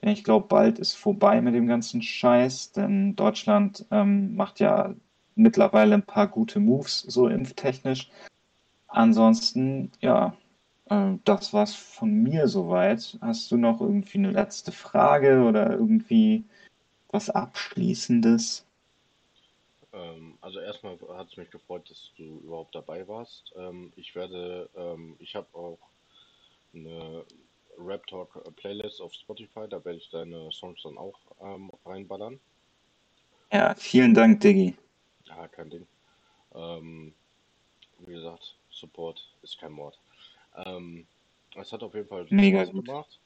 [SPEAKER 2] Denn ich glaube, bald ist vorbei mit dem ganzen Scheiß, denn Deutschland ähm, macht ja mittlerweile ein paar gute Moves, so impftechnisch. Ansonsten, ja, äh, das war's von mir soweit. Hast du noch irgendwie eine letzte Frage oder irgendwie was Abschließendes?
[SPEAKER 1] Ähm, also erstmal hat es mich gefreut, dass du überhaupt dabei warst. Ähm, ich werde, ähm, ich habe auch eine Rap Talk Playlist auf Spotify, da werde ich deine Songs dann auch ähm, reinballern.
[SPEAKER 2] Ja, vielen Dank, Diggi.
[SPEAKER 1] Ja, kein Ding. Ähm, wie gesagt, Support ist kein Mord. Ähm, es hat auf jeden Fall
[SPEAKER 2] Mega
[SPEAKER 1] Spaß gemacht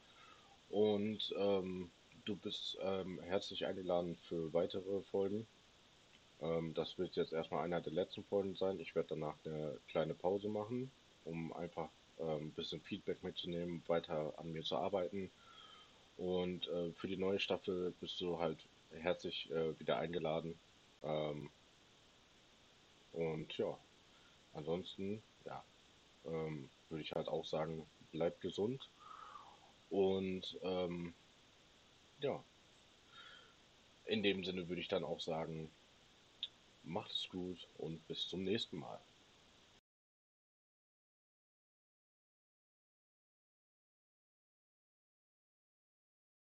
[SPEAKER 1] und ähm, du bist ähm, herzlich eingeladen für weitere Folgen. Ähm, das wird jetzt erstmal einer der letzten Folgen sein. Ich werde danach eine kleine Pause machen, um einfach ein bisschen Feedback mitzunehmen, weiter an mir zu arbeiten. Und äh, für die neue Staffel bist du halt herzlich äh, wieder eingeladen. Ähm, und ja, ansonsten, ja, ähm, würde ich halt auch sagen, bleib gesund. Und ähm, ja, in dem Sinne würde ich dann auch sagen, macht es gut und bis zum nächsten Mal.